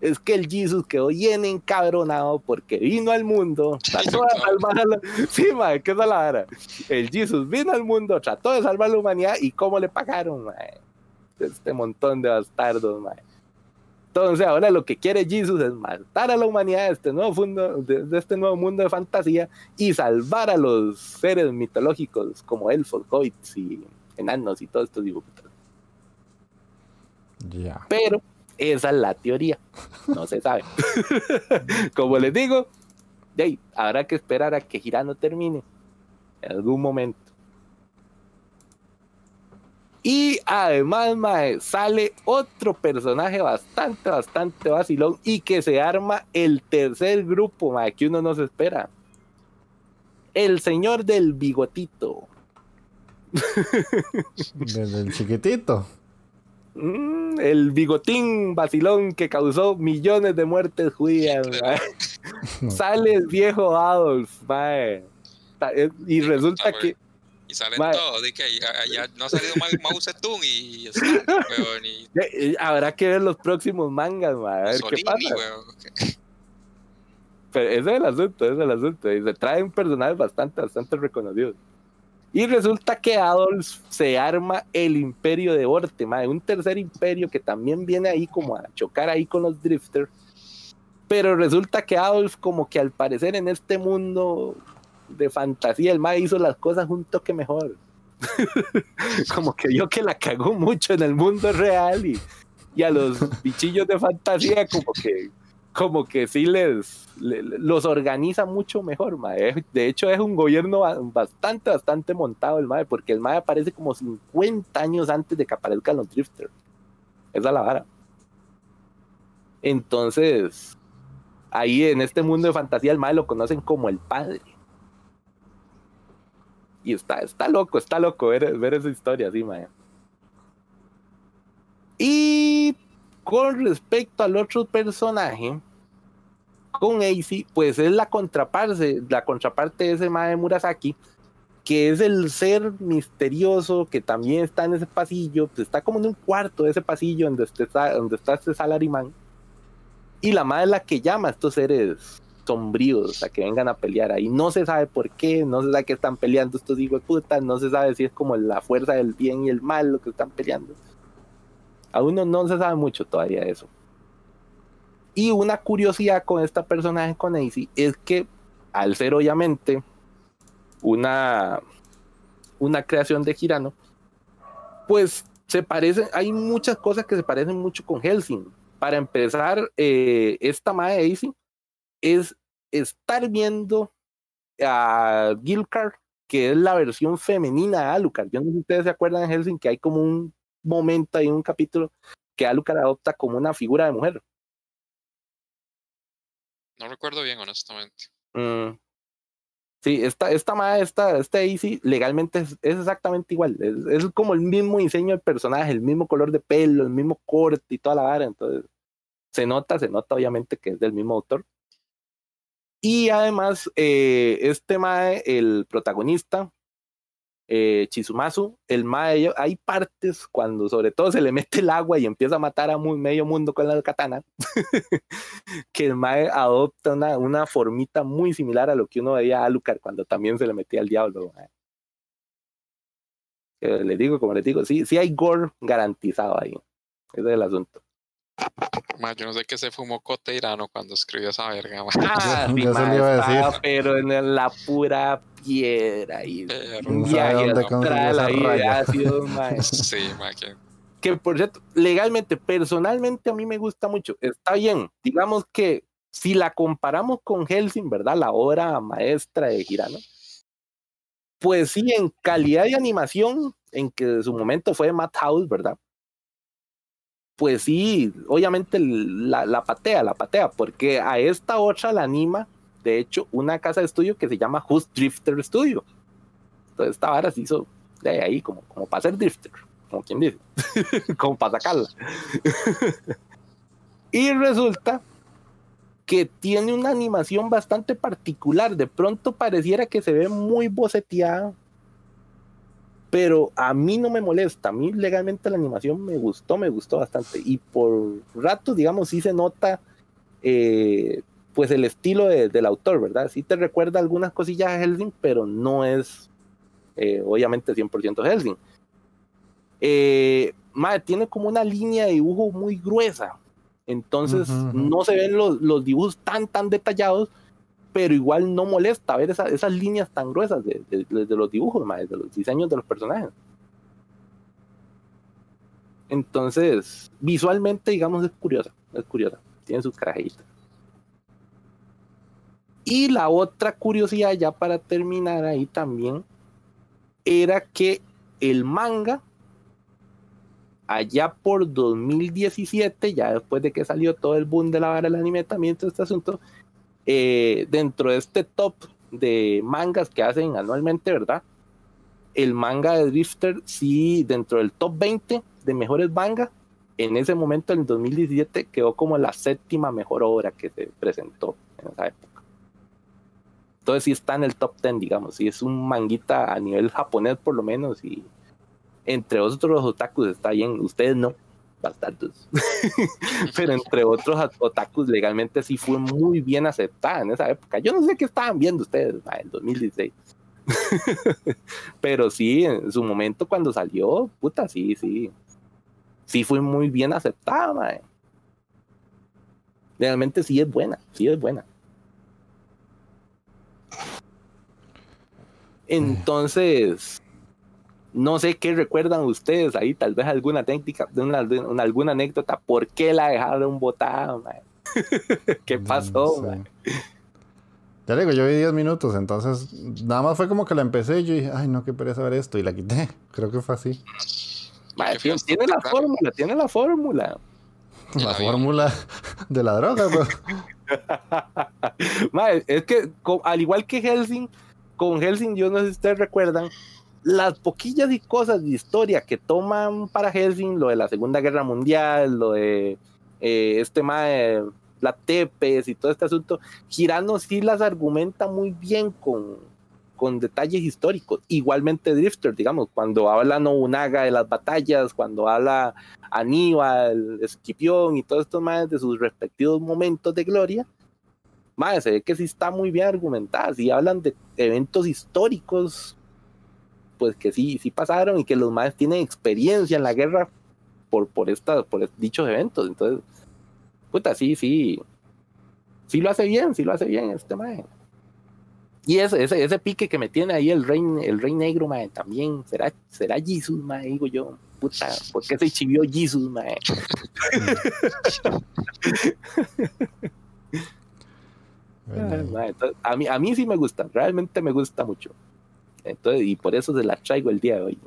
es que el Jesus quedó bien encabronado porque vino al mundo, trató de salvar a la... Sí, mae, que es la vara. El Jesus vino al mundo, trató de salvar a la humanidad y cómo le pagaron, mae. Este montón de bastardos, mae. Entonces ahora lo que quiere Jesus es matar a la humanidad de este nuevo, fundo, de, de este nuevo mundo de fantasía y salvar a los seres mitológicos como elfos, hobbits y enanos y todos estos dibujos. Ya. Pero esa es la teoría, no se sabe. como les digo, ahí, habrá que esperar a que Girano termine en algún momento. Y Además, mae, sale otro personaje bastante, bastante vacilón y que se arma el tercer grupo, mae, que uno no se espera. El señor del bigotito. Desde el chiquitito. Mm, el bigotín vacilón que causó millones de muertes judías. Sale el viejo Adolf, mae. Eh, Y resulta que Y salen Mae. todos, de que ya, ya no ha salido Mao, Zedong y Stalin, weón, y eh, eh, habrá que ver los próximos mangas, mae, a ver qué pasa. weón. Pero ese es el asunto, ese es el asunto. Y se traen personajes bastante, bastante reconocidos. Y resulta que Adolf se arma el imperio de Orte, mae, un tercer imperio que también viene ahí como a chocar ahí con los drifters. Pero resulta que Adolf como que al parecer en este mundo de fantasía, el mae hizo las cosas un toque mejor. como que vio que la cagó mucho en el mundo real y a los bichillos de fantasía como que como que sí les, le- los organiza mucho mejor, mae. De hecho, es un gobierno ba- bastante, bastante montado el mae, porque el mae aparece como 50 años antes de que aparezcan los drifters. Esa es la vara. Entonces, ahí en este mundo de fantasía, el mae lo conocen como el padre. Y está, está loco, está loco ver, ver esa historia así, mae. Y con respecto al otro personaje, con AC, pues es la contraparte, la contraparte de ese Mae Murasaki, que es el ser misterioso que también está en ese pasillo, pues está como en un cuarto de ese pasillo donde está, donde está este salarimán. Y la madre es la que llama a estos seres sombríos a que vengan a pelear ahí. No se sabe por qué, no se sabe qué están peleando estos hijos de puta, no se sabe si es como la fuerza del bien y el mal lo que están peleando. Aún no, no se sabe mucho todavía de eso. Y una curiosidad con esta personaje con AC es que al ser obviamente una, una creación de Girano, pues se parecen, hay muchas cosas que se parecen mucho con Helsing. Para empezar, eh, esta madre AC es estar viendo a Gilkar, que es la versión femenina de Alucard. Yo no sé si ustedes se acuerdan de Helsing que hay como un momento ahí, un capítulo que Alucard adopta como una figura de mujer. No recuerdo bien, honestamente. Mm. Sí, esta, esta madre, esta, esta Daisy, legalmente es, es exactamente igual. Es, es como el mismo diseño del personaje, el mismo color de pelo, el mismo corte y toda la vara. Entonces, se nota, se nota obviamente que es del mismo autor. Y además, eh, este mae, el protagonista, eh, Chizumasu, el mae, hay partes cuando sobre todo se le mete el agua y empieza a matar a mu- medio mundo con la katana, que el mae adopta una, formita muy similar a lo que uno veía a Alucard cuando también se le metía al diablo. Eh, le digo, como les digo, sí, sí hay gore garantizado ahí. Ese es el asunto. Yo no sé qué se fumó Coteirano cuando escribió esa verga. Ah, sí, yo iba a pero en la pura piedra y un viaje astral ahí de ácido, mae. sí, que que por cierto, legalmente, personalmente a mí me gusta mucho. Está bien, digamos que si la comparamos con Helsing, ¿verdad? La obra maestra de Girano, pues sí, en calidad de animación, en que en su momento fue Madhouse, ¿verdad? Pues sí, obviamente la, patea, la patea, porque a esta otra la anima, de hecho, una casa de estudio que se llama Who's Drifter Studio. Entonces esta vara se hizo de ahí como, como para ser drifter, como quien dice como para sacarla. y resulta que tiene una animación bastante particular. De pronto pareciera que se ve muy boceteada, pero a mí no me molesta. A mí legalmente la animación me gustó, me gustó bastante. Y por rato, digamos, sí se nota eh, pues el estilo de- del autor, ¿verdad? Sí te recuerda algunas cosillas a Helsing, pero no es eh, obviamente 100% Helsing. Eh, madre, tiene como una línea de dibujo muy gruesa. Entonces no se ven los, los dibujos tan, tan detallados, pero igual no molesta ver esa- esas líneas tan gruesas de, de- de- los dibujos, madre, de los diseños de los personajes. Entonces, visualmente, digamos, es curiosa, es curiosa, tiene sus carajitas. Y la otra curiosidad, ya para terminar ahí también, era que el manga allá por 2017, ya después de que salió todo el boom de la vara del anime también, todo este asunto, eh, dentro de este top de mangas que hacen anualmente, ¿verdad? El manga de Drifter, sí, dentro del top 20 de mejores mangas, en ese momento, en el 2017, quedó como la séptima mejor obra que se presentó en esa época. Entonces sí está en el top 10, digamos, sí es un manguita a nivel japonés por lo menos y entre otros otakus está bien, ustedes no, bastantes, pero entre otros otakus legalmente sí fue muy bien aceptada en esa época. Yo no sé qué estaban viendo ustedes en 2016. pero sí, en su momento cuando salió, puta, sí, sí. Sí fue muy bien aceptada, mae. Realmente sí es buena, sí es buena. Entonces, no sé qué recuerdan ustedes ahí, tal vez alguna técnica, una, alguna anécdota, ¿por qué la dejaron botada? mae? ¿Qué pasó? Mae? Ya le digo, yo vi 10 minutos, entonces nada más fue como que la empecé y yo dije, ay, no, qué pereza ver esto, y la quité. Creo que fue así. Tiene, tiene la fórmula, tiene la fórmula. La fórmula de la droga. Mae, es que al igual que Helsing, con Helsing, yo no sé si ustedes recuerdan, las poquillas y cosas de historia que toman para Helsing, lo de la Segunda Guerra Mundial, lo de eh, este mae, la Tepes y todo este asunto, Girano sí las argumenta muy bien con, con detalles históricos. Igualmente Drifter, digamos, cuando habla Nobunaga de las batallas, cuando habla Aníbal, Esquipión y todos estos maes de sus respectivos momentos de gloria, Mae, se ve que sí está muy bien argumentada. Si hablan de eventos históricos, pues que sí, sí pasaron y que los más tienen experiencia en la guerra por, por, esta, por dichos eventos. Entonces, puta, sí, sí. Sí lo hace bien, sí lo hace bien este mae. Y ese, ese, ese pique que me tiene ahí el rey, el rey negro, mae, también. ¿Será, será Jesus, mae? Digo yo. Puta, ¿por qué se chivió Jesus, mae? Bueno, entonces, a, mí, a mí sí me gusta, realmente me gusta mucho. Entonces, y por eso se las traigo el día de hoy.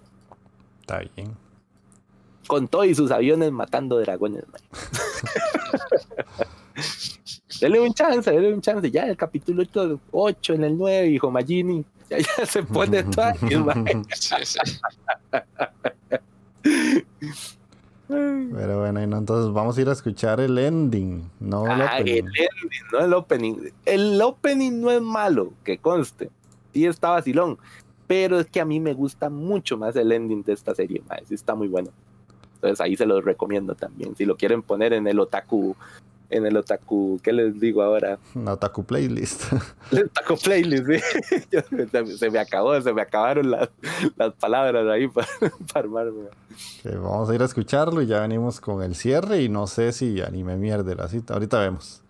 está bien. Con todo y sus aviones matando dragones. man. dele un chance, dele un chance. Ya el capítulo 8 en el 9, hijo Magini. Ya, ya se pone todo. man. Sí, sí. Pero bueno, y no, entonces vamos a ir a escuchar el ending, no el Ah, el opening. ending, no el opening. El opening no es malo, que conste. Sí está vacilón. Pero es que a mí me gusta mucho más el ending de esta serie. Sí está muy bueno. Entonces ahí se los recomiendo también. Si lo quieren poner en el otaku, en el otaku, ¿qué les digo ahora? Una Otaku Playlist. El otaku playlist, ¿sí? Yo- se, me acabó, se me acabaron las, las palabras ahí para, para armarme. Vamos a ir a escucharlo y ya venimos con el cierre y no sé si anime mierda la cita. Ahorita vemos.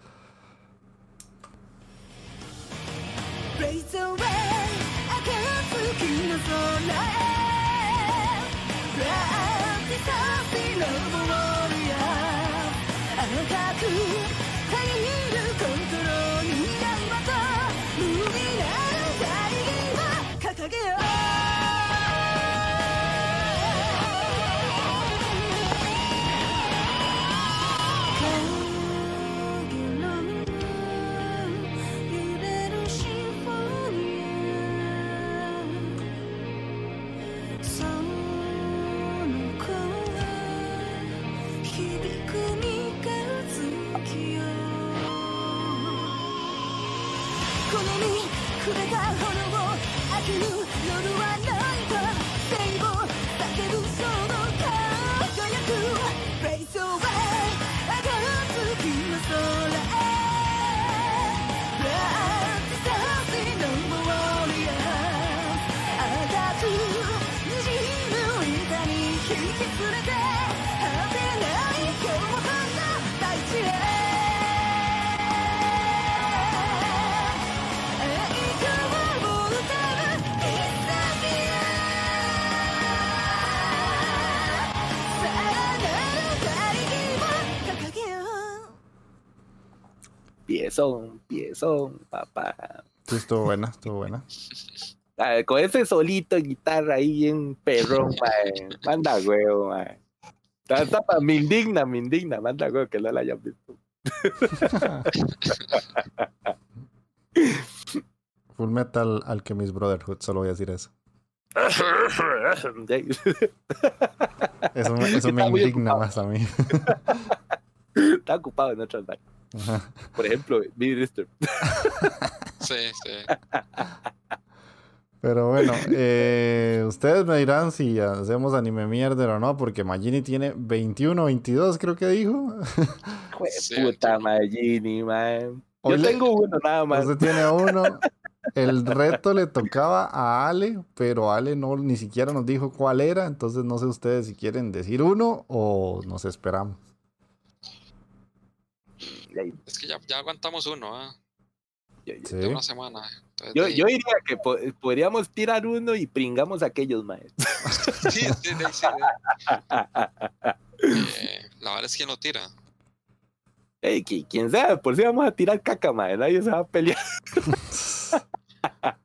Piezón, piezón, papá. Sí, estuvo buena, estuvo buena. Ah, con ese solito de guitarra ahí en perrón, mae. Manda huevo, mae. Ta- ta- ta- Me indigna, me indigna. Manda güey, que no la hayan visto. Full Metal Alchemist Brotherhood, solo voy a decir eso. Eso, me- eso me indigna ocupado. más a mí. Está ocupado en otras vainas. Ajá. Por ejemplo, Billy. Sí, sí. Pero bueno, eh, ustedes me dirán si hacemos anime mierder o no, porque Magini tiene 21, 22, creo que dijo. Sí, puta. Magini, man. Yo le- tengo uno nada más. Usted tiene uno. El reto le tocaba a Ale, pero Ale no ni siquiera nos dijo cuál era, entonces no sé ustedes si quieren decir uno o nos esperamos. Ahí, Es que ya, ya aguantamos uno, ¿ah? yo- yo- Sí. De una semana. Entonces, Yo, de- yo diría que po- podríamos tirar uno y pringamos a aquellos, man. Sí, sí, sí, sí, Eh, la verdad es que no tira. Ey, qui- quien sea, por si vamos a tirar caca, man. Nadie se va a pelear.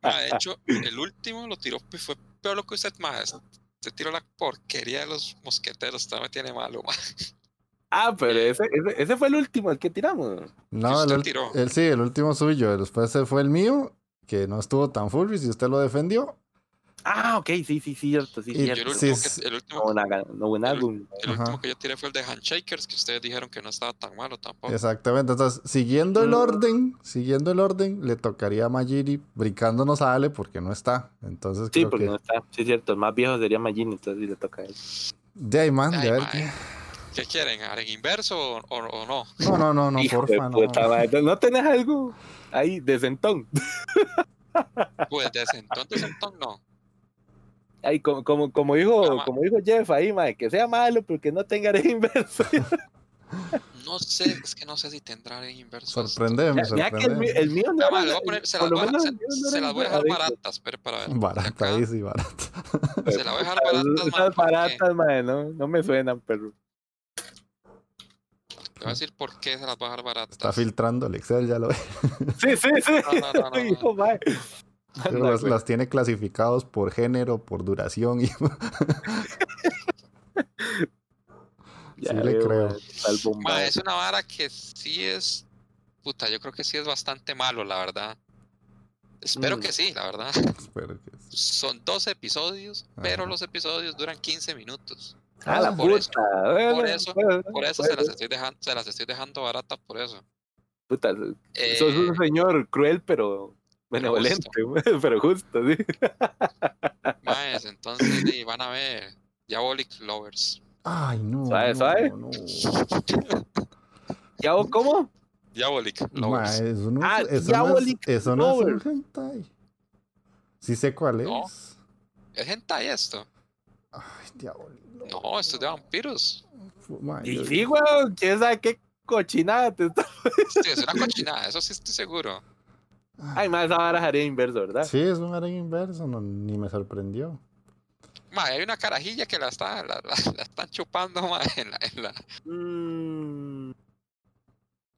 Ah, de hecho, el último lo tiró, pues, fue peor lo que usted más. Se tiró la porquería de los mosqueteros, me tiene malo, ma. Ah, pero ese, ese, ese fue el último, el que tiramos. No, el, tiró. el- sí, el último suyo. Después ese fue el mío, que no estuvo tan full, y si usted lo defendió. Ah, ok, sí, sí, cierto, sí, Y- Yo el cierto. último, sí, que, el último, No, no, buen álbum. el último que yo tiré fue el de Handshakers, que ustedes dijeron que no estaba tan malo tampoco. Exactamente. Entonces, siguiendo el Mm. orden, siguiendo el orden, le tocaría a Magiri brincándonos a Ale porque no está. Entonces Sí, creo porque que. no está. Sí, cierto, el más viejo sería Magini, entonces sí le toca a él. De ahí, man, de a ver qué- ¿Qué quieren? ¿En inverso o, o- o no? No, no, no, no, Hijo porfa, no. madre. ¿No tenés algo ahí de sentón? Pues de sentón, de sentón no. Ahí, como, como, como, dijo, Ah, como dijo Jeff ahí, madre, que sea malo, pero que no tenga de inverso. No sé, es que no sé si tendrá en inverso. Sorprendeme, Ya, ya que el, mío- sorprendeme. el mío no era- poner- se las voy se- el mío no se las voy a dejar baratas, espere para ver. Barata, ahí sí, barata. Se la voy a dejar baratas, madre, no, no me suenan, pero. Voy a decir por qué se las voy a dejar baratas. Está filtrando el Excel, ya lo ve. Sí, sí, sí. No, no, no, no, Hijo, madre. Pero Anda, las, tiene clasificados por género, por duración y Ya sí le veo, creo. Ma, es una vara que sí es. Puta, yo creo que sí es bastante malo, la verdad. Espero Mm. que sí, la verdad. Espero que sí. Son 12 episodios, pero los episodios duran 15 minutos. A la por eso- puta. bueno, por eso- Por eso se las estoy dejando, se las estoy dejando baratas por eso. Puta, Eh, sos un señor cruel, pero benevolente, pero justo, sí. maes, entonces sí, van a ver Diabolic Lovers. Ay, no. Suave, no, suave. no. ¿Ya vos cómo? Diabolic Ma, Lovers. eso no, Ah, eso no es, Diabolic eso no es un hentai. Sí sé cuál es. No. ¿Es hentai esto? Ay, diablo. No, esto es de vampiros. Y sí, weón, quién sabe qué cochinada te está. Sí, es una cochinada, eso sí estoy seguro. Ay, más vara haría inverso, ¿verdad? Sí, es un área inverso, no, ni me sorprendió. Ma, hay una carajilla que la, está, la, la- la están chupando ma, en la, en la... Mm,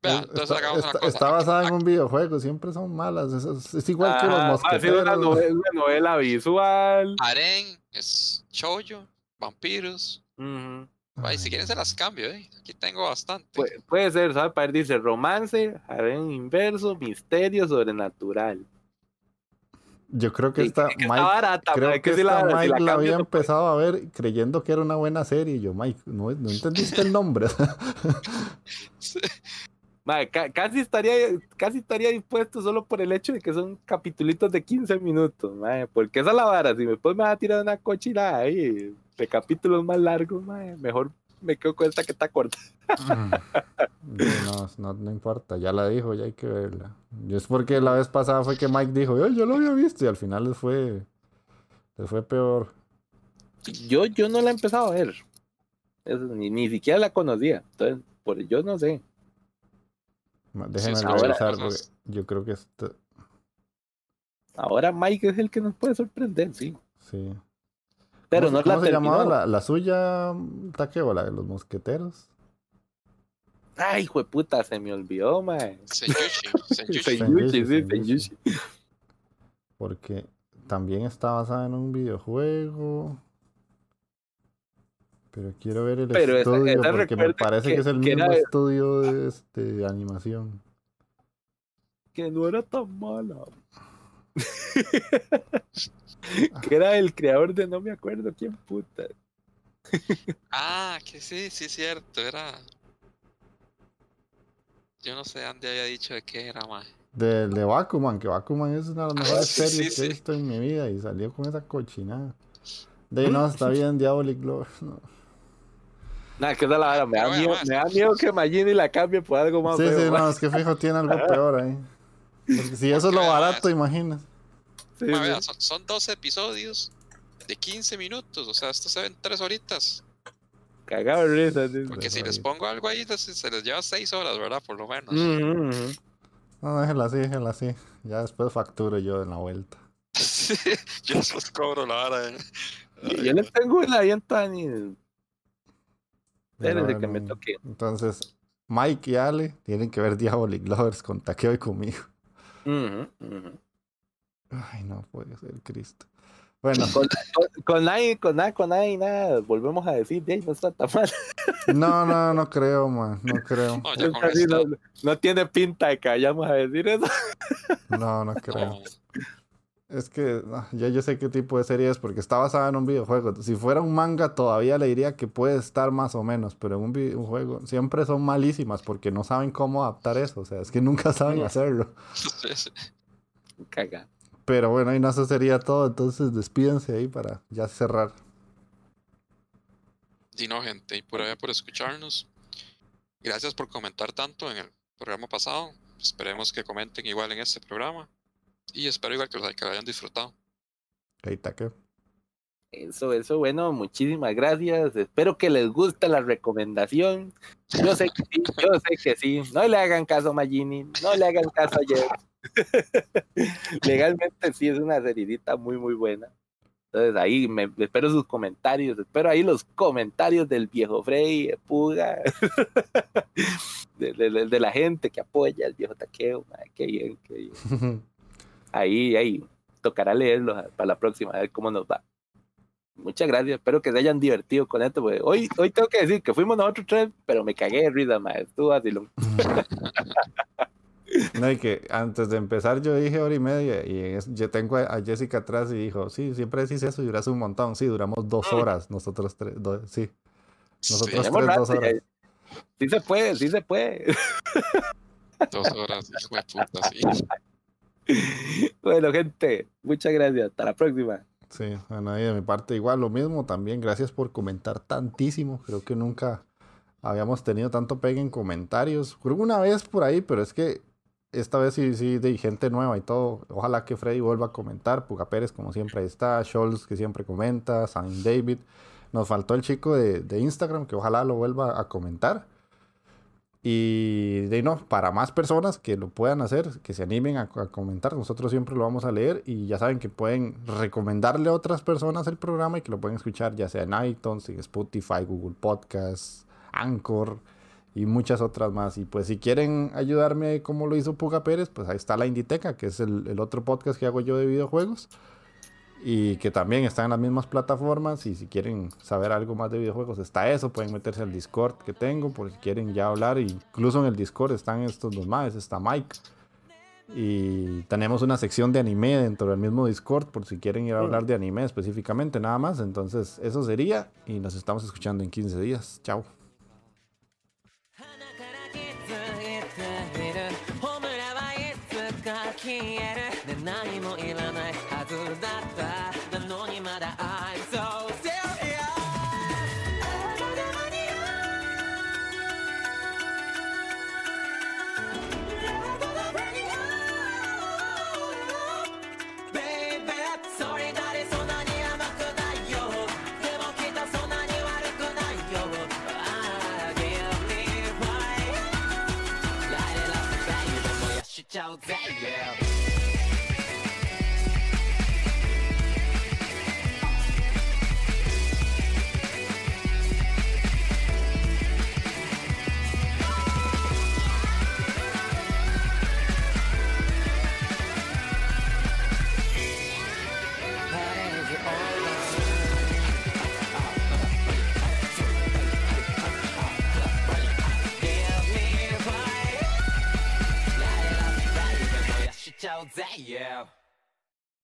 Vea, Es- entonces está, hagamos una está- cosa. está basada en un videojuego, siempre son malas. Es, es- es igual que los ah, ah, sí, una mosqueteros. novela, una novela visual. Harén es chollo, vampiros. Ujú. Ay, si quieren se las cambio, eh. Aquí tengo bastante. Pu- puede ser, ¿sabes? Para él dice romance, harén inverso, misterio sobrenatural. Yo creo que Sí, esta que Mike, barata, creo que que si esta la- si Mike la había no puede. empezado a ver creyendo que era una buena serie. Y yo, Mike, no, no entendiste el nombre. Mae, ca- casi estaría casi estaría dispuesto solo por el hecho de que son capitulitos de 15 minutos, mae, porque esa es la vara, si después me va a tirar una cochinada ahí de capítulos más largos, mae, mejor me quedo con esta que está corta. Sí, no, no, no importa, ya la dijo, ya hay que verla. Y es porque la vez pasada fue que Mike dijo, yo, yo lo había visto y al final les fue, les fue peor. Yo yo no la he empezado a ver. Eso, ni, ni siquiera la conocía. Entonces, por yo no sé. Déjenme sí, revisar porque yo creo que esto, Ahora Mike es el que nos puede sorprender, sí. sí. Pero ¿Cómo no se- la ¿Cómo se llamaba la, la suya, Taqueo, la de los mosqueteros? Ay, hijo de puta, se me olvidó, mae. Senyushi, Senyushi. Senyushi, sí. Senyushi. Porque también está basada en un videojuego. Pero quiero ver el Pero esa- estudio esa porque me parece que, que- es el que mismo era- estudio de este, animación. Que no era tan mala. que era el creador de no me acuerdo quién puta. Ah, que sí, sí es cierto, era. Yo no sé, Andy había dicho de qué era, más. Del de Bakuman, que Bakuman es una de las mejores sí, series sí, que he sí. visto en mi vida y salió con esa cochinada. De ahí no, está bien, Diabolic Lovers. No. Nada, que es la vara. Me da, miedo, me da miedo que Magini la cambie por algo más Sí, sí, no, es que fijo tiene algo peor ahí. Porque si eso es lo barato, imaginas. Sí, Ma, sí. vea, son, son dos episodios de 15 minutos, o sea, esto se ven 3 horitas. Cagado de risa. sí. Porque si les ahí. pongo algo ahí, se les lleva 6 horas, ¿verdad? Por lo menos. Ujú, ujú. No, déjela así, déjela así. Ya después facturo yo en la vuelta. Yo después cobro la hora. eh. Yo les tengo una bien tan. Pero Espérense que me toque. Entonces, Mike y Ale tienen que ver Diabolic Lovers con Takeo y conmigo. Ay, no puede ser Cristo. Bueno, Con, con, con nadie, con nada, con nadie, nada. Volvemos a decir, "Ey, no está tan mal. no, no, no creo, man. No creo. No, no tiene pinta de que vayamos a decir eso. No, no creo. Es que ah, ya yo sé qué tipo de serie es porque está basada en un videojuego. Si fuera un manga todavía le diría que puede estar más o menos, pero en un videojuego siempre son malísimas porque no saben cómo adaptar eso. O sea, es que nunca saben hacerlo. Caga. Pero bueno, y no eso sería todo. Entonces despídense ahí para ya cerrar. Y no, gente, y por allá por escucharnos. Gracias por comentar tanto en el programa pasado. Esperemos que comenten igual en este programa. Y espero igual que lo, que lo hayan disfrutado. Ahí está que. Eso, eso, bueno, muchísimas gracias. Espero que les guste la recomendación. Yo sé que sí, yo sé que sí. No le hagan caso a Magini, no le hagan caso a Jeff. Legalmente sí es una seridita muy, muy buena. Entonces ahí me espero sus comentarios, espero ahí los comentarios del viejo Frey, de Puga, de, de- de- de la gente que apoya al viejo Taqueo. Ay, qué bien, qué bien. ahí, ahí, tocará leerlos para la próxima, a ver cómo nos va. Muchas gracias, espero que se hayan divertido con esto, porque hoy, hoy tengo que decir que fuimos nosotros tres, pero me cagué de risa, mae, estuvo así. lo- No, y que antes de empezar yo dije hora y media y es- yo tengo a a Jessica atrás y dijo, sí, siempre decís eso y duras un montón. Sí, duramos dos horas, nosotros tres, do- sí. Nosotros Sí, tres, dos rato, ya- horas. Sí se puede, sí se puede. dos horas, hijo de puta, sí. Bueno, gente, muchas gracias. Hasta la próxima. Sí, bueno, y de mi parte igual lo mismo también. Gracias por comentar tantísimo. Creo que nunca habíamos tenido tanto pegue en comentarios. Creo una vez por ahí, pero es que esta vez sí, sí, de gente nueva y todo. Ojalá que Freddy vuelva a comentar. Puga Pérez, como siempre, ahí está. Scholz, que siempre comenta. San David. Nos faltó el chico de Instagram, que ojalá lo vuelva a comentar. Y de no, para más personas que lo puedan hacer, que se animen a, a comentar, nosotros siempre lo vamos a leer y ya saben que pueden recomendarle a otras personas el programa y que lo pueden escuchar ya sea en iTunes, en Spotify, Google Podcasts, Anchor y muchas otras más. Y pues si quieren ayudarme como lo hizo Puga Pérez, pues ahí está la Inditeca, que es el, el otro podcast que hago yo de videojuegos y que también está en las mismas plataformas y si quieren saber algo más de videojuegos está eso, pueden meterse al Discord que tengo por si quieren ya hablar, incluso en el Discord están estos dos más, está Mike y tenemos una sección de anime dentro del mismo Discord por si quieren ir a hablar de anime específicamente nada más, entonces eso sería y nos estamos escuchando en 15 días, chao. 鼻から気づいているホムラはいつか消えるで何もいらないはずだった な That yeah.